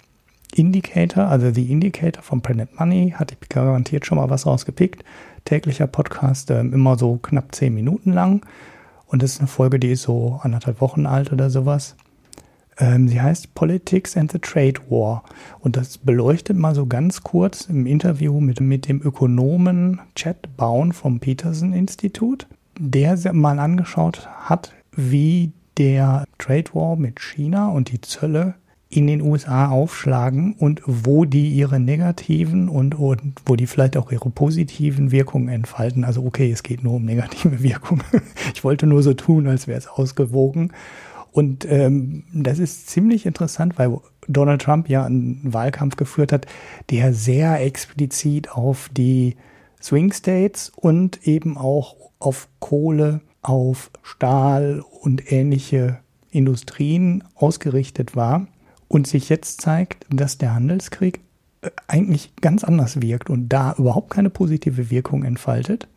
Indicator, also die Indicator von Planet Money, hatte ich garantiert schon mal was rausgepickt. Täglicher Podcast, äh, immer so knapp zehn Minuten lang. Und das ist eine Folge, die ist so anderthalb Wochen alt oder sowas. Ähm, sie heißt Politics and the Trade War. Und das beleuchtet mal so ganz kurz im Interview mit, mit dem Ökonomen Chad Baun vom Peterson Institut, der mal angeschaut hat, wie der Trade War mit China und die Zölle in den USA aufschlagen und wo die ihre negativen und, und wo die vielleicht auch ihre positiven Wirkungen entfalten. Also okay, es geht nur um negative [laughs] Wirkungen. ich wollte nur so tun, als wäre es ausgewogen. Und ähm, das ist ziemlich interessant, weil Donald Trump ja einen Wahlkampf geführt hat, der sehr explizit auf die Swing States und eben auch auf Kohle, auf Stahl und ähnliche Industrien ausgerichtet war und sich jetzt zeigt, dass der Handelskrieg äh, eigentlich ganz anders wirkt und da überhaupt keine positive Wirkung entfaltet,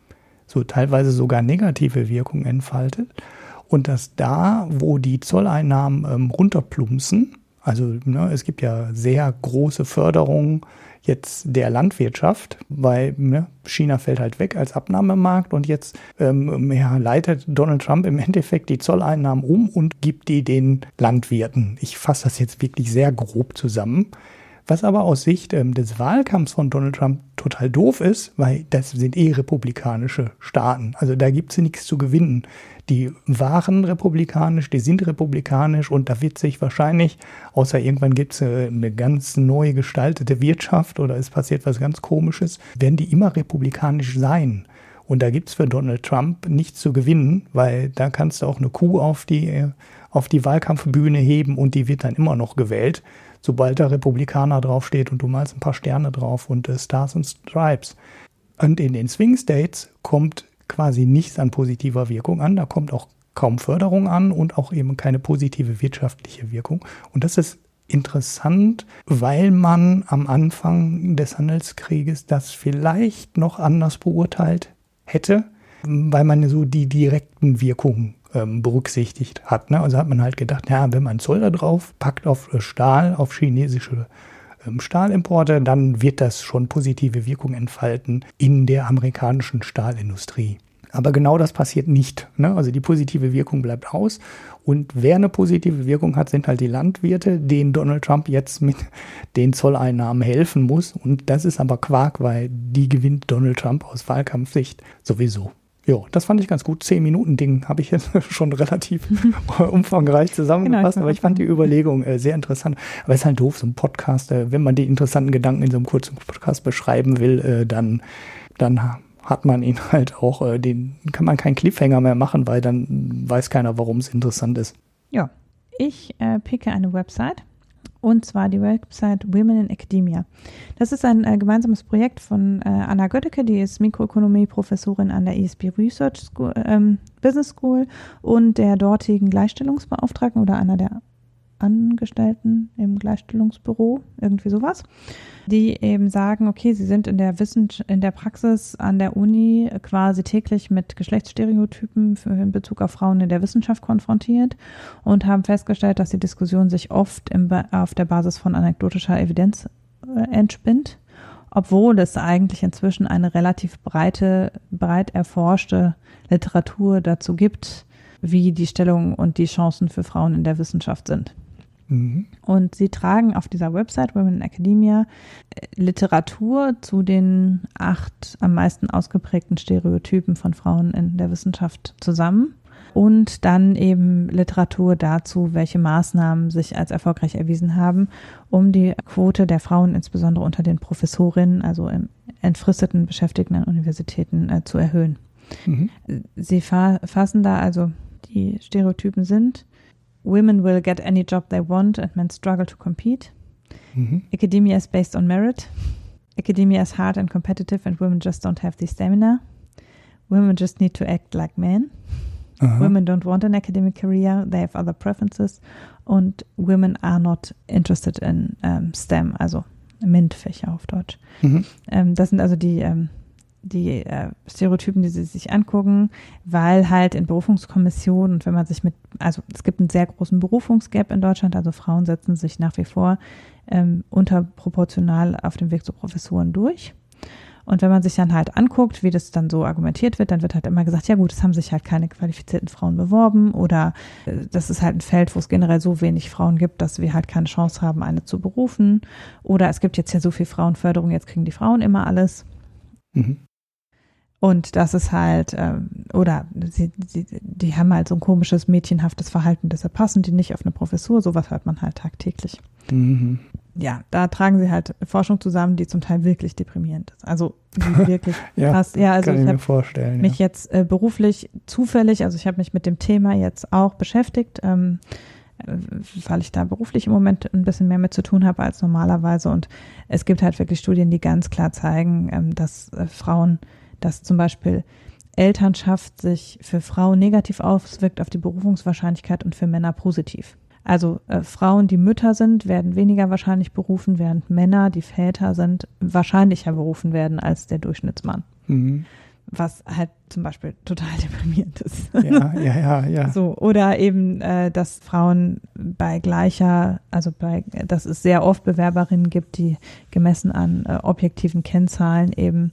so teilweise sogar negative Wirkung entfaltet und dass da, wo die Zolleinnahmen ähm, runterplumpsen, also ne, es gibt ja sehr große Förderungen jetzt der Landwirtschaft, weil ne, China fällt halt weg als Abnahmemarkt und jetzt ähm, ja, leitet Donald Trump im [laughs] Endeffekt die Zolleinnahmen um und gibt die den Landwirten. Ich fasse das jetzt wirklich sehr grob zusammen. Was aber aus Sicht ähm, des Wahlkampfs von Donald Trump total doof ist, weil das sind eh republikanische Staaten. Also da gibt es nichts zu gewinnen. Die waren republikanisch, die sind republikanisch und da wird sich wahrscheinlich, außer irgendwann gibt es äh, eine ganz neu gestaltete Wirtschaft oder es passiert was ganz Komisches, werden die immer republikanisch sein. Und da gibt es für Donald Trump nichts zu gewinnen, weil da kannst du auch eine Kuh auf die, äh, auf die Wahlkampfbühne heben und die wird dann immer noch gewählt sobald da Republikaner draufsteht und du malst ein paar Sterne drauf und äh, Stars und Stripes. Und in den Swing States kommt quasi nichts an positiver Wirkung an, da kommt auch kaum Förderung an und auch eben keine positive wirtschaftliche Wirkung. Und das ist interessant, weil man am Anfang des Handelskrieges das vielleicht noch anders beurteilt hätte, weil man so die direkten Wirkungen ähm, berücksichtigt hat. Ne? Also hat man halt gedacht, ja, wenn man Zoll da drauf packt auf äh, Stahl, auf chinesische Stahlimporte, dann wird das schon positive Wirkung entfalten in der amerikanischen Stahlindustrie. Aber genau das passiert nicht. Ne? Also die positive Wirkung bleibt aus. Und wer eine positive Wirkung hat, sind halt die Landwirte, denen Donald Trump jetzt mit den Zolleinnahmen helfen muss. Und das ist aber Quark, weil die gewinnt Donald Trump aus Wahlkampfsicht sowieso. Ja, das fand ich ganz gut. Zehn Minuten Ding habe ich jetzt [laughs] schon relativ [laughs] umfangreich zusammengefasst, genau, aber ich fand die Überlegung äh, sehr interessant. Aber es ist halt doof, so ein Podcast, äh, wenn man die interessanten Gedanken in so einem kurzen Podcast beschreiben will, äh, dann, dann hat man ihn [laughs] halt auch, äh, den kann man keinen Cliffhanger mehr machen, weil dann weiß keiner, warum es interessant ist. Ja, ich äh, picke eine Website und zwar die Website Women in Academia. Das ist ein äh, gemeinsames Projekt von äh, Anna Götteke, die ist Mikroökonomie-Professorin an der ESB Research School, ähm, Business School und der dortigen Gleichstellungsbeauftragten oder einer der Angestellten im Gleichstellungsbüro, irgendwie sowas, die eben sagen, okay, sie sind in der Wissenschaft, in der Praxis an der Uni quasi täglich mit Geschlechtsstereotypen in Bezug auf Frauen in der Wissenschaft konfrontiert und haben festgestellt, dass die Diskussion sich oft im, auf der Basis von anekdotischer Evidenz äh, entspinnt, obwohl es eigentlich inzwischen eine relativ breite, breit erforschte Literatur dazu gibt, wie die Stellung und die Chancen für Frauen in der Wissenschaft sind. Mhm. Und sie tragen auf dieser Website Women in Academia äh, Literatur zu den acht am meisten ausgeprägten Stereotypen von Frauen in der Wissenschaft zusammen und dann eben Literatur dazu, welche Maßnahmen sich als erfolgreich erwiesen haben, um die Quote der Frauen insbesondere unter den Professorinnen, also im entfristeten Beschäftigten an Universitäten, äh, zu erhöhen. Mhm. Sie fa fassen da also die Stereotypen sind Women will get any job they want and men struggle to compete. Mhm. Academia is based on merit. Academia is hard and competitive and women just don't have the stamina. Women just need to act like men. Aha. Women don't want an academic career, they have other preferences. Und women are not interested in um, STEM, also MINT-Fächer auf Deutsch. Mhm. Ähm, das sind also die ähm, die äh, Stereotypen, die sie sich angucken, weil halt in Berufungskommissionen und wenn man sich mit, also es gibt einen sehr großen Berufungsgap in Deutschland, also Frauen setzen sich nach wie vor ähm, unterproportional auf dem Weg zu Professuren durch. Und wenn man sich dann halt anguckt, wie das dann so argumentiert wird, dann wird halt immer gesagt, ja gut, es haben sich halt keine qualifizierten Frauen beworben oder äh, das ist halt ein Feld, wo es generell so wenig Frauen gibt, dass wir halt keine Chance haben, eine zu berufen. Oder es gibt jetzt ja so viel Frauenförderung, jetzt kriegen die Frauen immer alles. Mhm. Und das ist halt, ähm, oder sie, sie, die haben halt so ein komisches mädchenhaftes Verhalten, deshalb passen die nicht auf eine Professur. Sowas hört man halt tagtäglich. Mhm. Ja, da tragen sie halt Forschung zusammen, die zum Teil wirklich deprimierend ist. Also [laughs] wirklich ja, krass. Ja, also kann ich, ich mir vorstellen. Mich ja. jetzt äh, beruflich zufällig, also ich habe mich mit dem Thema jetzt auch beschäftigt, ähm, äh, weil ich da beruflich im Moment ein bisschen mehr mit zu tun habe als normalerweise. Und es gibt halt wirklich Studien, die ganz klar zeigen, ähm, dass äh, Frauen dass zum Beispiel Elternschaft sich für Frauen negativ auswirkt auf die Berufungswahrscheinlichkeit und für Männer positiv. Also äh, Frauen, die Mütter sind, werden weniger wahrscheinlich berufen, während Männer, die Väter sind, wahrscheinlicher berufen werden als der Durchschnittsmann. Mhm. Was halt zum Beispiel total [laughs] deprimierend ist. Ja, ja, ja, ja. So, oder eben, äh, dass Frauen bei gleicher, also bei, dass es sehr oft Bewerberinnen gibt, die gemessen an äh, objektiven Kennzahlen eben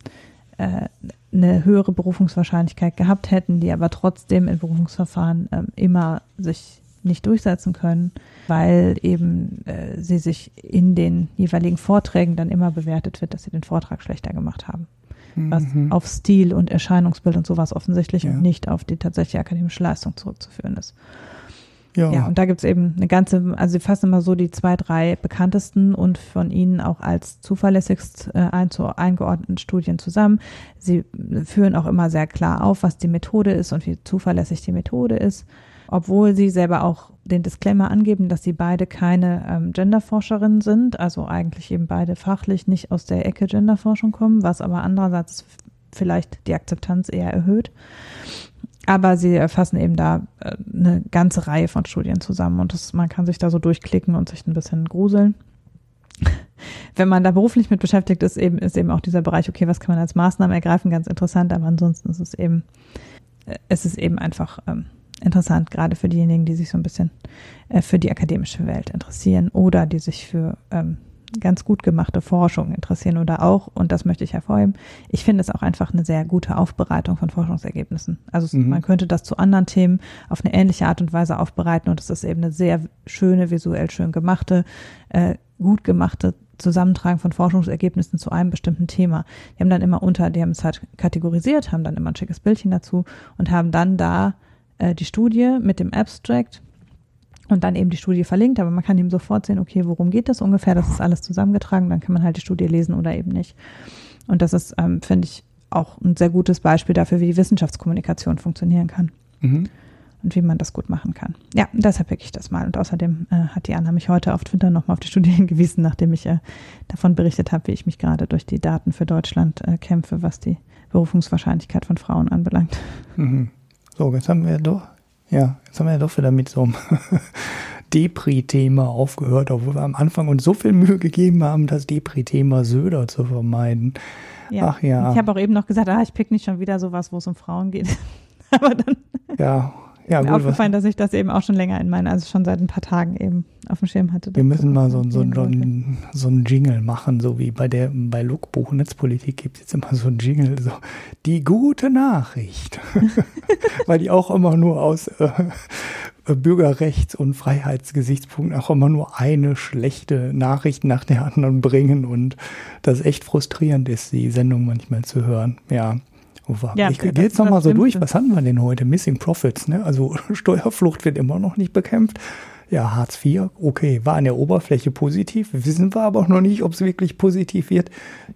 äh, eine höhere Berufungswahrscheinlichkeit gehabt hätten, die aber trotzdem in Berufungsverfahren ähm, immer sich nicht durchsetzen können, weil eben äh, sie sich in den jeweiligen Vorträgen dann immer bewertet wird, dass sie den Vortrag schlechter gemacht haben. Mhm. Was auf Stil und Erscheinungsbild und sowas offensichtlich ja. und nicht auf die tatsächliche akademische Leistung zurückzuführen ist. Ja. ja, und da gibt's eben eine ganze, also sie fassen immer so die zwei, drei bekanntesten und von ihnen auch als zuverlässigst äh, eingeordneten Studien zusammen. Sie führen auch immer sehr klar auf, was die Methode ist und wie zuverlässig die Methode ist, obwohl sie selber auch den Disclaimer angeben, dass sie beide keine ähm, Genderforscherinnen sind, also eigentlich eben beide fachlich nicht aus der Ecke Genderforschung kommen, was aber andererseits vielleicht die Akzeptanz eher erhöht. Aber sie erfassen eben da äh, eine ganze Reihe von Studien zusammen und das, man kann sich da so durchklicken und sich ein bisschen gruseln. [laughs] Wenn man da beruflich mit beschäftigt ist, eben, ist eben auch dieser Bereich, okay, was kann man als Maßnahmen ergreifen, ganz interessant, aber ansonsten ist es eben, äh, es ist eben einfach ähm, interessant, gerade für diejenigen, die sich so ein bisschen äh, für die akademische Welt interessieren oder die sich für ähm, ganz gut gemachte Forschung interessieren oder auch, und das möchte ich hervorheben, ich finde es auch einfach eine sehr gute Aufbereitung von Forschungsergebnissen. Also mhm. man könnte das zu anderen Themen auf eine ähnliche Art und Weise aufbereiten und es ist eben eine sehr schöne, visuell schön gemachte, äh, gut gemachte Zusammentragen von Forschungsergebnissen zu einem bestimmten Thema. Die haben dann immer unter, die haben es halt kategorisiert, haben dann immer ein schickes Bildchen dazu und haben dann da äh, die Studie mit dem Abstract und dann eben die Studie verlinkt, aber man kann eben sofort sehen, okay, worum geht das ungefähr, das ist alles zusammengetragen, dann kann man halt die Studie lesen oder eben nicht. Und das ist, ähm, finde ich, auch ein sehr gutes Beispiel dafür, wie die Wissenschaftskommunikation funktionieren kann. Mhm. und wie man das gut machen kann. Ja, deshalb pick ich das mal. Und außerdem äh, hat die Anna mich heute auf Twitter nochmal auf die Studie [laughs] hingewiesen, nachdem ich äh, davon berichtet habe, wie ich mich gerade durch die Daten für Deutschland äh, kämpfe, was die Berufungswahrscheinlichkeit von Frauen anbelangt. Mhm. So, jetzt haben wir doch, ja, jetzt haben wir ja doch wieder mit so einem [laughs] Depri-Thema aufgehört, obwohl wir am Anfang uns so viel Mühe gegeben haben, das Depri-Thema Söder zu vermeiden. Ja. Ach ja. Ich habe auch eben noch gesagt, ah, ich pick nicht schon wieder sowas, wo es um Frauen geht. [laughs] Aber dann ja, ja, mir aufgefallen, dass ich das eben auch schon länger in meinen, also schon seit ein paar Tagen eben auf dem Schirm hatte. Wir müssen mal so, so, so, ein, so ein Jingle machen, so wie bei der bei Lookbuch Netzpolitik gibt es jetzt immer so ein Jingle, so die gute Nachricht. [laughs] Weil die auch immer nur aus äh, Bürgerrechts- und Freiheitsgesichtspunkten auch immer nur eine schlechte Nachricht nach der anderen bringen und das echt frustrierend ist, die Sendung manchmal zu hören. Ja. Ja, ich gehe jetzt nochmal so durch. Was hatten wir denn heute? Missing Profits, ne? Also [laughs] Steuerflucht wird immer noch nicht bekämpft. Ja, Hartz IV, okay, war an der Oberfläche positiv. Wissen wir aber auch noch nicht, ob es wirklich positiv wird.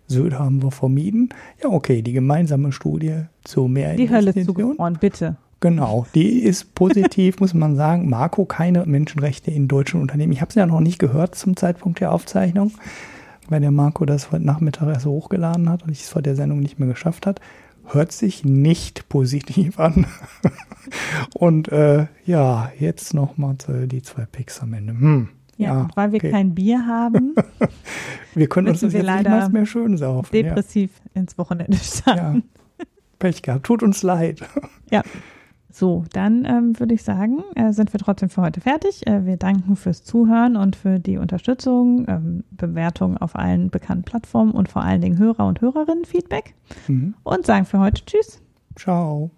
Söder haben wir vermieden. Ja, okay, die gemeinsame Studie zu mehr Die Hölle zugefroren, bitte. Genau, die ist positiv, [laughs] muss man sagen. Marco, keine Menschenrechte in deutschen Unternehmen. Ich habe es ja noch nicht gehört zum Zeitpunkt der Aufzeichnung, weil der Marco das heute Nachmittag erst hochgeladen hat und ich es vor der Sendung nicht mehr geschafft hat hört sich nicht positiv an. [laughs] und äh, ja, jetzt nochmal die zwei Picks am Ende. Hm. Ja, ja weil wir okay. kein Bier haben. [laughs] wir können uns das jetzt nicht mehr schön saufen. Depressiv ja. ins Wochenende [laughs] starten. Ja. Pech gehabt, tut uns leid. ja. So, dann ähm, würde ich sagen, äh, sind wir trotzdem für heute fertig. Äh, wir danken fürs Zuhören und für die Unterstützung, ähm, Bewertung auf allen bekannten Plattformen und vor allen Dingen Hörer und Hörerinnen Feedback. Mhm. Und sagen für heute Tschüss. Ciao.